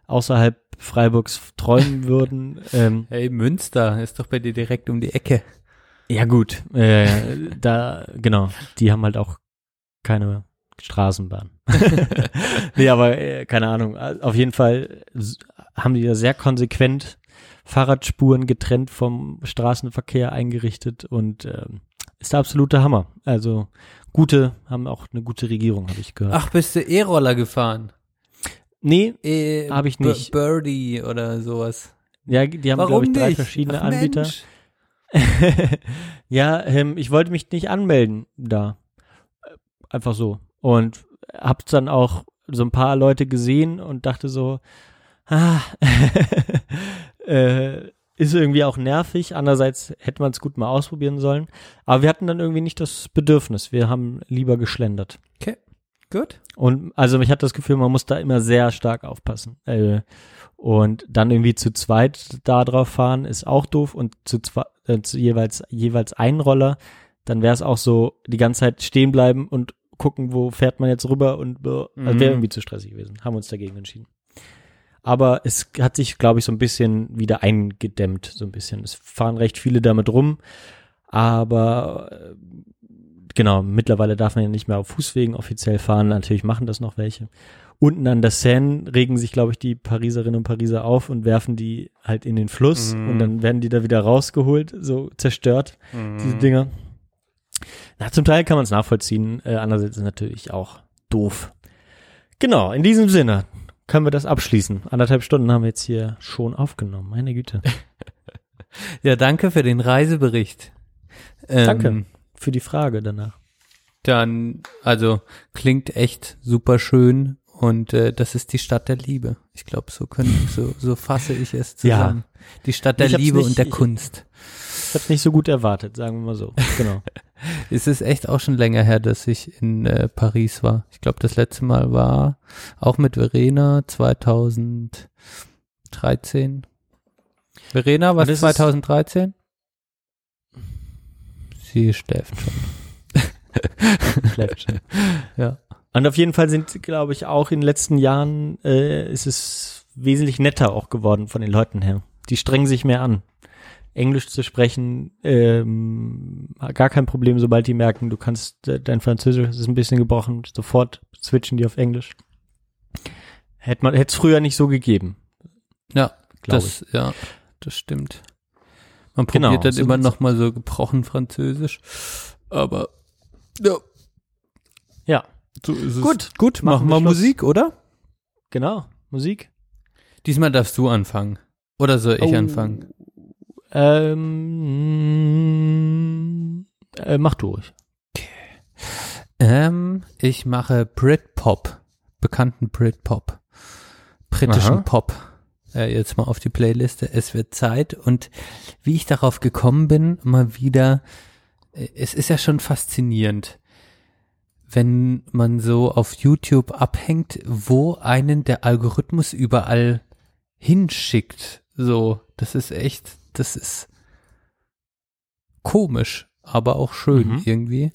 außerhalb Freiburgs träumen würden. Ähm, Hey, Münster ist doch bei dir direkt um die Ecke. Ja gut, äh, da genau, die haben halt auch keine Straßenbahn. nee, aber äh, keine Ahnung. Auf jeden Fall haben die da sehr konsequent Fahrradspuren getrennt vom Straßenverkehr eingerichtet und ähm, ist der absolute Hammer. Also gute, haben auch eine gute Regierung, habe ich gehört. Ach, bist du E-Roller gefahren? nee, E Hab ich nicht. Birdie oder sowas. ja, die haben glaube ich drei nicht? verschiedene Ach, Anbieter. Mensch. ja, ähm, ich wollte mich nicht anmelden da. Äh, Einfach so. Und hab's dann auch so ein paar Leute gesehen und dachte so, ah, äh, ist irgendwie auch nervig. Andererseits hätte man es gut mal ausprobieren sollen. Aber wir hatten dann irgendwie nicht das Bedürfnis. Wir haben lieber geschlendert. Okay, gut. Und also ich hatte das Gefühl, man muss da immer sehr stark aufpassen. Äh, und dann irgendwie zu zweit da drauf fahren ist auch doof und zu, zwei, äh, zu jeweils jeweils ein Roller, dann wäre es auch so die ganze Zeit stehen bleiben und gucken, wo fährt man jetzt rüber und also wäre Mhm. irgendwie zu stressig gewesen. Haben uns dagegen entschieden. Aber es hat sich, glaube ich, so ein bisschen wieder eingedämmt, so ein bisschen. Es fahren recht viele damit rum, aber äh, genau, mittlerweile darf man ja nicht mehr auf Fußwegen offiziell fahren. Natürlich machen das noch welche. Unten an der Seine regen sich, glaube ich, die Pariserinnen und Pariser auf und werfen die halt in den Fluss Mhm. und dann werden die da wieder rausgeholt, so zerstört, diese Mhm. Dinger. Na, zum Teil kann man es nachvollziehen, äh, andererseits ist es natürlich auch doof. Genau, in diesem Sinne können wir das abschließen. Anderthalb Stunden haben wir jetzt hier schon aufgenommen, meine Güte. Ja, danke für den Reisebericht. Ähm, Danke. Für die Frage danach. Dann, also, klingt echt super schön und äh, das ist die Stadt der Liebe. Ich glaube, so können, so, so fasse ich es Ja. zusammen. Die Stadt der Liebe nicht- und der ich- Kunst. Ich habe nicht so gut erwartet, sagen wir mal so. Genau. Es ist echt auch schon länger her, dass ich in äh, Paris war. Ich glaube, das letzte Mal war auch mit Verena 2013. Verena, was es ist- 2013? Sie schläft schon. Schläft schon. Ja. Und auf jeden Fall sind, glaube ich, auch in den letzten Jahren äh, ist es wesentlich netter auch geworden von den Leuten her. Die strengen sich mehr an. Englisch zu sprechen, ähm, gar kein Problem, sobald die merken, du kannst, äh, dein Französisch ist ein bisschen gebrochen, sofort switchen die auf Englisch. Hätte man, hätte es früher nicht so gegeben, Ja, glaube ich. das, ja, das stimmt. Man Genau, probiert dann so immer noch mal so gebrochen Französisch, aber ja, Ja, so ist es. Gut, gut, machen machen wir wir Schluss. Musik, oder? genau. Musik. Diesmal darfst du anfangen. Oder soll ich Oh. anfangen? Ähm, äh, mach du ruhig. Ähm, ich mache Britpop, bekannten Britpop, britischen Aha. Pop. Äh, jetzt mal auf die Playliste. Es wird Zeit und wie ich darauf gekommen bin, mal wieder. äh, Es ist ja schon faszinierend, wenn man so auf YouTube abhängt, wo einen der Algorithmus überall hinschickt. So, das ist echt, das ist komisch, aber auch schön Mhm. irgendwie.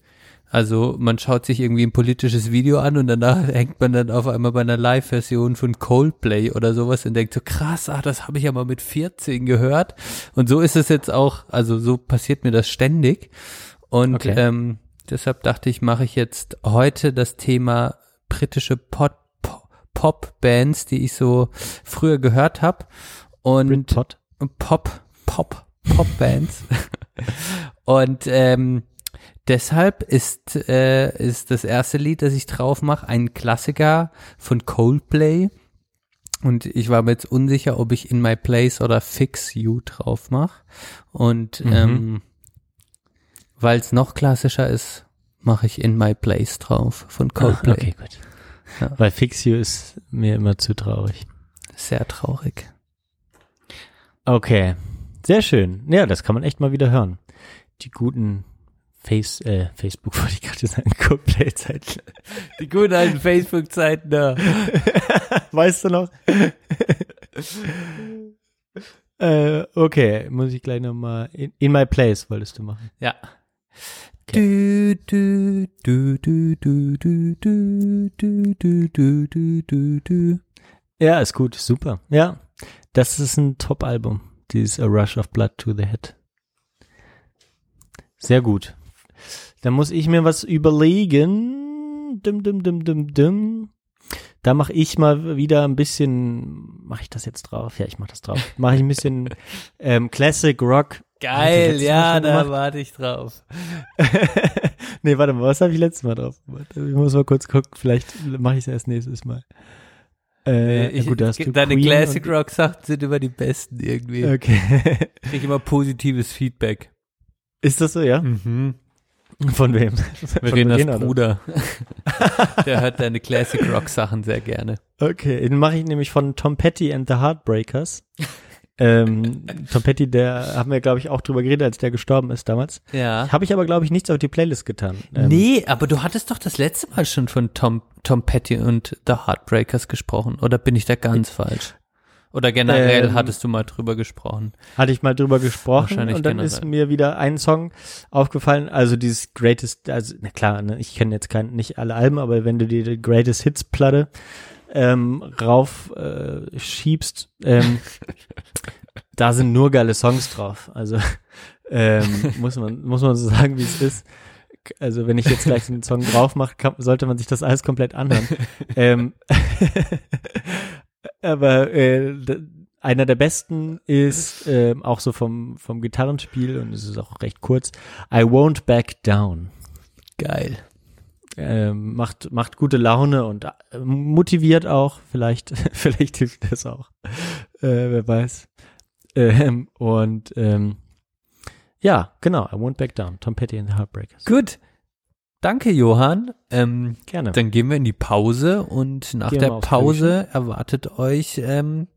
Also man schaut sich irgendwie ein politisches Video an und danach hängt man dann auf einmal bei einer Live-Version von Coldplay oder sowas und denkt so, krass, ah, das habe ich ja mal mit 14 gehört. Und so ist es jetzt auch, also so passiert mir das ständig. Und Okay. ähm, deshalb dachte ich, mache ich jetzt heute das Thema britische Pop- Pop- Pop-Bands, die ich so früher gehört habe. Und Britpop. Pop, Pop, Pop-Bands. Und ähm, deshalb ist, äh, ist das erste Lied, das ich drauf mache, ein Klassiker von Coldplay. Und ich war mir jetzt unsicher, ob ich In My Place oder Fix You drauf mache. Und Mhm. ähm, weil es noch klassischer ist, mache ich In My Place drauf von Coldplay. Ah, okay, gut. Weil Fix You ist mir immer zu traurig. Sehr traurig. Okay, sehr schön. Ja, das kann man echt mal wieder hören. Die guten Face, äh, Facebook wollte ich gerade sagen, Coldplay-Zeiten. Die guten alten Facebook-Zeiten da. Weißt du noch? äh, okay, muss ich gleich nochmal. In, in my place wolltest du machen. Ja. Du, du, du, du, du, du, du, du, du, du, du, du, du. Ja, ist gut, super. Ja, das ist ein Top-Album. Dieses A Rush of Blood to the Head. Sehr gut. Dann muss ich mir was überlegen. Dim, dim, dim, dim, dim. Da mache ich mal wieder ein bisschen, mache ich das jetzt drauf? Ja, ich mache das drauf. Mache ich ein bisschen ähm, Classic Rock. Geil, ja, da gemacht. warte ich drauf. nee, warte mal, was habe ich letztes Mal drauf gemacht? Ich muss mal kurz gucken, vielleicht mache ich es erst nächstes Mal. Äh, ich, gut, hast du deine Queen Classic Rock Sachen sind immer die besten irgendwie. Okay. Ich krieg immer positives Feedback. Ist das so, ja? Mhm. Von wem? Von Verenas Verena? Bruder. Der hört deine Classic Rock Sachen sehr gerne. Okay, den mache ich nämlich von Tom Petty and the Heartbreakers. Ähm, Tom Petty, der haben wir, glaube ich, auch drüber geredet, als der gestorben ist damals. Ja. Habe ich aber, glaube ich, nichts auf die Playlist getan. Ähm, nee, aber du hattest doch das letzte Mal schon von Tom, Tom Petty und The Heartbreakers gesprochen. Oder bin ich da ganz falsch? Oder generell Ähm, hattest du mal drüber gesprochen? Hatte ich mal drüber gesprochen Wahrscheinlich und dann generell. ist mir wieder ein Song aufgefallen, also dieses Greatest, also na klar, ne, ich kenne jetzt kein, nicht alle Alben, aber wenn du dir die Greatest Hits Platte ähm, rauf äh, schiebst, ähm, da sind nur geile Songs drauf. Also ähm, muss man muss man so sagen, wie es ist. Also wenn ich jetzt gleich einen Song drauf mache, kann, sollte man sich das alles komplett anhören. ähm, aber äh, einer der besten ist ähm, auch so vom vom Gitarrenspiel und es ist auch recht kurz. I won't back down. Geil. Ähm, macht macht gute Laune und äh, motiviert auch. Vielleicht vielleicht hilft das auch. Äh, wer weiß. Ähm, und ähm, ja, genau. I won't back down. Tom Petty and the Heartbreakers. Gut. Danke, Johann. Ähm, Gerne. Dann gehen wir in die Pause und nach Gehen der Pause erwartet euch ähm,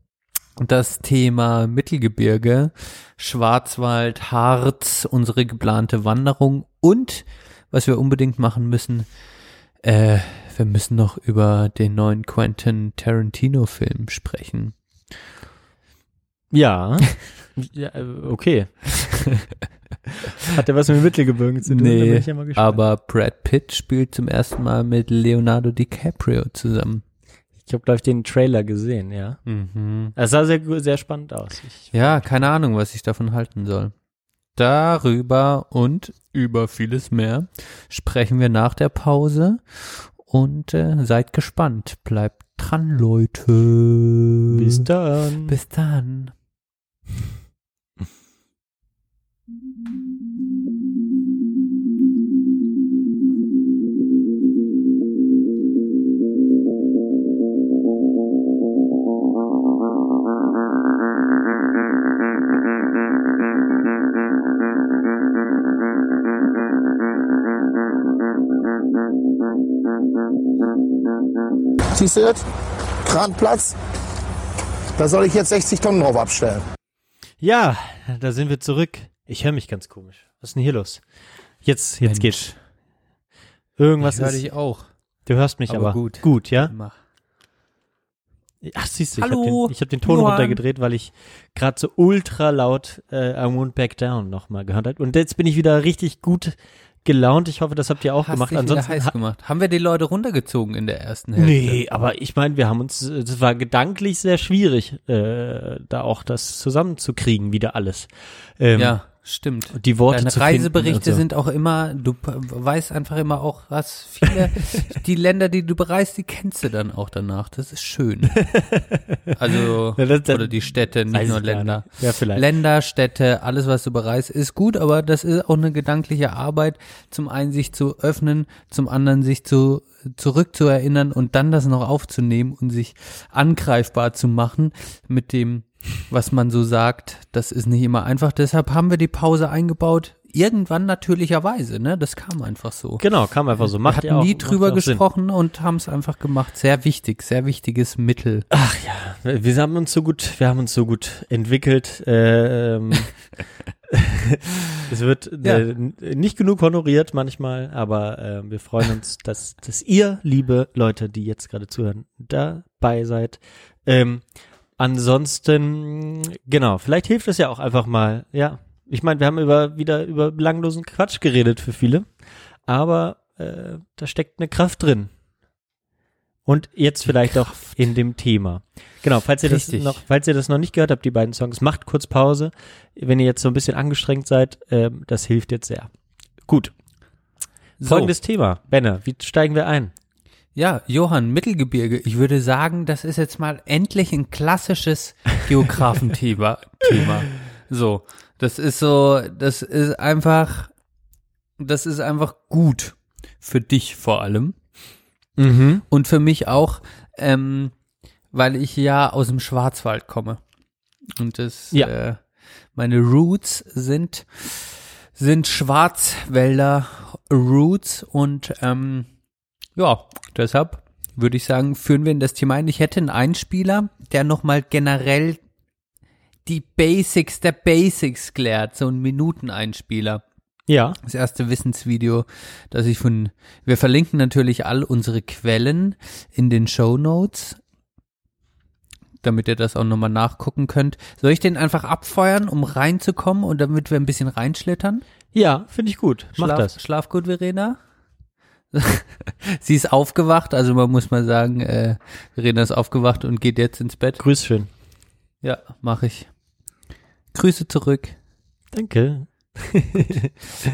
das Thema Mittelgebirge, Schwarzwald, Harz, unsere geplante Wanderung und was wir unbedingt machen müssen, äh, wir müssen noch über den neuen Quentin Tarantino Film sprechen. Ja. ja äh, okay. Hat der was mit Mittelgebirgen zu tun? Nee, ich ja aber Brad Pitt spielt zum ersten Mal mit Leonardo DiCaprio zusammen. ich habe glaube ich den Trailer gesehen, ja. Mhm. Es sah sehr sehr spannend aus. Ich, Ja, keine Ahnung, was ich davon halten soll. Darüber und über vieles mehr sprechen wir nach der Pause und äh, seid gespannt. Bleibt dran, Leute. bis dann. Bis dann. Siehst du das? Kranplatz. Da soll ich jetzt 60 Tonnen drauf abstellen. Ja, da sind wir zurück. Ich höre mich ganz komisch. Was ist denn hier los? Jetzt jetzt Mensch. geht's. Irgendwas ich höre ist. dich auch. Du hörst mich aber aber, gut. Gut, ja? Mach. Ach, siehst du, ich habe Hallo, den, ich hab den Ton Johann. runtergedreht, weil ich gerade so ultra laut äh, I Won't Back Down nochmal gehört habe. Und jetzt bin ich wieder richtig gut gelaunt. Ich hoffe, das habt ihr auch Hast gemacht. Ansonsten heiß ha- gemacht. Haben wir die Leute runtergezogen in der ersten Hälfte? Nee, aber ich meine, wir haben uns, es war gedanklich sehr schwierig, äh, da auch das zusammenzukriegen, wieder alles. Ähm, Ja, Stimmt. die Worte Deine zu Reiseberichte so. sind auch immer, du weißt einfach immer auch, was viele, die Länder, die du bereist, die kennst du dann auch danach. Das ist schön. Also, Ja, das- das- oder die Städte, nicht nur Länder. nicht. Ja, vielleicht. Länder, Städte, alles, was du bereist, ist gut, aber das ist auch eine gedankliche Arbeit, zum einen sich zu öffnen, zum anderen sich zu zurückzuerinnern und dann das noch aufzunehmen und sich angreifbar zu machen mit dem, was man so sagt. Das ist nicht immer einfach. Deshalb haben wir die Pause eingebaut. Irgendwann natürlicherweise, ne? Das kam einfach so. Genau, kam einfach so. Wir Macht hatten ja auch, nie drüber ja auch Sinn. gesprochen und haben es einfach gemacht. Sehr wichtig, sehr wichtiges Mittel. Wir haben uns so gut, wir haben uns so gut entwickelt. Äh, ähm, es wird äh, nicht genug honoriert manchmal, aber äh, wir freuen uns, dass, dass ihr, liebe Leute, die jetzt gerade zuhören, dabei seid. Ähm, ansonsten, genau, vielleicht hilft es ja auch einfach mal, ja. Ich meine, wir haben über wieder über belanglosen Quatsch geredet für viele, aber äh, da steckt eine Kraft drin. Und jetzt vielleicht auch in dem Thema. Genau, falls ihr Richtig. das noch, falls ihr das noch nicht gehört habt, die beiden Songs, macht kurz Pause. Wenn ihr jetzt so ein bisschen angestrengt seid, ähm, das hilft jetzt sehr. Gut. So. Folgendes Thema. Benne, wie steigen wir ein? Ja, Johann, Mittelgebirge. Ich würde sagen, das ist jetzt mal endlich ein klassisches Geografenthema. Thema. So, das ist so, das ist einfach, das ist einfach gut für dich vor allem Mhm. und für mich auch, ähm, weil ich ja aus dem Schwarzwald komme und das, Ja. äh, meine Roots sind sind Schwarzwälder Roots und ähm, ja, deshalb würde ich sagen, führen wir in das Thema ein. Ich hätte einen Einspieler, der nochmal generell die Basics der Basics klärt, so ein Minuteneinspieler. Ja. Das erste Wissensvideo, das ich von, wir verlinken natürlich all unsere Quellen in den Show Notes, damit ihr das auch nochmal nachgucken könnt. Soll ich den einfach abfeuern, um reinzukommen und damit wir ein bisschen reinschlittern? Ja, finde ich gut. Mach Schlaf, das. Schlaf gut, Verena. Sie ist aufgewacht, also man muss mal sagen, äh, Verena ist aufgewacht und geht jetzt ins Bett. Grüß schön. Ja, mache ich. Grüße zurück. Danke.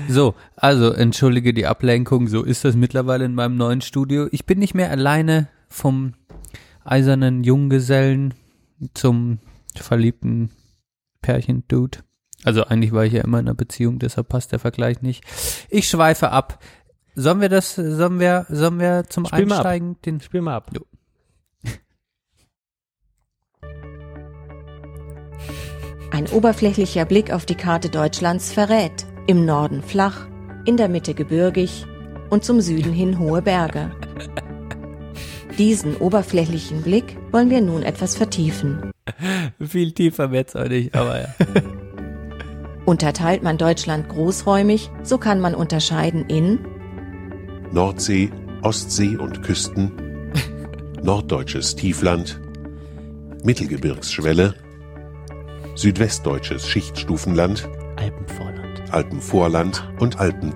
So, also entschuldige die Ablenkung, so ist das mittlerweile in meinem neuen Studio. Ich bin nicht mehr alleine vom eisernen Junggesellen zum verliebten Pärchen-Dude. Also eigentlich war ich ja immer in einer Beziehung, deshalb passt der Vergleich nicht. Ich schweife ab. Sollen wir das, sollen wir, sollen wir zum Spiel. Einsteigen den Spiel mal ab. Jo. Ein oberflächlicher Blick auf die Karte Deutschlands verrät. Im Norden flach, in der Mitte gebirgig und zum Süden hin hohe Berge. Diesen oberflächlichen Blick wollen wir nun etwas vertiefen. Viel tiefer wird's auch nicht, aber ja. Unterteilt man Deutschland großräumig, so kann man unterscheiden in Nordsee, Ostsee und Küsten, norddeutsches Tiefland, Mittelgebirgsschwelle, südwestdeutsches Schichtstufenland, Alpenvorland. Alpenvorland und Alpen.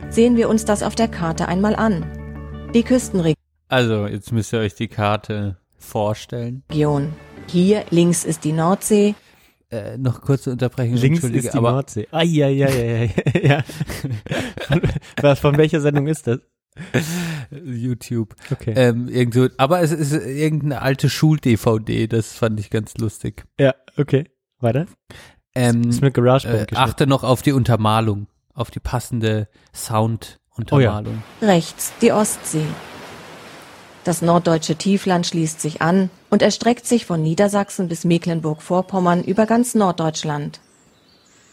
Sehen wir uns das auf der Karte einmal an. Die Küstenregion. Also, jetzt müsst ihr euch die Karte vorstellen. Hier links ist die Nordsee, Äh, noch kurze Unterbrechung, Links ist die aber Nordsee. Ah, ja, ja, ja, ja, ja. Von, was, von welcher Sendung ist das? YouTube. Okay. Ähm, irgendwo, aber es ist irgendeine alte Schul-DVD, das fand ich ganz lustig. ja, okay. Weiter. Ähm, Ist mit GarageBand äh, achte noch auf die Untermalung, auf die passende Sound-Untermalung. rechts die Ostsee. Das norddeutsche Tiefland schließt sich an und erstreckt sich von Niedersachsen bis Mecklenburg-Vorpommern über ganz Norddeutschland.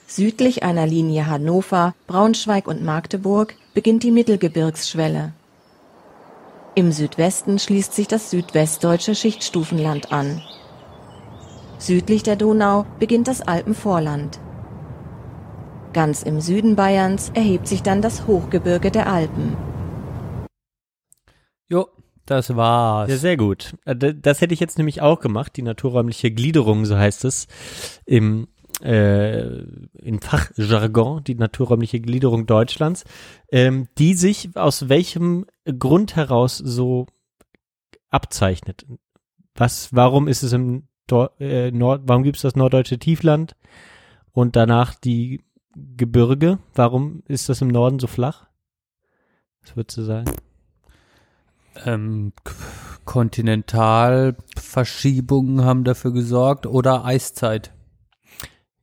Südlich einer Linie Hannover, Braunschweig und Magdeburg beginnt die Mittelgebirgsschwelle. Im Südwesten schließt sich das südwestdeutsche Schichtstufenland an. Südlich der Donau beginnt das Alpenvorland. Ganz im Süden Bayerns erhebt sich dann das Hochgebirge der Alpen. Das war's. Ja, sehr gut. Äh, Das hätte ich jetzt nämlich auch gemacht, die naturräumliche Gliederung, so heißt es im äh, im Fachjargon, die naturräumliche Gliederung Deutschlands, ähm, die sich aus welchem Grund heraus so abzeichnet. Was, warum ist es im Dor äh, Nord, warum gibt es das norddeutsche Tiefland und danach die Gebirge. Warum ist das im Norden so flach? Was würdest du sagen? Ähm, Kontinentalverschiebungen haben dafür gesorgt oder Eiszeit.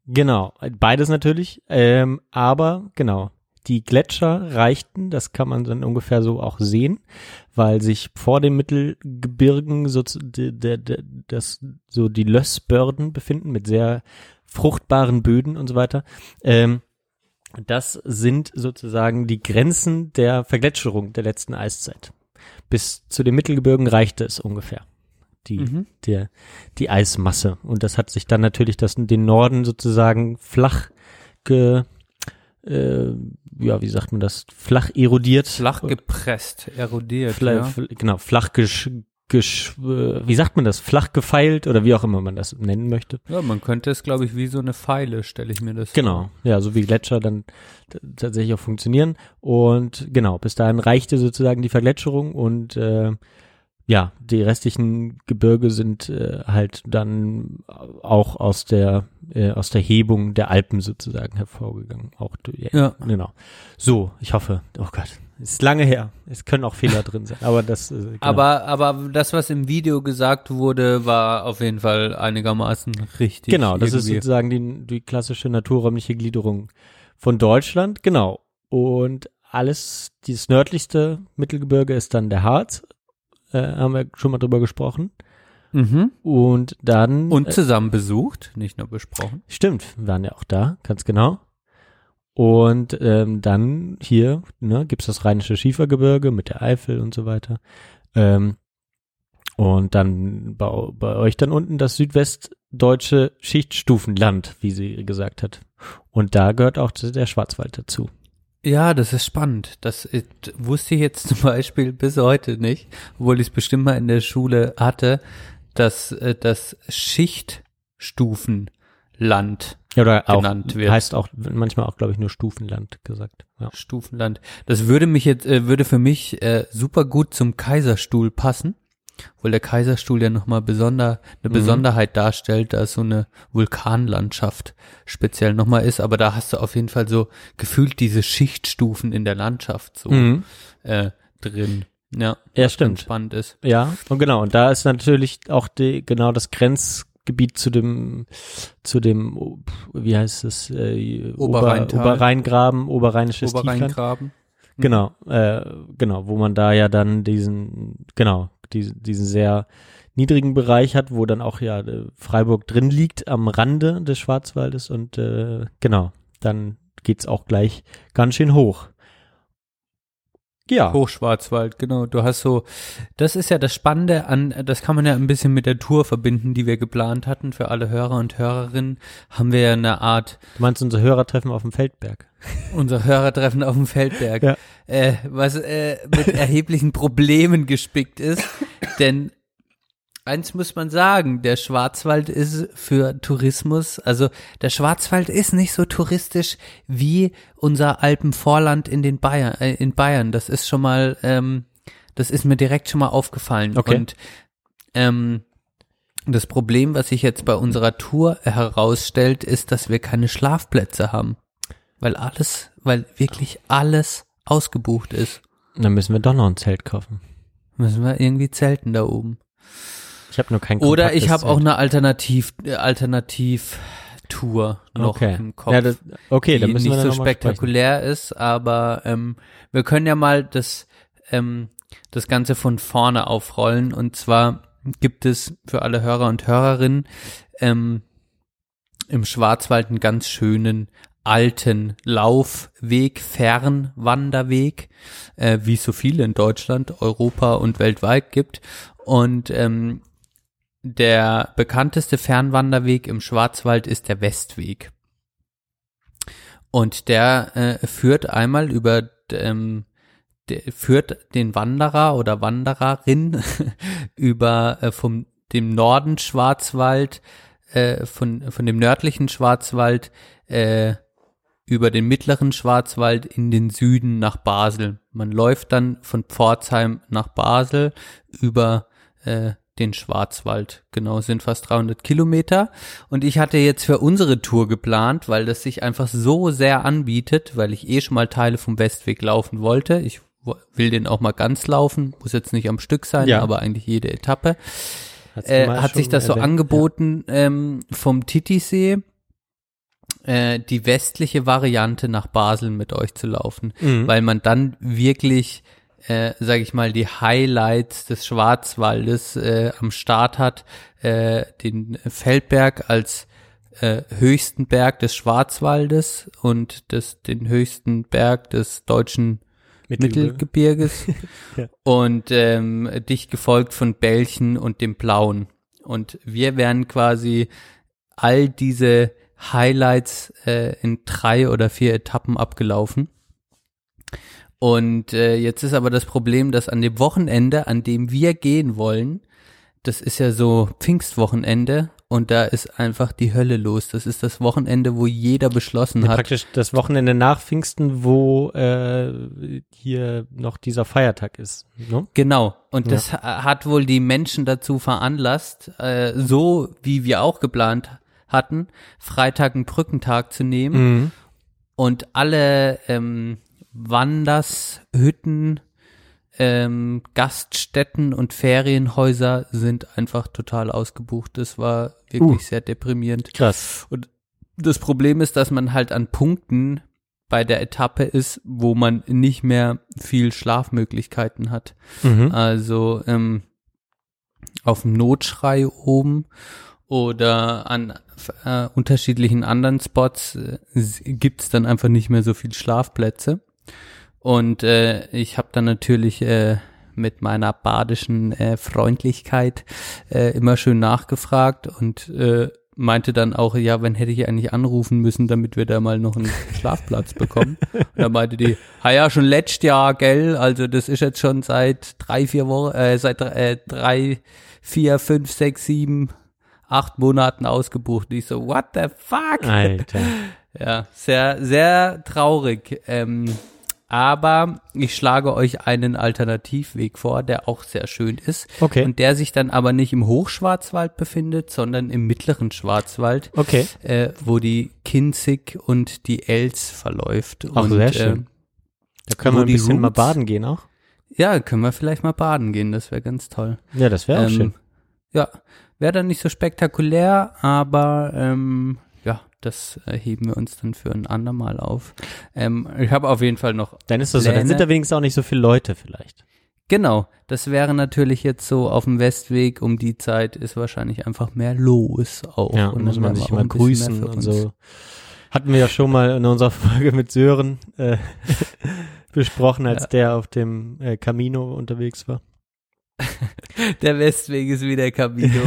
Genau, beides natürlich, ähm, aber genau, die Gletscher reichten, das kann man dann ungefähr so auch sehen, weil sich vor den Mittelgebirgen so, de, de, de, das, so die Lössbörden befinden mit sehr fruchtbaren Böden und so weiter. Ähm, das sind sozusagen die Grenzen der Vergletscherung der letzten Eiszeit. Bis zu den Mittelgebirgen reichte es ungefähr. Die, Mhm. der, die Eismasse. Und das hat sich dann natürlich das, den Norden sozusagen flach ge, äh, ja, wie sagt man das, flach erodiert. Flach gepresst, erodiert. Fla ja. Genau, flach gesch, wie sagt man das, flach gefeilt oder wie auch immer man das nennen möchte. ja, man könnte es, glaube ich, wie so eine Pfeile, stelle ich mir das Genau, ja, so wie Gletscher dann tatsächlich auch funktionieren. Und genau, bis dahin reichte sozusagen die Vergletscherung und äh, ja, die restlichen Gebirge sind äh, halt dann auch aus der äh, aus der Hebung der Alpen sozusagen hervorgegangen. Auch ja, Ja. genau. So, ich hoffe. Oh Gott, ist lange her. Es können auch Fehler drin sein, aber das. Äh, genau. Aber, aber das, was im Video gesagt wurde, war auf jeden Fall einigermaßen richtig. Genau, das ist irgendwie. sozusagen die, die klassische naturräumliche Gliederung von Deutschland. Genau. Und alles, dieses nördlichste Mittelgebirge ist dann der Harz. Äh, haben wir schon mal drüber gesprochen. Mhm. Und dann. Und äh, zusammen besucht, nicht nur besprochen. stimmt, wir waren ja auch da, ganz genau. Und ähm, dann hier ne, gibt's das Rheinische Schiefergebirge mit der Eifel und so weiter. Ähm, und dann bei, bei euch dann unten das südwestdeutsche Schichtstufenland, wie sie gesagt hat. Und da gehört auch der Schwarzwald dazu. Ja, das ist spannend. Das ist, wusste ich jetzt zum Beispiel bis heute nicht, obwohl ich es bestimmt mal in der Schule hatte, dass äh, das Schichtstufenland, Ja, oder auch, Genannt wird. heißt auch manchmal auch, glaube ich, nur Stufenland gesagt. Ja. Stufenland, das würde mich jetzt, äh, würde für mich äh, super gut zum Kaiserstuhl passen, weil der Kaiserstuhl ja nochmal besonder, eine Mhm. Besonderheit darstellt, da es so eine Vulkanlandschaft speziell nochmal ist, aber da hast du auf jeden Fall so gefühlt diese Schichtstufen in der Landschaft so Mhm. äh, drin. Ja, Ja, stimmt. spannend ist. Ja, und genau, und da ist natürlich auch die, genau das Grenzgebiet zu dem, zu dem, wie heißt es, äh. Ober, Oberrheingraben, Oberrheinisches. Oberrheingraben. Genau, äh, genau, wo man da ja dann diesen, genau, diesen, diesen sehr niedrigen Bereich hat, wo dann auch ja äh, Freiburg drin liegt, am Rande des Schwarzwaldes und äh, genau, dann geht's auch gleich ganz schön hoch. Ja. Hochschwarzwald, genau. Du hast so, das ist ja das Spannende an, das kann man ja ein bisschen mit der Tour verbinden, die wir geplant hatten für alle Hörer und Hörerinnen. Haben wir ja eine Art, Du meinst unser Hörertreffen auf dem Feldberg? unser Hörertreffen auf dem Feldberg, Ja. äh, was äh, mit erheblichen Problemen gespickt ist. Denn eins muss man sagen, der Schwarzwald ist für Tourismus, also der Schwarzwald ist nicht so touristisch wie unser Alpenvorland in den Bayern, äh, in Bayern. Das ist schon mal, ähm, das ist mir direkt schon mal aufgefallen. Okay. Und ähm, das Problem, was sich jetzt bei unserer Tour herausstellt, ist, dass wir keine Schlafplätze haben. Weil alles, weil wirklich alles ausgebucht ist. Dann müssen wir doch noch ein Zelt kaufen. Müssen wir irgendwie zelten da oben. Ich habe nur kein Oder ich habe auch eine Alternativ, äh, Alternativ-Tour noch okay. im Kopf. Ja, das, okay, die dann müssen nicht wir dann so mal sprechen. spektakulär ist, aber ähm, wir können ja mal das, ähm, das Ganze von vorne aufrollen. Und zwar gibt es für alle Hörer und Hörerinnen ähm, im Schwarzwald einen ganz schönen alten Laufweg, Fernwanderweg, äh, wie es so viele in Deutschland, Europa und weltweit gibt. Und ähm, der bekannteste Fernwanderweg im Schwarzwald ist der Westweg. Und der äh, führt einmal über ähm, führt den Wanderer oder Wandererin über äh, vom dem Norden Schwarzwald äh, von von dem nördlichen Schwarzwald äh, über den mittleren Schwarzwald in den Süden nach Basel. Man läuft dann von Pforzheim nach Basel über äh, den Schwarzwald. Genau, sind fast 300 Kilometer. Und ich hatte jetzt für unsere Tour geplant, weil das sich einfach so sehr anbietet, weil ich eh schon mal Teile vom Westweg laufen wollte. Ich will den auch mal ganz laufen, muss jetzt nicht am Stück sein, Ja. aber eigentlich jede Etappe. Äh, hat sich das so erwähnt? angeboten ähm, vom Titisee, äh, die westliche Variante nach Basel mit euch zu laufen, Mhm. weil man dann wirklich, äh, sage ich mal, die Highlights des Schwarzwaldes äh, am Start hat, äh, den Feldberg als äh, höchsten Berg des Schwarzwaldes und das, den höchsten Berg des deutschen Mittelgebirge. Mittelgebirges Ja. und ähm, dicht gefolgt von Belchen und dem Blauen. Und wir werden quasi all diese Highlights äh, in drei oder vier Etappen abgelaufen. Und äh, jetzt ist aber das Problem, dass an dem Wochenende, an dem wir gehen wollen, das ist ja so Pfingstwochenende und da ist einfach die Hölle los. Das ist das Wochenende, wo jeder beschlossen Ja, hat, praktisch das Wochenende nach Pfingsten, wo äh, hier noch dieser Feiertag ist. Ne? Genau. Und Ja. das ha- hat wohl die Menschen dazu veranlasst, äh, so wie wir auch geplant hatten, Freitag einen Brückentag zu nehmen Mhm. und alle ähm, Wanders, Hütten, ähm, Gaststätten und Ferienhäuser sind einfach total ausgebucht. Das war wirklich Uh. sehr deprimierend. Krass. Und das Problem ist, dass man halt an Punkten bei der Etappe ist, wo man nicht mehr viel Schlafmöglichkeiten hat. Mhm. Also ähm, auf dem Notschrei oben oder an äh, unterschiedlichen anderen Spots äh, gibt's dann einfach nicht mehr so viel Schlafplätze. Und äh, ich habe dann natürlich äh, mit meiner badischen äh, Freundlichkeit äh, immer schön nachgefragt und äh, meinte dann auch, ja, wenn hätte ich eigentlich anrufen müssen, damit wir da mal noch einen Schlafplatz bekommen. Und da meinte die, ha ja, schon letztes Jahr, gell, also das ist jetzt schon seit drei, vier Wochen, äh, seit äh, drei, vier, fünf, sechs, sieben, acht Monaten ausgebucht. Und ich so, what the fuck? Alter. Ja, sehr, sehr traurig. Ähm, aber ich schlage euch einen Alternativweg vor, der auch sehr schön ist. Okay. Und der sich dann aber nicht im Hochschwarzwald befindet, sondern im mittleren Schwarzwald, Okay. äh, wo die Kinzig und die Els verläuft. Ach, und, sehr schön. Da können wir ein bisschen mal Roots- baden gehen auch. Äh, ja, können wir vielleicht mal baden gehen, das wäre ganz toll. Ja, das wäre auch Ähm, schön. Ja, wäre dann nicht so spektakulär, aber ähm, das äh, heben wir uns dann für ein andermal auf. Ähm, ich habe auf jeden Fall noch Dann ist das so. Dann Pläne. sind da wenigstens auch nicht so viele Leute vielleicht. Genau, das wäre natürlich jetzt so auf dem Westweg um die Zeit ist wahrscheinlich einfach mehr los auch. Ja, und muss man sich mal grüßen und so. Hatten wir ja schon mal in unserer Folge mit Sören äh, besprochen, als Ja. der auf dem äh, Camino unterwegs war. Der Westweg ist wie der Camino.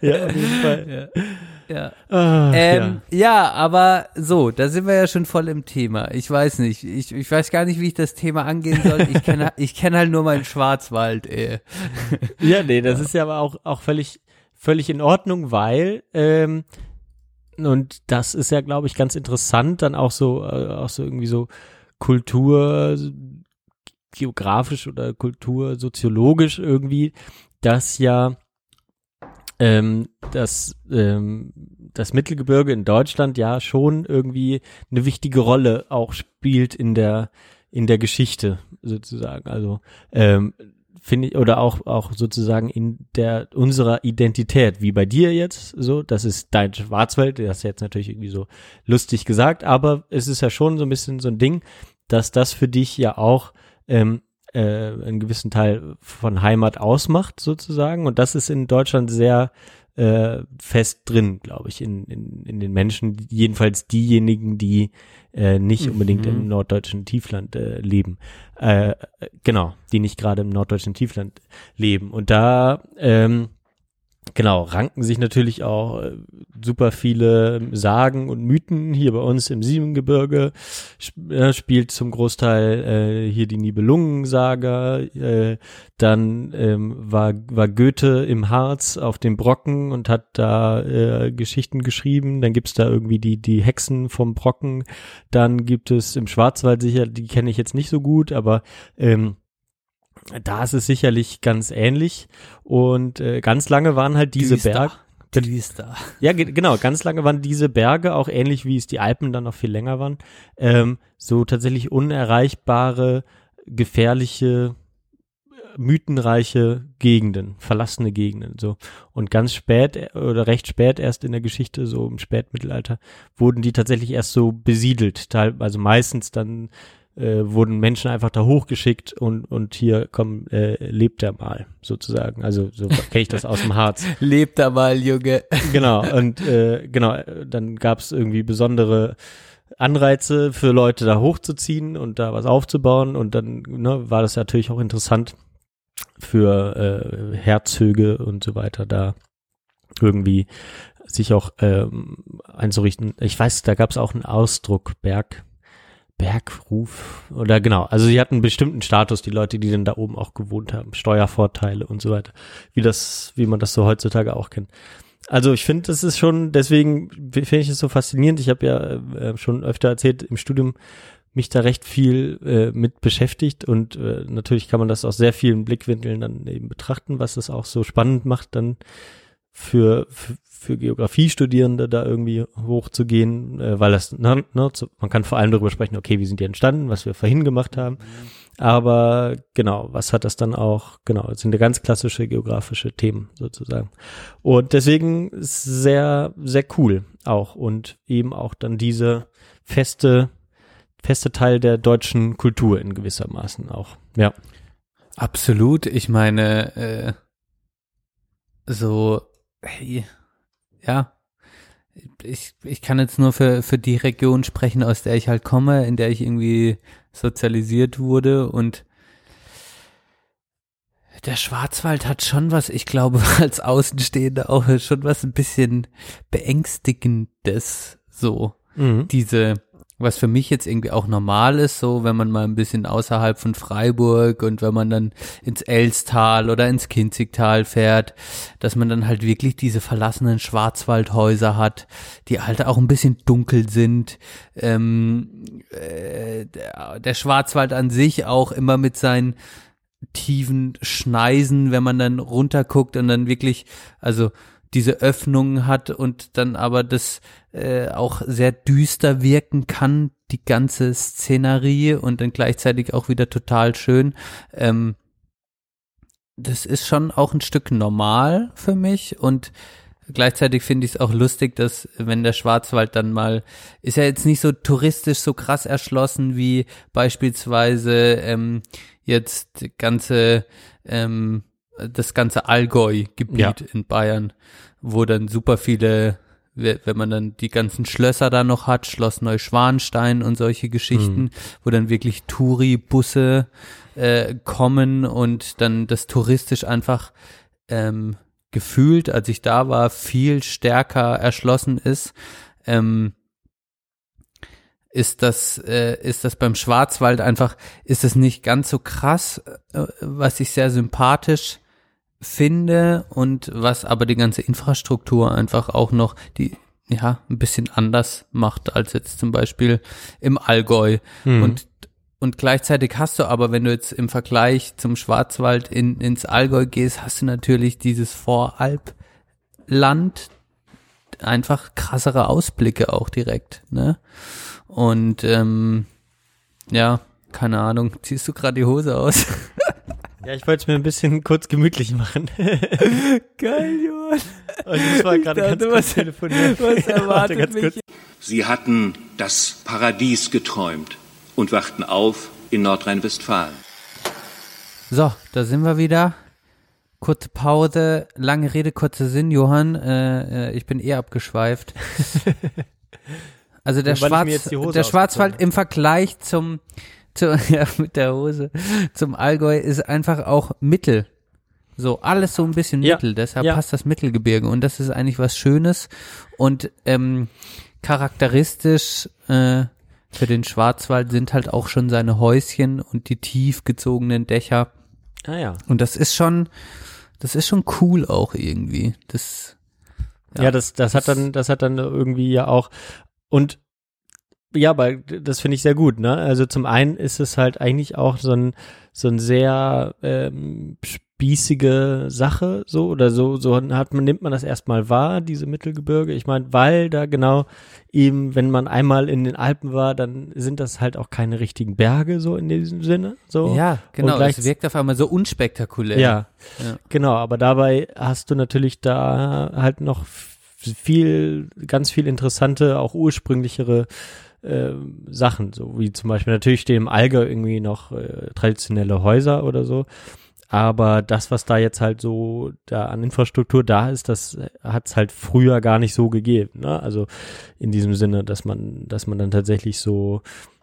Ja, auf jeden Fall. ja. Ja. Ah, Ähm, ja. ja, aber so, da sind wir ja schon voll im Thema. Ich weiß nicht, ich, ich weiß gar nicht, wie ich das Thema angehen soll. Ich kenne ich kenn halt nur meinen Schwarzwald, ey. Ja, nee, das ist ja aber auch, auch völlig, völlig in Ordnung, weil, ähm, und das ist ja, glaube ich, ganz interessant, dann auch so, äh, auch so irgendwie so Kultur, geografisch oder kultursoziologisch irgendwie, dass ja ähm, das, ähm, das Mittelgebirge in Deutschland ja schon irgendwie eine wichtige Rolle auch spielt in der in der Geschichte sozusagen. Also ähm, finde ich oder auch auch sozusagen in der unserer Identität, wie bei dir jetzt so. Das ist dein Schwarzwald. Das du jetzt natürlich irgendwie so lustig gesagt, aber es ist ja schon so ein bisschen so ein Ding, dass das für dich ja auch ähm, äh, einen gewissen Teil von Heimat ausmacht sozusagen und das ist in Deutschland sehr äh, fest drin, glaube ich, in, in, in den Menschen, jedenfalls diejenigen, die äh, nicht unbedingt im norddeutschen Tiefland äh, leben. Äh, genau, die nicht gerade im norddeutschen Tiefland leben. Und da ähm, Genau, ranken sich natürlich auch äh, super viele Sagen und Mythen hier bei uns im Siebengebirge. Äh, spielt zum Großteil äh, hier die Nibelungensaga. Äh, dann ähm, war, war Goethe im Harz auf dem Brocken und hat da äh, Geschichten geschrieben. Dann gibt's da irgendwie die, die Hexen vom Brocken. Dann gibt es im Schwarzwald sicher, die kenne ich jetzt nicht so gut, aber ähm, da ist es sicherlich ganz ähnlich. Und äh, ganz lange waren halt diese Düster. Berge. Düster. Ja, ge- genau, ganz lange waren diese Berge, auch ähnlich wie es die Alpen dann noch viel länger waren, ähm, so tatsächlich unerreichbare, gefährliche, äh, mythenreiche Gegenden, verlassene Gegenden, so. Und ganz spät äh, oder recht spät erst in der Geschichte, so im Spätmittelalter, wurden die tatsächlich erst so besiedelt, also meistens dann äh, wurden Menschen einfach da hochgeschickt und und hier komm äh, lebt er mal sozusagen also so kenne ich das aus dem Harz Lebt da mal, Junge. genau und äh, genau dann gab es irgendwie besondere Anreize für Leute da hochzuziehen und da was aufzubauen und dann ne, war das natürlich auch interessant für äh, Herzöge und so weiter da irgendwie sich auch ähm, einzurichten. Ich weiß, da gab es auch einen Ausdruck Berg Bergruf oder genau. Also sie hatten einen bestimmten Status, die Leute, die dann da oben auch gewohnt haben, Steuervorteile und so weiter, wie das, wie man das so heutzutage auch kennt. Also ich finde, das ist schon, deswegen finde ich es so faszinierend. Ich habe ja äh, schon öfter erzählt, im Studium mich da recht viel äh, mit beschäftigt und äh, natürlich kann man das aus sehr vielen Blickwinkeln dann eben betrachten, was es auch so spannend macht, dann für, für, für Geografiestudierende da irgendwie hochzugehen, äh, weil das, ne, ne, man kann vor allem darüber sprechen, okay, wie sind die entstanden, was wir vorhin gemacht haben, aber genau, was hat das dann auch, genau, es sind ja ganz klassische geografische Themen sozusagen. Und deswegen sehr, sehr cool auch und eben auch dann diese feste, feste Teil der deutschen Kultur in gewissermaßen auch, ja. Absolut. Ich meine, äh, so, hey, ja, ich, ich kann jetzt nur für, für die Region sprechen, aus der ich halt komme, in der ich irgendwie sozialisiert wurde und der Schwarzwald hat schon was, ich glaube, als Außenstehender auch schon was ein bisschen beängstigendes, so. Mhm. Diese, was für mich jetzt irgendwie auch normal ist, so wenn man mal ein bisschen außerhalb von Freiburg und wenn man dann ins Elstal oder ins Kinzigtal fährt, dass man dann halt wirklich diese verlassenen Schwarzwaldhäuser hat, die halt auch ein bisschen dunkel sind. Ähm, äh, der, Schwarzwald an sich auch immer mit seinen tiefen Schneisen, wenn man dann runterguckt und dann wirklich, also diese Öffnungen hat und dann aber das äh, auch sehr düster wirken kann, die ganze Szenerie und dann gleichzeitig auch wieder total schön. Ähm, das ist schon auch ein Stück normal für mich und gleichzeitig finde ich es auch lustig, dass wenn der Schwarzwald dann mal, ist ja jetzt nicht so touristisch so krass erschlossen wie beispielsweise ähm, jetzt ganze ähm, das ganze Allgäu-Gebiet Ja. in Bayern, wo dann super viele, we- wenn man dann die ganzen Schlösser da noch hat, Schloss Neuschwanstein und solche Geschichten, wo dann wirklich Touri-Busse äh, kommen und dann das touristisch einfach ähm, gefühlt, als ich da war, viel stärker erschlossen ist. Ähm, ist das, äh, ist das beim Schwarzwald einfach, ist es nicht ganz so krass, äh, was ich sehr sympathisch finde und was aber die ganze Infrastruktur einfach auch noch die ja ein bisschen anders macht als jetzt zum Beispiel im Allgäu und und gleichzeitig hast du aber, wenn du jetzt im Vergleich zum Schwarzwald in, ins Allgäu gehst, hast du natürlich dieses Voralpland, einfach krassere Ausblicke auch direkt, ne? Und ähm, ja, keine Ahnung, ziehst du gerade die Hose aus? Ja, ich wollte es mir ein bisschen kurz gemütlich machen. Geil, Johann. Und ich war gerade ganz kurz was- telefonieren. was Warte, erwartet ganz mich kurz. Sie hatten das Paradies geträumt und wachten auf in Nordrhein-Westfalen. So, da sind wir wieder. Kurze Pause, lange Rede, kurzer Sinn, Johann. Äh, äh, ich bin eh abgeschweift. Also der, Schwarz, der Schwarzwald im Vergleich zum, zu, ja, mit der Hose, zum Allgäu ist einfach auch Mittel. So, alles so ein bisschen Ja, Mittel, deshalb ja. passt das Mittelgebirge und das ist eigentlich was Schönes und ähm, charakteristisch äh, für den Schwarzwald sind halt auch schon seine Häuschen und die tief gezogenen Dächer. Ah ja. Und das ist schon, das ist schon cool auch irgendwie. Das, Ja, das, das hat dann, das hat dann irgendwie ja auch, und ja, aber das finde ich sehr gut, ne? Also zum einen ist es halt eigentlich auch so ein, so ein sehr ähm, spießige Sache, so oder so, so hat man, nimmt man das erstmal wahr, diese Mittelgebirge. Ich meine, weil da genau eben, wenn man einmal in den Alpen war, dann sind das halt auch keine richtigen Berge, so in diesem Sinne. So. Ja, genau. Es wirkt auf einmal so unspektakulär. Ja, Ja. genau. Aber dabei hast du natürlich da halt noch viel, ganz viel interessante, auch ursprünglichere äh, Sachen, so wie zum Beispiel natürlich stehen im Allgäu irgendwie noch äh, traditionelle Häuser oder so. Aber das, was da jetzt halt so da an Infrastruktur da ist, das hat es halt früher gar nicht so gegeben. Ne? Also in diesem Sinne, dass man, dass man dann tatsächlich so,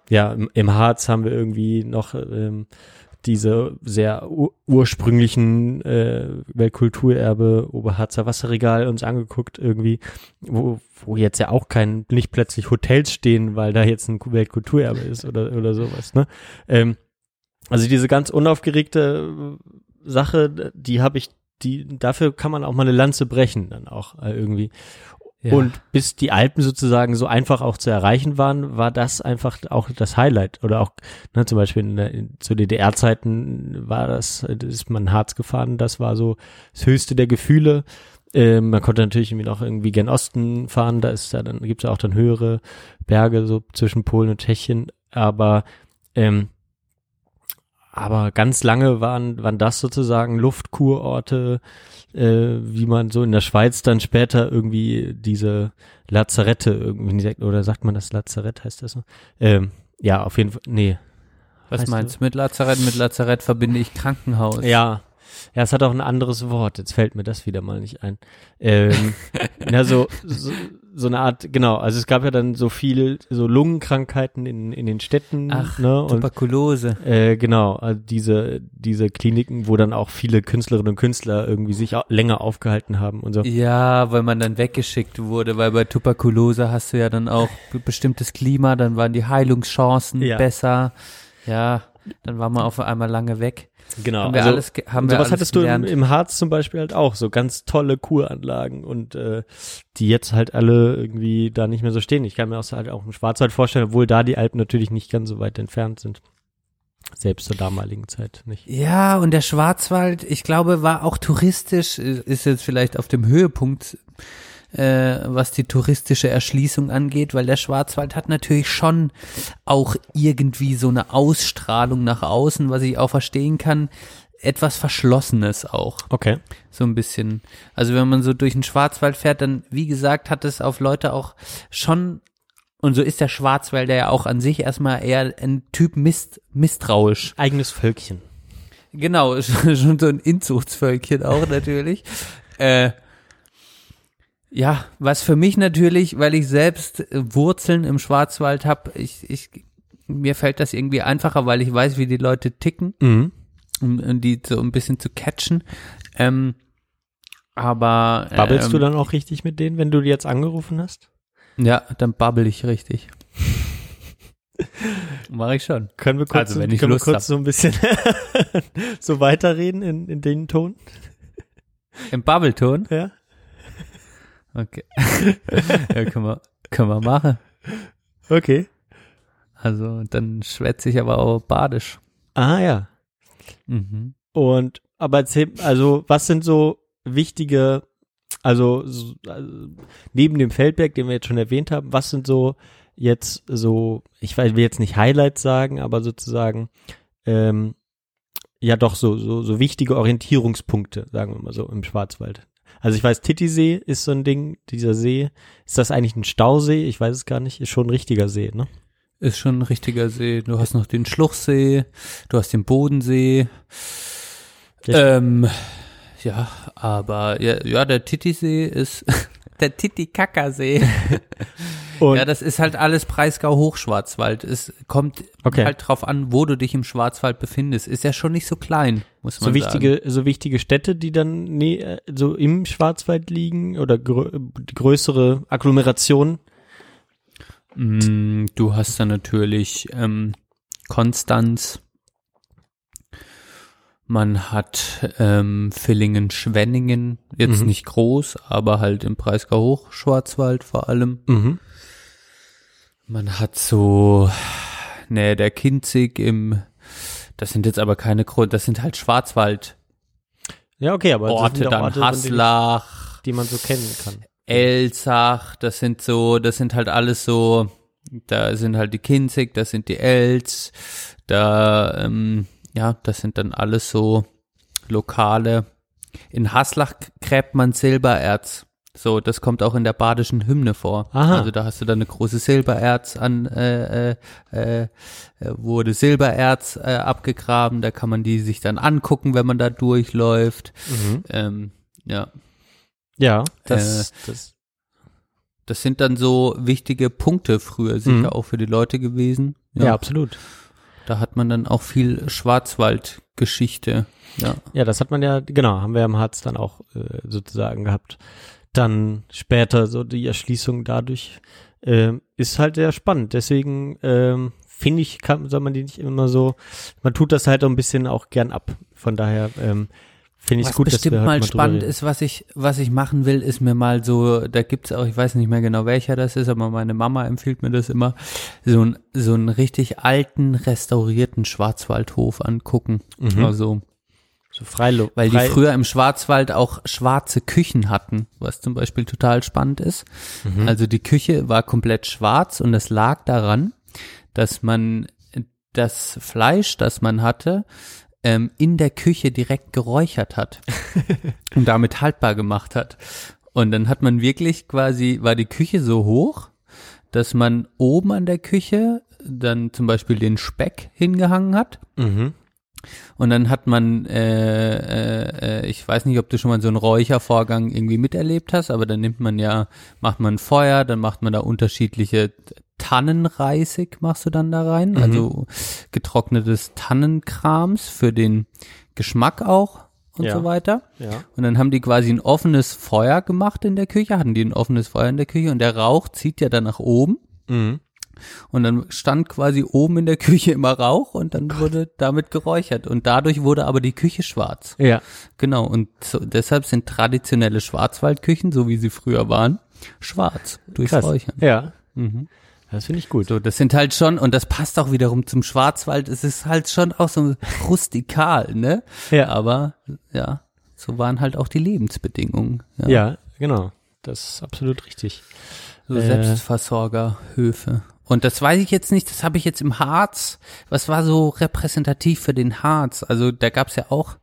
ja, im, im Harz haben wir irgendwie noch ähm, diese sehr ur ursprünglichen äh, Weltkulturerbe Oberharzer Wasserregal uns angeguckt irgendwie, wo, wo jetzt ja auch kein, nicht plötzlich Hotels stehen, weil da jetzt ein Weltkulturerbe ist oder, oder sowas, ne? Ähm, also diese ganz unaufgeregte äh, Sache, die habe ich, die, dafür kann man auch mal eine Lanze brechen dann auch äh, irgendwie. Ja. Und bis die Alpen sozusagen so einfach auch zu erreichen waren, war das einfach auch das Highlight. Oder auch, ne, zum Beispiel in der, in, zu DDR-Zeiten war das, da ist man Harz gefahren, das war so das höchste der Gefühle. Ähm, man konnte natürlich irgendwie noch irgendwie gen Osten fahren, da ist ja dann, gibt's ja auch dann höhere Berge, so zwischen Polen und Tschechien, aber ähm, aber ganz lange waren, waren das sozusagen Luftkurorte, äh, wie man so in der Schweiz dann später irgendwie diese Lazarette irgendwie, sagt- oder sagt man das Lazarett, heißt das so? Ähm, ja, auf jeden Fall, nee. Was Weißt du? meinst du mit Lazarett? Mit Lazarett verbinde ich Krankenhaus. Ja. Ja, es hat auch ein anderes Wort. Jetzt fällt mir das wieder mal nicht ein. Ähm, na, so, so, so eine Art, genau. Also es gab ja dann so viel, so Lungenkrankheiten in, in den Städten. Ach, ne? Und Tuberkulose. Äh, genau, also diese, diese Kliniken, wo dann auch viele Künstlerinnen und Künstler irgendwie sich länger aufgehalten haben und so. Ja, weil man dann weggeschickt wurde, weil bei Tuberkulose hast du ja dann auch be- bestimmtes Klima, dann waren die Heilungschancen Ja. besser. Ja, dann war man auf einmal lange weg. Genau. Haben wir also, alles haben wir sowas hattest du im, gelernt. im Harz zum Beispiel halt auch, so ganz tolle Kuranlagen und äh, die jetzt halt alle irgendwie da nicht mehr so stehen. Ich kann mir auch halt auch im Schwarzwald vorstellen, obwohl da die Alpen natürlich nicht ganz so weit entfernt sind. Selbst zur damaligen Zeit nicht. Ja, und der Schwarzwald, ich glaube, war auch touristisch, äh, ist jetzt vielleicht auf dem Höhepunkt, äh, was die touristische Erschließung angeht, weil der Schwarzwald hat natürlich schon auch irgendwie so eine Ausstrahlung nach außen, was ich auch verstehen kann, etwas Verschlossenes auch. Okay. So ein bisschen. Also wenn man so durch den Schwarzwald fährt, dann, wie gesagt, hat es auf Leute auch schon, und so ist der Schwarzwälder ja auch an sich erstmal eher ein Typ misst, misstrauisch. Eigenes Völkchen. Genau, schon so ein Inzuchtsvölkchen auch natürlich. Äh, ja, was für mich natürlich, weil ich selbst äh, Wurzeln im Schwarzwald habe, ich, ich, mir fällt das irgendwie einfacher, weil ich weiß, wie die Leute ticken, Mhm. um, um die so ein bisschen zu catchen. Ähm, aber Babbelst ähm, du dann auch richtig mit denen, wenn du die jetzt angerufen hast? Ja, dann babbel ich richtig. Mach ich schon. Können wir kurz, Also, wenn ich können Lust wir hab. kurz so ein bisschen so weiterreden in, in den Ton? Im Babbelton? Ja. Okay. ja, können wir, können wir machen. Okay. Also, dann schwätze ich aber auch badisch. Ah ja. Mhm. Und aber erzähl, also was sind so wichtige, also, so, also neben dem Feldberg, den wir jetzt schon erwähnt haben, was sind so jetzt so, ich will jetzt nicht Highlights sagen, aber sozusagen ähm, ja doch so so so wichtige Orientierungspunkte, sagen wir mal so im Schwarzwald. Also ich weiß, Titisee ist so ein Ding, dieser See. Ist das eigentlich ein Stausee? Ich weiß es gar nicht. Ist schon ein richtiger See, ne? Ist schon ein richtiger See. Du hast noch den Schluchsee, du hast den Bodensee. Der- Ähm, ja, aber ja, ja der Titisee ist der Titicacasee. Und ja, das ist halt alles Breisgau Hochschwarzwald. Es kommt Okay. halt drauf an, wo du dich im Schwarzwald befindest. Ist ja schon nicht so klein, muss man so sagen. wichtige, so wichtige Städte, die dann nee, äh, so im Schwarzwald liegen oder grö die größere Agglomeration. Mm, Du hast dann natürlich ähm, Konstanz. Man hat ähm, Villingen-Schwenningen, jetzt Mhm. nicht groß, aber halt im Breisgau Hochschwarzwald vor allem. Mhm. Man hat so, ne, der Kinzig im, das sind jetzt aber keine Grund, das sind halt Schwarzwald. Ja, okay, aber Orte, dann Orte, Haslach, die man so kennen kann. Elsach, das sind so, das sind halt alles so, da sind halt die Kinzig, das sind die Els, da, ähm, ja, das sind dann alles so lokale. In Haslach gräbt man Silbererz. So, das kommt auch in der badischen Hymne vor. Aha. Also da hast du dann eine große Silbererz an, äh, äh, äh, wurde Silbererz äh, abgegraben. Da kann man die sich dann angucken, wenn man da durchläuft. Mhm. Ähm, ja. Ja, das, das Das sind dann so wichtige Punkte früher sicher Mhm. auch für die Leute gewesen. ja. absolut. Da hat man dann auch viel Schwarzwaldgeschichte. Ja. Ja, das hat man ja, genau, haben wir im Harz dann auch äh, sozusagen gehabt. Dann später so die Erschließung dadurch ähm, ist halt sehr spannend. Deswegen ähm, finde ich, kann, soll man die nicht immer so, man tut das halt auch ein bisschen auch gern ab. Von daher ähm, finde ich es Was gut, dass bestimmt wir heute mal mal drüber spannend ist, was ich, was ich machen will, ist mir mal so, da gibt's auch, ich weiß nicht mehr genau welcher das ist, aber meine Mama empfiehlt mir das immer, so ein, so einen richtig alten, restaurierten Schwarzwaldhof angucken. Mhm. Also, So Freilo weil die frei, früher im Schwarzwald auch schwarze Küchen hatten, was zum Beispiel total spannend ist. Mhm. Also die Küche war komplett schwarz und es lag daran, dass man das Fleisch, das man hatte, ähm, in der Küche direkt geräuchert hat und damit haltbar gemacht hat. Und dann hat man wirklich quasi, war die Küche so hoch, dass man oben an der Küche dann zum Beispiel den Speck hingehangen hat Mhm. Und dann hat man, äh, äh, äh, ich weiß nicht, ob du schon mal so einen Räuchervorgang irgendwie miterlebt hast, aber dann nimmt man ja, macht man Feuer, dann macht man da unterschiedliche Tannenreisig, machst du dann da rein, also getrocknetes Tannenkrams für den Geschmack auch und Ja. so weiter. Ja. Und dann haben die quasi ein offenes Feuer gemacht in der Küche, hatten die ein offenes Feuer in der Küche und der Rauch zieht ja dann nach oben. Mhm. Und dann stand quasi oben in der Küche immer Rauch und dann wurde damit geräuchert. Und dadurch wurde aber die Küche schwarz. Ja. Genau. Und so, deshalb sind traditionelle Schwarzwaldküchen, so wie sie früher waren, schwarz durchs Krass. Räuchern. Ja. Mhm. Das finde ich gut. So, das sind halt schon, und das passt auch wiederum zum Schwarzwald, es ist halt schon auch so rustikal, ne? Ja. Aber, ja, so waren halt auch die Lebensbedingungen. Ja. Ja, genau. Das ist absolut richtig. So Äh. Selbstversorgerhöfe. Und das weiß ich jetzt nicht, das habe ich jetzt im Harz. Was war so repräsentativ für den Harz? Also da gab's ja auch,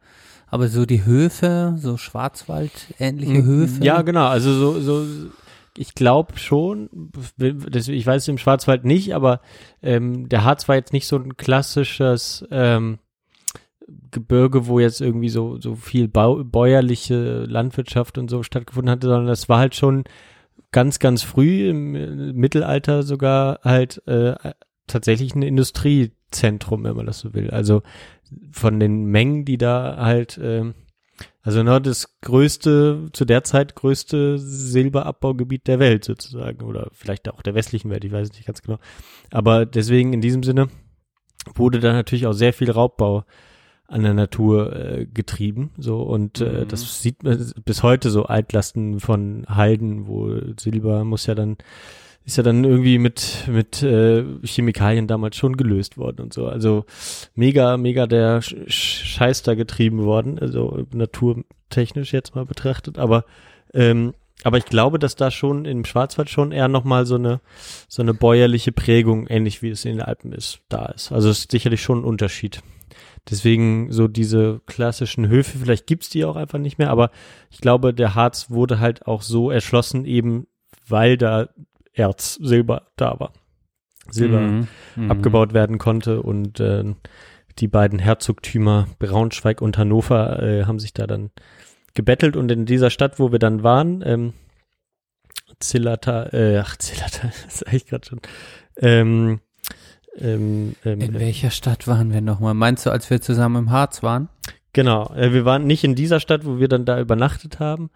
aber so die Höfe, so Schwarzwald-ähnliche Höfe. Mhm. Ja, genau. Also so, so ich glaube schon, ich weiß es im Schwarzwald nicht, aber ähm, der Harz war jetzt nicht so ein klassisches ähm, Gebirge, wo jetzt irgendwie so, so viel bäuerliche Landwirtschaft und so stattgefunden hatte, sondern das war halt schon ganz, ganz früh im äh, Mittelalter sogar halt äh, tatsächlich ein Industriezentrum, wenn man das so will. Also von den Mengen, die da halt ähm, also ne, das größte, zu der Zeit größte Silberabbaugebiet der Welt sozusagen oder vielleicht auch der westlichen Welt, ich weiß nicht ganz genau. Aber deswegen in diesem Sinne wurde da natürlich auch sehr viel Raubbau an der Natur äh, getrieben, so und äh, Mhm. das sieht man bis heute so Altlasten von Halden, wo Silber muss ja dann ist ja dann irgendwie mit mit äh, Chemikalien damals schon gelöst worden und so. Also mega mega der Sch Sch- Scheiß da getrieben worden, also naturtechnisch jetzt mal betrachtet, aber ähm, aber ich glaube, dass da schon im Schwarzwald schon eher nochmal so eine, so eine bäuerliche Prägung, ähnlich wie es in den Alpen ist, da ist. Also es ist sicherlich schon ein Unterschied. Deswegen so diese klassischen Höfe, vielleicht gibt's die auch einfach nicht mehr, aber ich glaube, der Harz wurde halt auch so erschlossen, eben weil da Erz, Silber da war. Silber Mhm. Mhm. abgebaut werden konnte und äh, die beiden Herzogtümer Braunschweig und Hannover äh, haben sich da dann gebettelt und in dieser Stadt, wo wir dann waren, ähm, Zillata, äh, ach Zillata, das sag ich gerade schon, ähm, ähm, ähm, In welcher Stadt waren wir nochmal? Meinst du, als wir zusammen im Harz waren? Genau, äh, wir waren nicht in dieser Stadt, wo wir dann da übernachtet haben,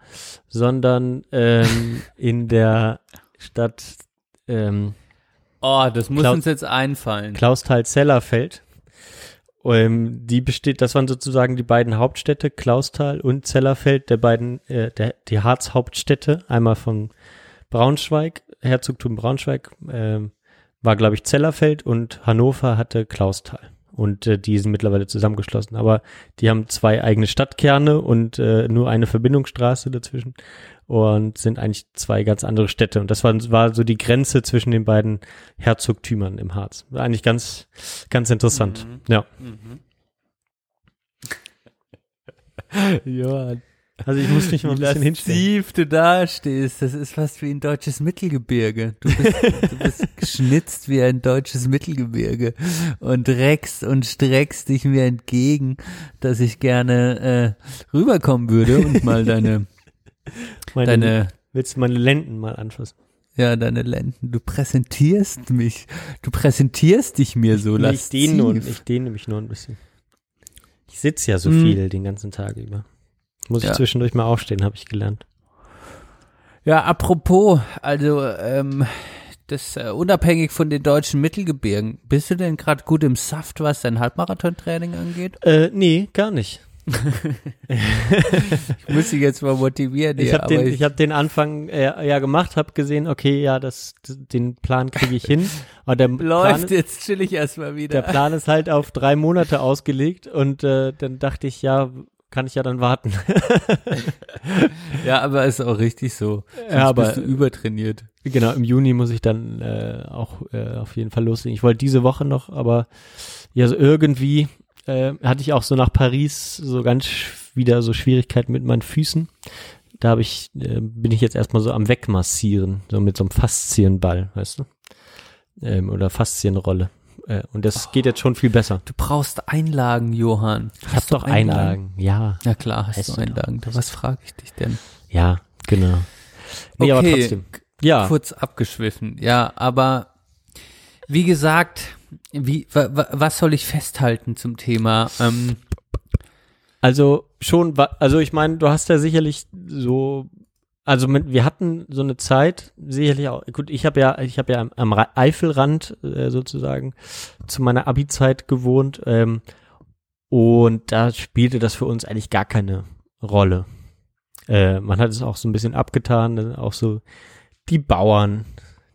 sondern ähm, in der Stadt ähm, Oh, das muss Klaus- uns jetzt einfallen. Klausthal-Zellerfeld. Ähm, die besteht, das waren sozusagen die beiden Hauptstädte, Klausthal und Zellerfeld, der beiden, äh, der, die Harz-Hauptstädte, einmal von Braunschweig, Herzogtum Braunschweig, ähm, war, glaube ich, Zellerfeld und Hannover hatte Klausthal. Und äh, die sind mittlerweile zusammengeschlossen. Aber die haben zwei eigene Stadtkerne und äh, nur eine Verbindungsstraße dazwischen und sind eigentlich zwei ganz andere Städte. Und das war, war so die Grenze zwischen den beiden Herzogtümern im Harz. War eigentlich ganz, ganz interessant. Ja. Johann. Also ich muss mich mal ein Wie bisschen hinstellen. lasziv du dastehst, das ist fast wie ein deutsches Mittelgebirge. Du bist, du bist geschnitzt wie ein deutsches Mittelgebirge und reckst und streckst dich mir entgegen, dass ich gerne äh, rüberkommen würde und mal deine, Meine, deine, willst du meine Lenden mal anfassen? ja, deine Lenden. Du präsentierst mich, du präsentierst dich mir so ich lasziv. dehne nur, ich dehne mich nur ein bisschen. Ich sitze ja so Hm. viel den ganzen Tag über. Muss ich Ja. zwischendurch mal aufstehen, habe ich gelernt. Ja, apropos, also ähm, das äh, unabhängig von den deutschen Mittelgebirgen, bist du denn gerade gut im Saft, was dein Halbmarathon-Training angeht? Äh, nee, gar nicht. Ich muss dich jetzt mal motivieren. Ich habe den, aber ich hab den Anfang äh, ja gemacht, habe gesehen, okay, ja, das, den Plan kriege ich hin. Aber der Plan, läuft jetzt chill ich erstmal wieder. der Plan ist halt auf drei Monate ausgelegt und äh, dann dachte ich, ja, kann ich ja dann warten. ja, aber ist auch richtig so. Sonst Ja, aber- bist du übertrainiert. Genau, im Juni muss ich dann äh, auch äh, auf jeden Fall loslegen. Ich wollte diese Woche noch, aber ja, so irgendwie äh, hatte ich auch so nach Paris so ganz wieder so Schwierigkeiten mit meinen Füßen. Da habe ich, äh, bin ich jetzt erstmal so am Wegmassieren, so mit so einem Faszienball, weißt du? Ähm, oder Faszienrolle. Äh, und das geht jetzt schon viel besser. Du brauchst Einlagen, Johann. Ich hab doch Einlagen, ja. Na klar, hast du du doch. Einlagen. Was frage ich dich denn? Ja, genau. Nee, aber Okay, trotzdem. Ja, Kurz abgeschwiffen. Ja, aber wie gesagt, wie, wa, wa, was soll ich festhalten zum Thema? Ähm, Also schon, also ich meine, du hast ja sicherlich so, also mit, wir hatten so eine Zeit, sicherlich auch, gut, ich habe ja, ich habe ja am, am Ra- Eifelrand äh, sozusagen zu meiner Abi-Zeit gewohnt ähm, und da spielte das für uns eigentlich gar keine Rolle. Äh, man hat es auch so ein bisschen abgetan, auch so die Bauern,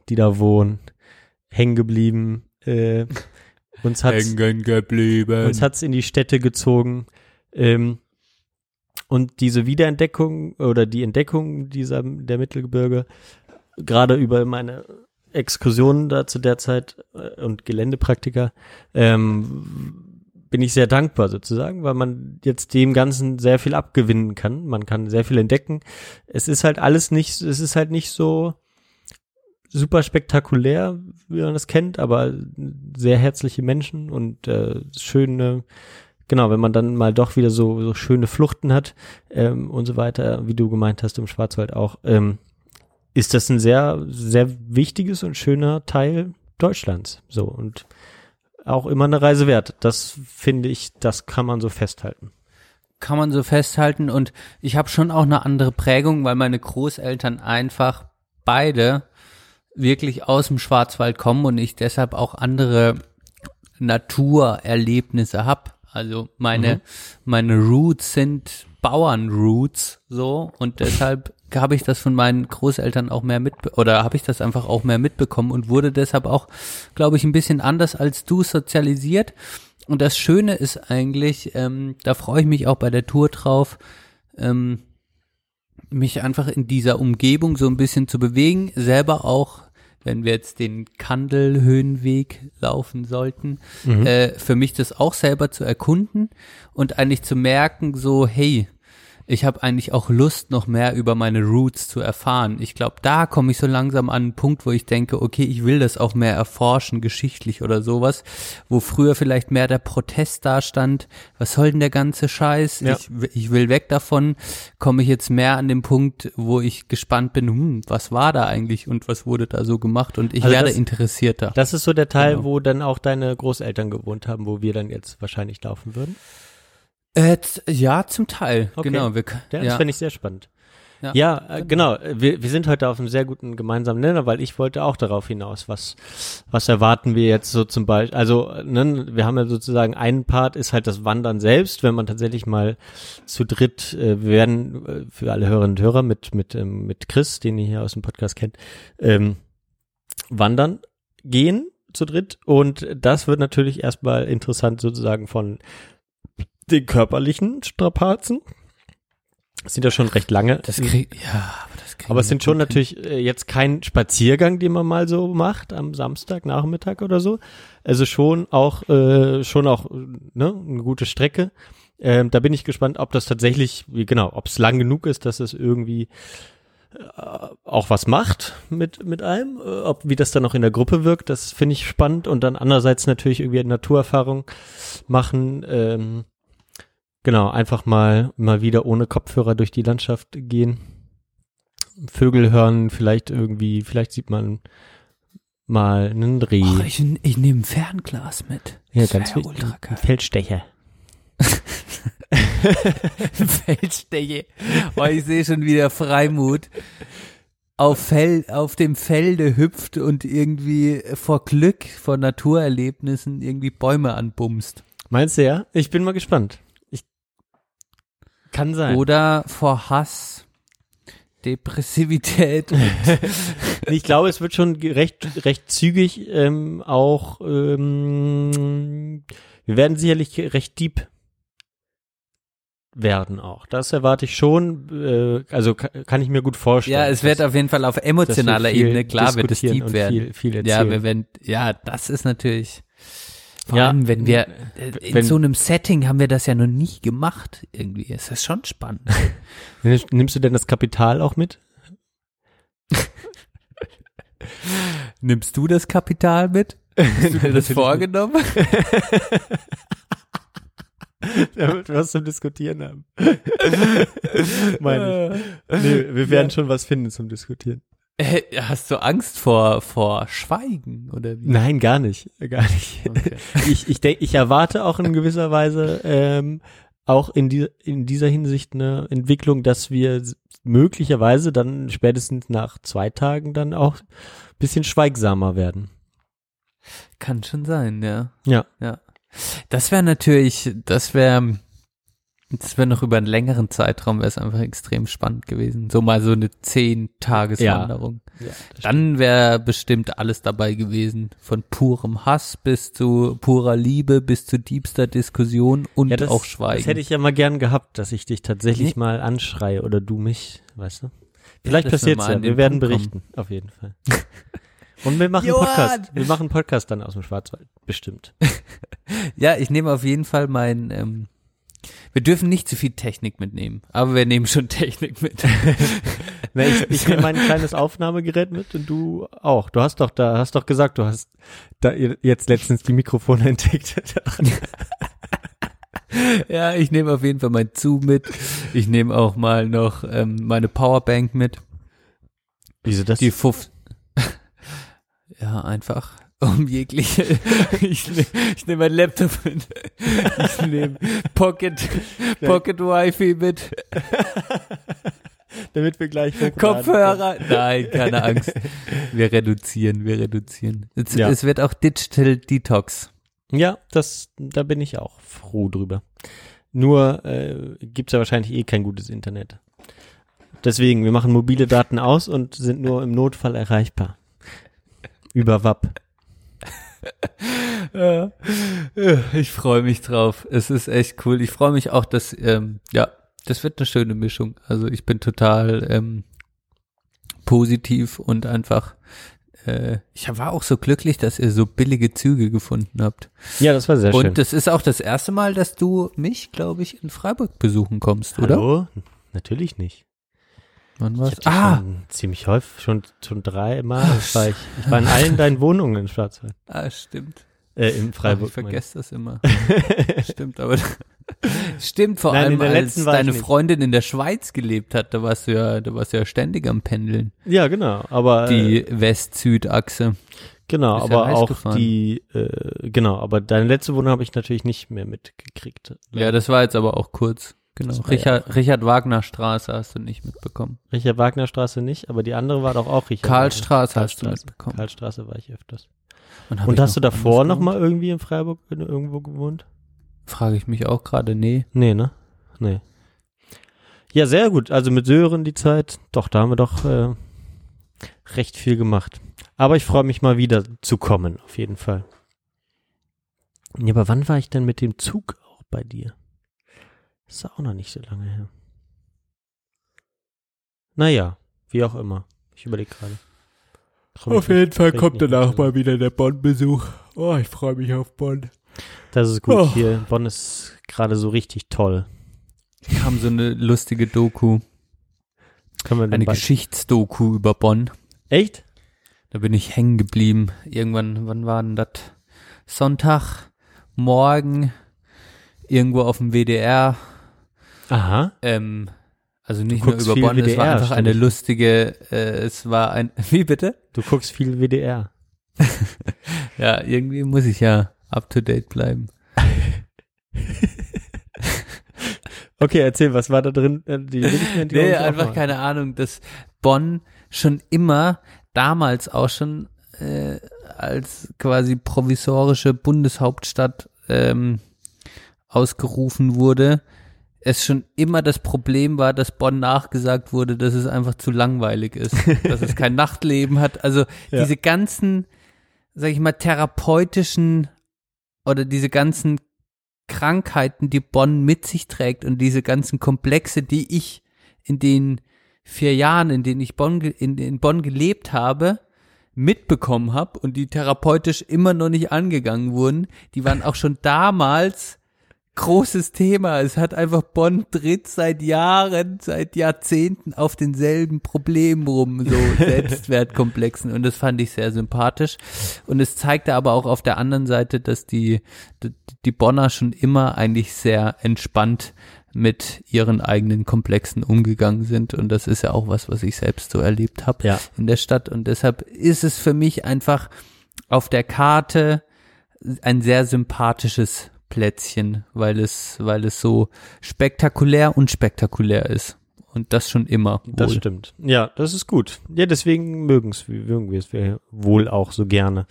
die da wohnen, hängen geblieben. Äh, uns hat's, geblieben. uns hat's in die Städte gezogen. Ähm, und diese Wiederentdeckung oder die Entdeckung dieser der Mittelgebirge, gerade über meine Exkursionen da zu der Zeit äh, und Geländepraktika, ähm, bin ich sehr dankbar sozusagen, weil man jetzt dem Ganzen sehr viel abgewinnen kann. Man kann sehr viel entdecken. Es ist halt alles nicht, es ist halt nicht so super spektakulär, wie man das kennt, aber sehr herzliche Menschen und äh, schöne, genau, wenn man dann mal doch wieder so, so schöne Fluchten hat ähm, und so weiter, wie du gemeint hast im Schwarzwald auch, ähm, ist das ein sehr, sehr wichtiges und schöner Teil Deutschlands. So und auch immer eine Reise wert. Das finde ich, das kann man so festhalten. kann man so festhalten und ich habe schon auch eine andere Prägung, weil meine Großeltern einfach beide wirklich aus dem Schwarzwald kommen und ich deshalb auch andere Naturerlebnisse hab. Also meine meine Roots sind Bauernroots so und deshalb habe ich das von meinen Großeltern auch mehr mit oder habe ich das einfach auch mehr mitbekommen und wurde deshalb auch, glaube ich, ein bisschen anders als du sozialisiert. Und das Schöne ist eigentlich, ähm, da freue ich mich auch bei der Tour drauf, ähm, mich einfach in dieser Umgebung so ein bisschen zu bewegen, selber auch, wenn wir jetzt den Kandelhöhenweg laufen sollten, äh, für mich das auch selber zu erkunden und eigentlich zu merken, so, hey, ich habe eigentlich auch Lust, noch mehr über meine Roots zu erfahren. Ich glaube, da komme ich so langsam an einen Punkt, wo ich denke, okay, ich will das auch mehr erforschen, geschichtlich oder sowas, wo früher vielleicht mehr der Protest da stand, was soll denn der ganze Scheiß? Ja. Ich, ich will weg davon, komme ich jetzt mehr an den Punkt, wo ich gespannt bin, hm, was war da eigentlich und was wurde da so gemacht und ich Also werde das- interessierter. Das ist so der Teil, Genau. wo dann auch deine Großeltern gewohnt haben, wo wir dann jetzt wahrscheinlich laufen würden. Äh, ja, zum Teil. Okay. Genau. Wir, Ja, das ja. fände ich sehr spannend. Ja. Ja, äh, genau. Wir, wir sind heute auf einem sehr guten gemeinsamen Nenner, weil ich wollte auch darauf hinaus, was, was erwarten wir jetzt so zum Beispiel. Also, ne, wir haben ja sozusagen einen Part ist halt das Wandern selbst, wenn man tatsächlich mal zu dritt, äh, wir werden äh, für alle Hörerinnen und Hörer mit, mit, ähm, mit Chris, den ihr hier aus dem Podcast kennt, ähm, wandern gehen zu dritt. Und das wird natürlich erstmal interessant sozusagen von den körperlichen Strapazen. Das sind ja schon recht lange. Das krieg, ja, aber das krieg Aber es sind schon natürlich äh, jetzt kein Spaziergang, den man mal so macht am Samstag, Nachmittag oder so. Also schon auch, äh, schon auch, ne, eine gute Strecke. Ähm, da bin ich gespannt, ob das tatsächlich, wie genau, ob es lang genug ist, dass es irgendwie äh, auch was macht mit, mit allem, äh, ob, wie das dann auch in der Gruppe wirkt, das finde ich spannend und dann andererseits natürlich irgendwie eine Naturerfahrung machen, ähm, genau, einfach mal, mal wieder ohne Kopfhörer durch die Landschaft gehen. Vögel hören, vielleicht irgendwie, vielleicht sieht man mal einen Reh. Ach, ich, ich nehme ein Fernglas mit. ja, Das ganz wichtig. ultra geil. Feldstecher. Feldsteche. Oh, ich sehe schon wieder Freimut. Auf, Fel auf dem Felde hüpft und irgendwie vor Glück, vor Naturerlebnissen irgendwie Bäume anbumst. Meinst du ja? Ich bin mal gespannt. Kann sein. Oder vor Hass, Depressivität. ich glaube, es wird schon recht, recht zügig ähm, auch, ähm, wir werden sicherlich recht deep werden auch. Das erwarte ich schon, äh, also ka kann ich mir gut vorstellen. ja, es wird dass- auf jeden Fall auf emotionaler Ebene, klar wird es deep werden. Viel, viel ja, wir werden, ja, das ist natürlich, vor Ja, allem wenn wir, äh, in wenn- so einem Setting haben wir das ja noch nie gemacht, irgendwie. Ist schon spannend. Nimmst- Nimmst du denn das Kapital auch mit? Nimmst du das Kapital mit? Hast du dir das vorgenommen? Damit wir was zum Diskutieren haben. Meine ich. Nee, wir werden schon was finden zum Diskutieren. Äh, Hast du Angst vor, vor Schweigen oder wie? Nein, gar nicht. Gar nicht. Okay. Ich, ich denke, ich erwarte auch in gewisser Weise ähm, auch in, die, in dieser Hinsicht eine Entwicklung, dass wir möglicherweise dann spätestens nach zwei Tagen dann auch ein bisschen schweigsamer werden. Kann schon sein, ja. Ja. Ja. Das wäre natürlich, das wäre, das wäre noch über einen längeren Zeitraum, wäre es einfach extrem spannend gewesen. So mal so eine zehn Tageswanderung. Dann wäre bestimmt alles dabei gewesen. Von purem Hass bis zu purer Liebe, bis zu diebster Diskussion und ja, das, auch Schweigen. Das hätte ich ja mal gern gehabt, dass ich dich tatsächlich Nee. mal anschreie oder du mich, weißt du? Vielleicht passiert's mal ja. Wir den werden Punkt berichten, auf jeden Fall. Und wir machen einen Johann! Podcast. Wir machen Podcast dann aus dem Schwarzwald. Bestimmt. Ja, ich nehme auf jeden Fall mein, ähm, wir dürfen nicht zu viel Technik mitnehmen, aber wir nehmen schon Technik mit. Na, ich ich nehme mein kleines Aufnahmegerät mit und du auch. Du hast doch da, hast doch gesagt, du hast da jetzt letztens die Mikrofone entdeckt. ja, ich nehme auf jeden Fall mein Zoom mit. Ich nehme auch mal noch ähm, meine Powerbank mit. Wieso das? Die Fuff. ja, einfach um jegliche. ich nehme ich nehm mein Laptop mit. Ich nehme Pocket, Pocket Wi-Fi mit. Damit wir gleich Kopfhörer. Nein, keine Angst. Wir reduzieren, wir reduzieren. Es, Ja. es wird auch Digital Detox. Ja, das, da bin ich auch froh drüber. Nur äh, gibt's ja wahrscheinlich eh kein gutes Internet. Deswegen, wir machen mobile Daten aus und sind nur im Notfall erreichbar. Über WAP. Ja. Ich freue mich drauf. Es ist echt cool. Ich freue mich auch, dass, ähm, ja, das wird eine schöne Mischung. Also ich bin total ähm, positiv und einfach, äh, ich war auch so glücklich, dass ihr so billige Züge gefunden habt. Ja, das war sehr schön. und das ist auch das erste Mal, dass du mich, glaube ich, in Freiburg besuchen kommst, oder? Hallo? Natürlich nicht. Wann Ich war's? dich Ah, schon ziemlich häufig, schon, schon dreimal war ich. Ich war in allen deinen Wohnungen in Schwarzwald. ah, stimmt. Äh, in Ach, Freiburg. ich vergesse das immer. Stimmt, aber stimmt vor Nein, in allem, als ich deine. Freundin in der Schweiz gelebt hat, da warst du ja, da warst du ja ständig am Pendeln. ja, genau. Aber Die äh, West-Süd-Achse. genau, ist ja aber heiß auch gefahren. die äh, genau, aber deine letzte Wohnung habe ich natürlich nicht mehr mitgekriegt. Ja, das war jetzt aber auch kurz. Genau. Das war Richard, Richard Wagner Straße hast du nicht mitbekommen. Richard Wagner Straße nicht, aber die andere war doch auch Richard. Karlstraße Wagner. hast du mitbekommen. Karlstraße war ich öfters. Und ich hast du davor anders noch mal gewohnt? irgendwie in Freiburg irgendwo gewohnt? Frage ich mich auch gerade, nee. Nee, ne? Nee. Ja, sehr gut. Also mit Sören die Zeit, doch, da haben wir doch äh, recht viel gemacht. Aber ich freue mich mal wieder zu kommen, auf jeden Fall. Ja, aber wann war ich denn mit dem Zug auch bei dir? Das ist auch noch nicht so lange her. Naja, wie auch immer. Ich überlege gerade. Komm Auf jeden Fall kommt danach mal wieder der Bonn-Besuch. Oh, ich freue mich auf Bonn. Das ist gut Oh. hier. Bonn ist gerade so richtig toll. Kam so eine lustige Doku, Können wir eine bald- Geschichtsdoku über Bonn. Echt? Da bin ich hängen geblieben. Irgendwann, wann war denn das? Sonntag, morgen, irgendwo auf dem WDR. Aha. Ähm, also nicht nur über Bonn, es war WDR, einfach stimmt. eine lustige, äh, es war ein, wie bitte? Du guckst viel WDR. Ja, irgendwie muss ich ja up to date bleiben. Okay, erzähl, was war da drin? Äh, Die Nee, einfach keine Ahnung, dass Bonn schon immer, damals auch schon äh, als quasi provisorische Bundeshauptstadt ähm, ausgerufen wurde, es schon immer das Problem war, dass Bonn nachgesagt wurde, dass es einfach zu langweilig ist, dass es kein Nachtleben hat. Also Ja. diese ganzen, sag ich mal, therapeutischen oder diese ganzen Krankheiten, die Bonn mit sich trägt und diese ganzen Komplexe, die ich in den vier Jahren, in denen ich Bonn, in, in Bonn gelebt habe, mitbekommen habe und die therapeutisch immer noch nicht angegangen wurden, die waren auch schon damals großes Thema. Es hat einfach Bonn tritt seit Jahren, seit Jahrzehnten auf denselben Problemen rum, so Selbstwertkomplexen. Und das fand ich sehr sympathisch. Und es zeigte aber auch auf der anderen Seite, dass die, die, die Bonner schon immer eigentlich sehr entspannt mit ihren eigenen Komplexen umgegangen sind. Und das ist ja auch was, was ich selbst so erlebt habe Ja. in der Stadt. Und deshalb ist es für mich einfach auf der Karte ein sehr sympathisches Plätzchen, weil es, weil es so spektakulär und spektakulär ist. Und das schon immer. Das wohl. stimmt. Ja, das ist gut. Ja, deswegen mögen's, mögen wir es wir wohl auch so gerne.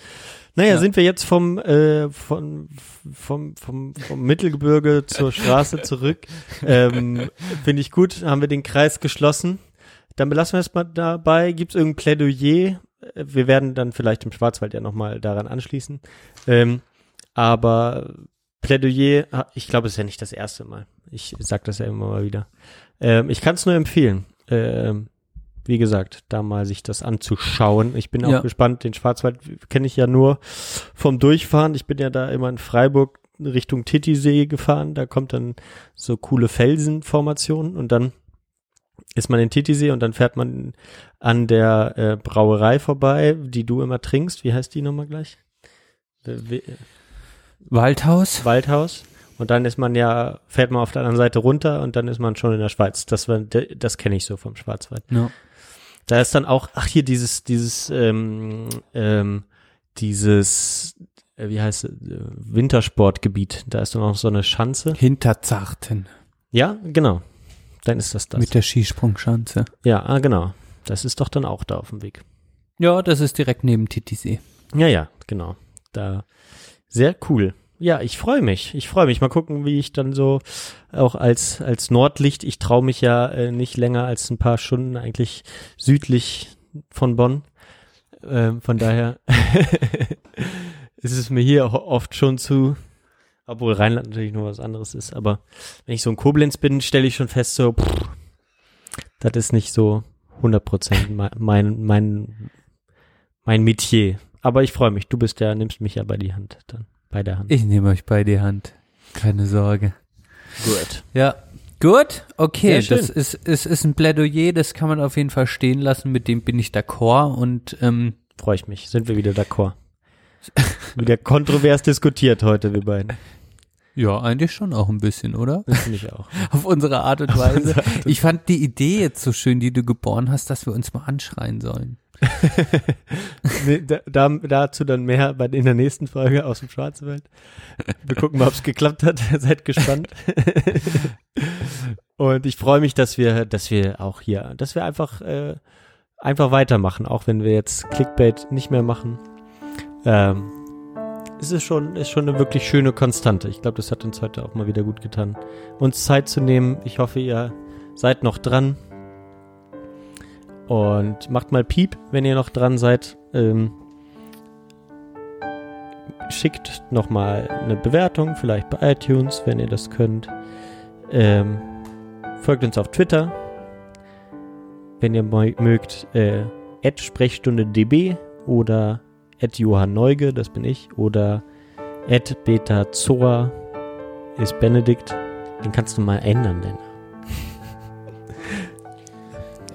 Naja, Ja. sind wir jetzt vom, äh, von, vom, vom, vom Mittelgebirge zur Straße zurück. Ähm, Finde ich gut. Haben wir den Kreis geschlossen. Dann belassen wir es mal dabei. Gibt es irgendein Plädoyer? Wir werden dann vielleicht im Schwarzwald ja nochmal daran anschließen. Ähm, aber Plädoyer, ah, ich glaube, es ist ja nicht das erste Mal. Ich sag das ja immer mal wieder. Ähm, ich kann es nur empfehlen. Ähm, wie gesagt, da mal sich das anzuschauen. Ich bin auch Ja. gespannt. Den Schwarzwald kenne ich ja nur vom Durchfahren. Ich bin ja da immer in Freiburg Richtung Titisee gefahren. Da kommt dann so coole Felsenformationen und dann ist man in Titisee und dann fährt man an der äh, Brauerei vorbei, die du immer trinkst. Wie heißt die nochmal gleich? Waldhaus? Waldhaus. Und dann ist man ja, fährt man auf der anderen Seite runter und dann ist man schon in der Schweiz. Das, war, das kenne ich so vom Schwarzwald. Ja. Da ist dann auch, ach hier dieses, dieses, ähm, ähm, dieses, äh, wie heißt es, äh, Wintersportgebiet. Da ist dann auch so eine Schanze. Hinterzarten. Ja, genau. Dann ist das das. Mit der Skisprungschanze. ja, ah, genau. Das ist doch dann auch da auf dem Weg. Ja, das ist direkt neben Titisee. Ja, ja, genau. Da sehr cool. Ja, ich freue mich. Ich freue mich. Mal gucken, wie ich dann so auch als als Nordlicht. Ich traue mich ja äh, nicht länger als ein paar Stunden eigentlich südlich von Bonn. Ähm, von daher ist es mir hier oft schon zu, obwohl Rheinland natürlich nur was anderes ist. Aber wenn ich so in Koblenz bin, stelle ich schon fest, so, pff, das ist nicht so 100 Prozent mein, mein, mein, mein Metier. Aber ich freue mich. Du bist ja, nimmst mich ja bei die Hand dann. Bei der Hand. Ich nehme euch bei die Hand. Keine Sorge. Gut. Ja. Gut, okay, das ist, ist, ist ein Plädoyer, das kann man auf jeden Fall stehen lassen, mit dem bin ich d'accord und ähm, Freue ich mich. Sind wir wieder d'accord. wieder kontrovers diskutiert heute, wir beiden. ja, eigentlich schon auch ein bisschen, oder? Finde ich auch. Auf unsere Art und Weise. Ich fand die Idee jetzt so schön, die du geboren hast, dass wir uns mal anschreien sollen. Nee, da, da, dazu dann mehr bei, in der nächsten Folge aus dem Schwarzwald. Wir gucken mal, ob es geklappt hat. Seid gespannt. Und ich freue mich, dass wir, dass wir auch hier, dass wir einfach, äh, einfach weitermachen, auch wenn wir jetzt Clickbait nicht mehr machen. Ähm, es ist schon, ist schon eine wirklich schöne Konstante. Ich glaube, das hat uns heute auch mal wieder gut getan, uns Zeit zu nehmen. Ich hoffe, ihr seid noch dran. Und macht mal Piep, wenn ihr noch dran seid. Ähm, schickt noch mal eine Bewertung, vielleicht bei iTunes, wenn ihr das könnt. Ähm, folgt uns auf Twitter, wenn ihr mögt. Äh, @sprechstunde_db oder Johann Neuge, das bin ich, oder Beta Zoa ist Benedikt. Den kannst du mal ändern, denn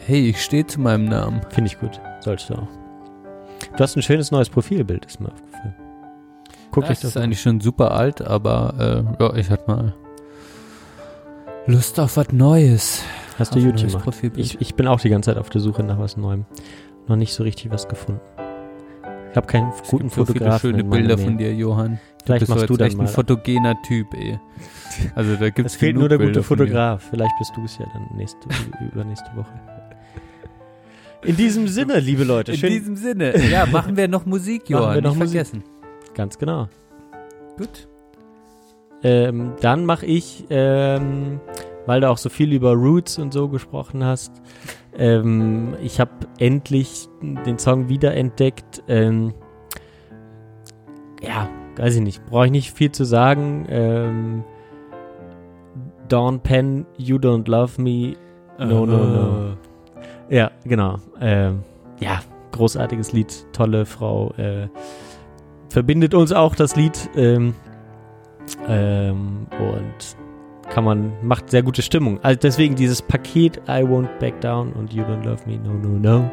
Hey, ich stehe zu meinem Namen. finde ich gut. Sollst du auch. Du hast ein schönes neues Profilbild, ist mir aufgefallen. Guck das das ist an. eigentlich schon super alt, aber äh, ja, ich hatte mal Lust auf was Neues. Hast du auf YouTube gemacht? Ich, ich bin auch die ganze Zeit auf der Suche nach was Neuem. Noch nicht so richtig was gefunden. Ich habe keinen Es guten gibt so viele Fotografen. schöne in meiner Bilder Nähe. von dir, Johann. Vielleicht bist machst du dann echt mal. ein fotogener Typ, ey. Also da gibt's Es fehlt nur der gute. Fotograf. Vielleicht bist du es ja dann nächste, übernächste Woche. In diesem Sinne, liebe Leute, In schön. diesem Sinne, ja, machen wir noch Musik, Machen Johann. wir noch nicht Musik. vergessen. Ganz genau. Gut. Ähm, dann mache ich, ähm, weil du auch so viel über Roots und so gesprochen hast, ähm, ich habe endlich den Song wiederentdeckt. Ähm, ja, weiß ich nicht, brauche ich nicht viel zu sagen. Ähm, Dawn Penn, You Don't Love Me, No, no, no. Ja, genau. Ähm, ja, großartiges Lied, tolle Frau. Äh, verbindet uns auch das Lied. Ähm, ähm, und kann man, macht sehr gute Stimmung. Also deswegen dieses Paket I Won't Back Down und You Don't Love Me, No, No, No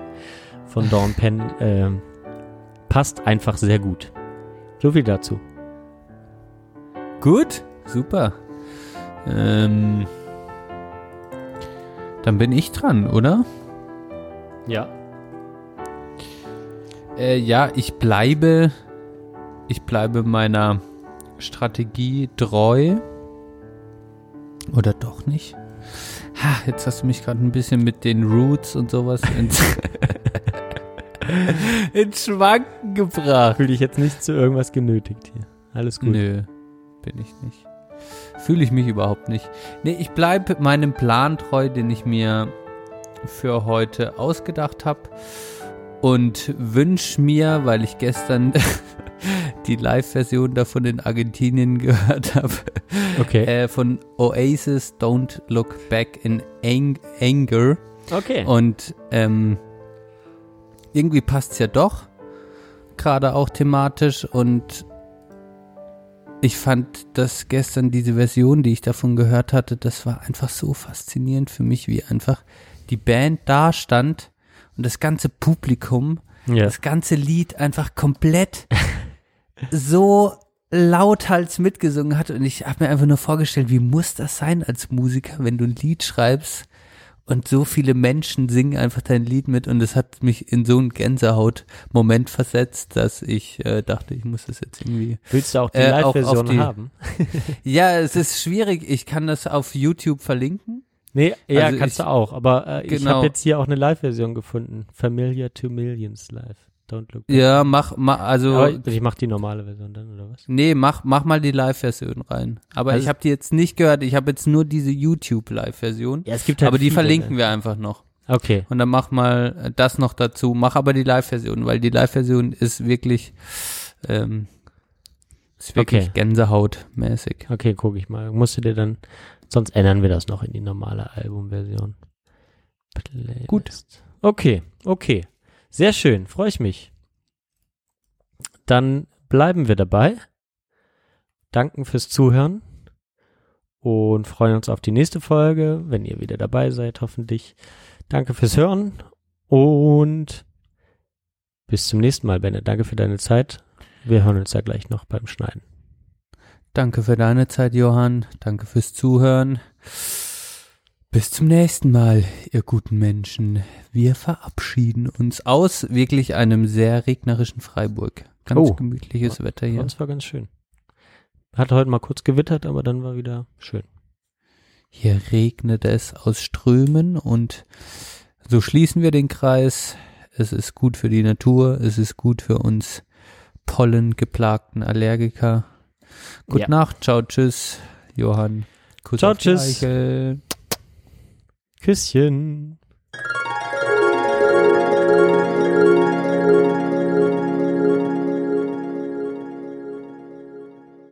von Dawn Penn ähm, passt einfach sehr gut. So viel dazu. Gut, super. Ähm, dann bin ich dran, oder? Ja. Äh, ja, ich bleibe, ich bleibe meiner Strategie treu. Oder doch nicht? Ha, jetzt hast du mich gerade ein bisschen mit den Roots und sowas ins, ins Schwanken gebracht. Fühle dich jetzt nicht zu irgendwas genötigt hier. Alles gut. Nö, bin ich nicht. Fühle ich mich überhaupt nicht. Nee, ich bleibe meinem Plan treu, den ich mir für heute ausgedacht habe und wünsche mir, weil ich gestern die Live-Version davon in Argentinien gehört habe, Okay. äh, von Oasis Don't Look Back in Ang Anger. okay. Und ähm, irgendwie passt es ja doch, gerade auch thematisch. Und ich fand, dass gestern diese Version, die ich davon gehört hatte, das war einfach so faszinierend für mich, wie einfach die Band da stand und das ganze Publikum ja. das ganze Lied einfach komplett so lauthals mitgesungen hat und ich habe mir einfach nur vorgestellt, wie muss das sein als Musiker, wenn du ein Lied schreibst und so viele Menschen singen einfach dein Lied mit und es hat mich in so einen Gänsehaut-Moment versetzt, dass ich äh, dachte, ich muss das jetzt irgendwie. Willst du auch die Äh, Live-Version haben? Ja, es ist schwierig. Ich kann das auf YouTube verlinken. Nee, ja, Also kannst ich- du auch. Aber äh, ich Genau. habe jetzt hier auch eine Live-Version gefunden. Familiar to Millions Live. Don't look back. Ja, mach, mach also Aber ich mach die normale Version dann, oder was? Nee, mach, mach mal die Live-Version rein. Aber Also- ich habe die jetzt nicht gehört. Ich habe jetzt nur diese YouTube-Live-Version. Ja, es gibt halt aber die verlinken ne? wir einfach noch. Okay. Und dann mach mal äh, das noch dazu. Mach aber die Live-Version, weil die Live-Version ist wirklich, ähm, ist wirklich Okay. Gänsehautmäßig. Okay, gucke ich mal. Musst du dir dann, sonst ändern wir das noch in die normale Albumversion. Playlist. Gut. Okay, okay. Sehr schön, freue ich mich. Dann bleiben wir dabei. Danken fürs Zuhören und freuen uns auf die nächste Folge, wenn ihr wieder dabei seid, hoffentlich. Danke fürs Hören und bis zum nächsten Mal, Benne. Danke für deine Zeit. Wir hören uns ja gleich noch beim Schneiden. Danke für deine Zeit, Johann. Danke fürs Zuhören. Bis zum nächsten Mal, ihr guten Menschen. Wir verabschieden uns aus wirklich einem sehr regnerischen Freiburg. Ganz Oh. gemütliches Wetter hier. Das war ganz schön. Hat heute mal kurz gewittert, aber dann war wieder schön. Hier regnet es aus Strömen und so schließen wir den Kreis. Es ist gut für die Natur, es ist gut für uns pollengeplagten Allergiker. Gute Ja. Nacht, ciao, tschüss, Johann. Kuss Ciao, tschüss. Eichel. Küsschen.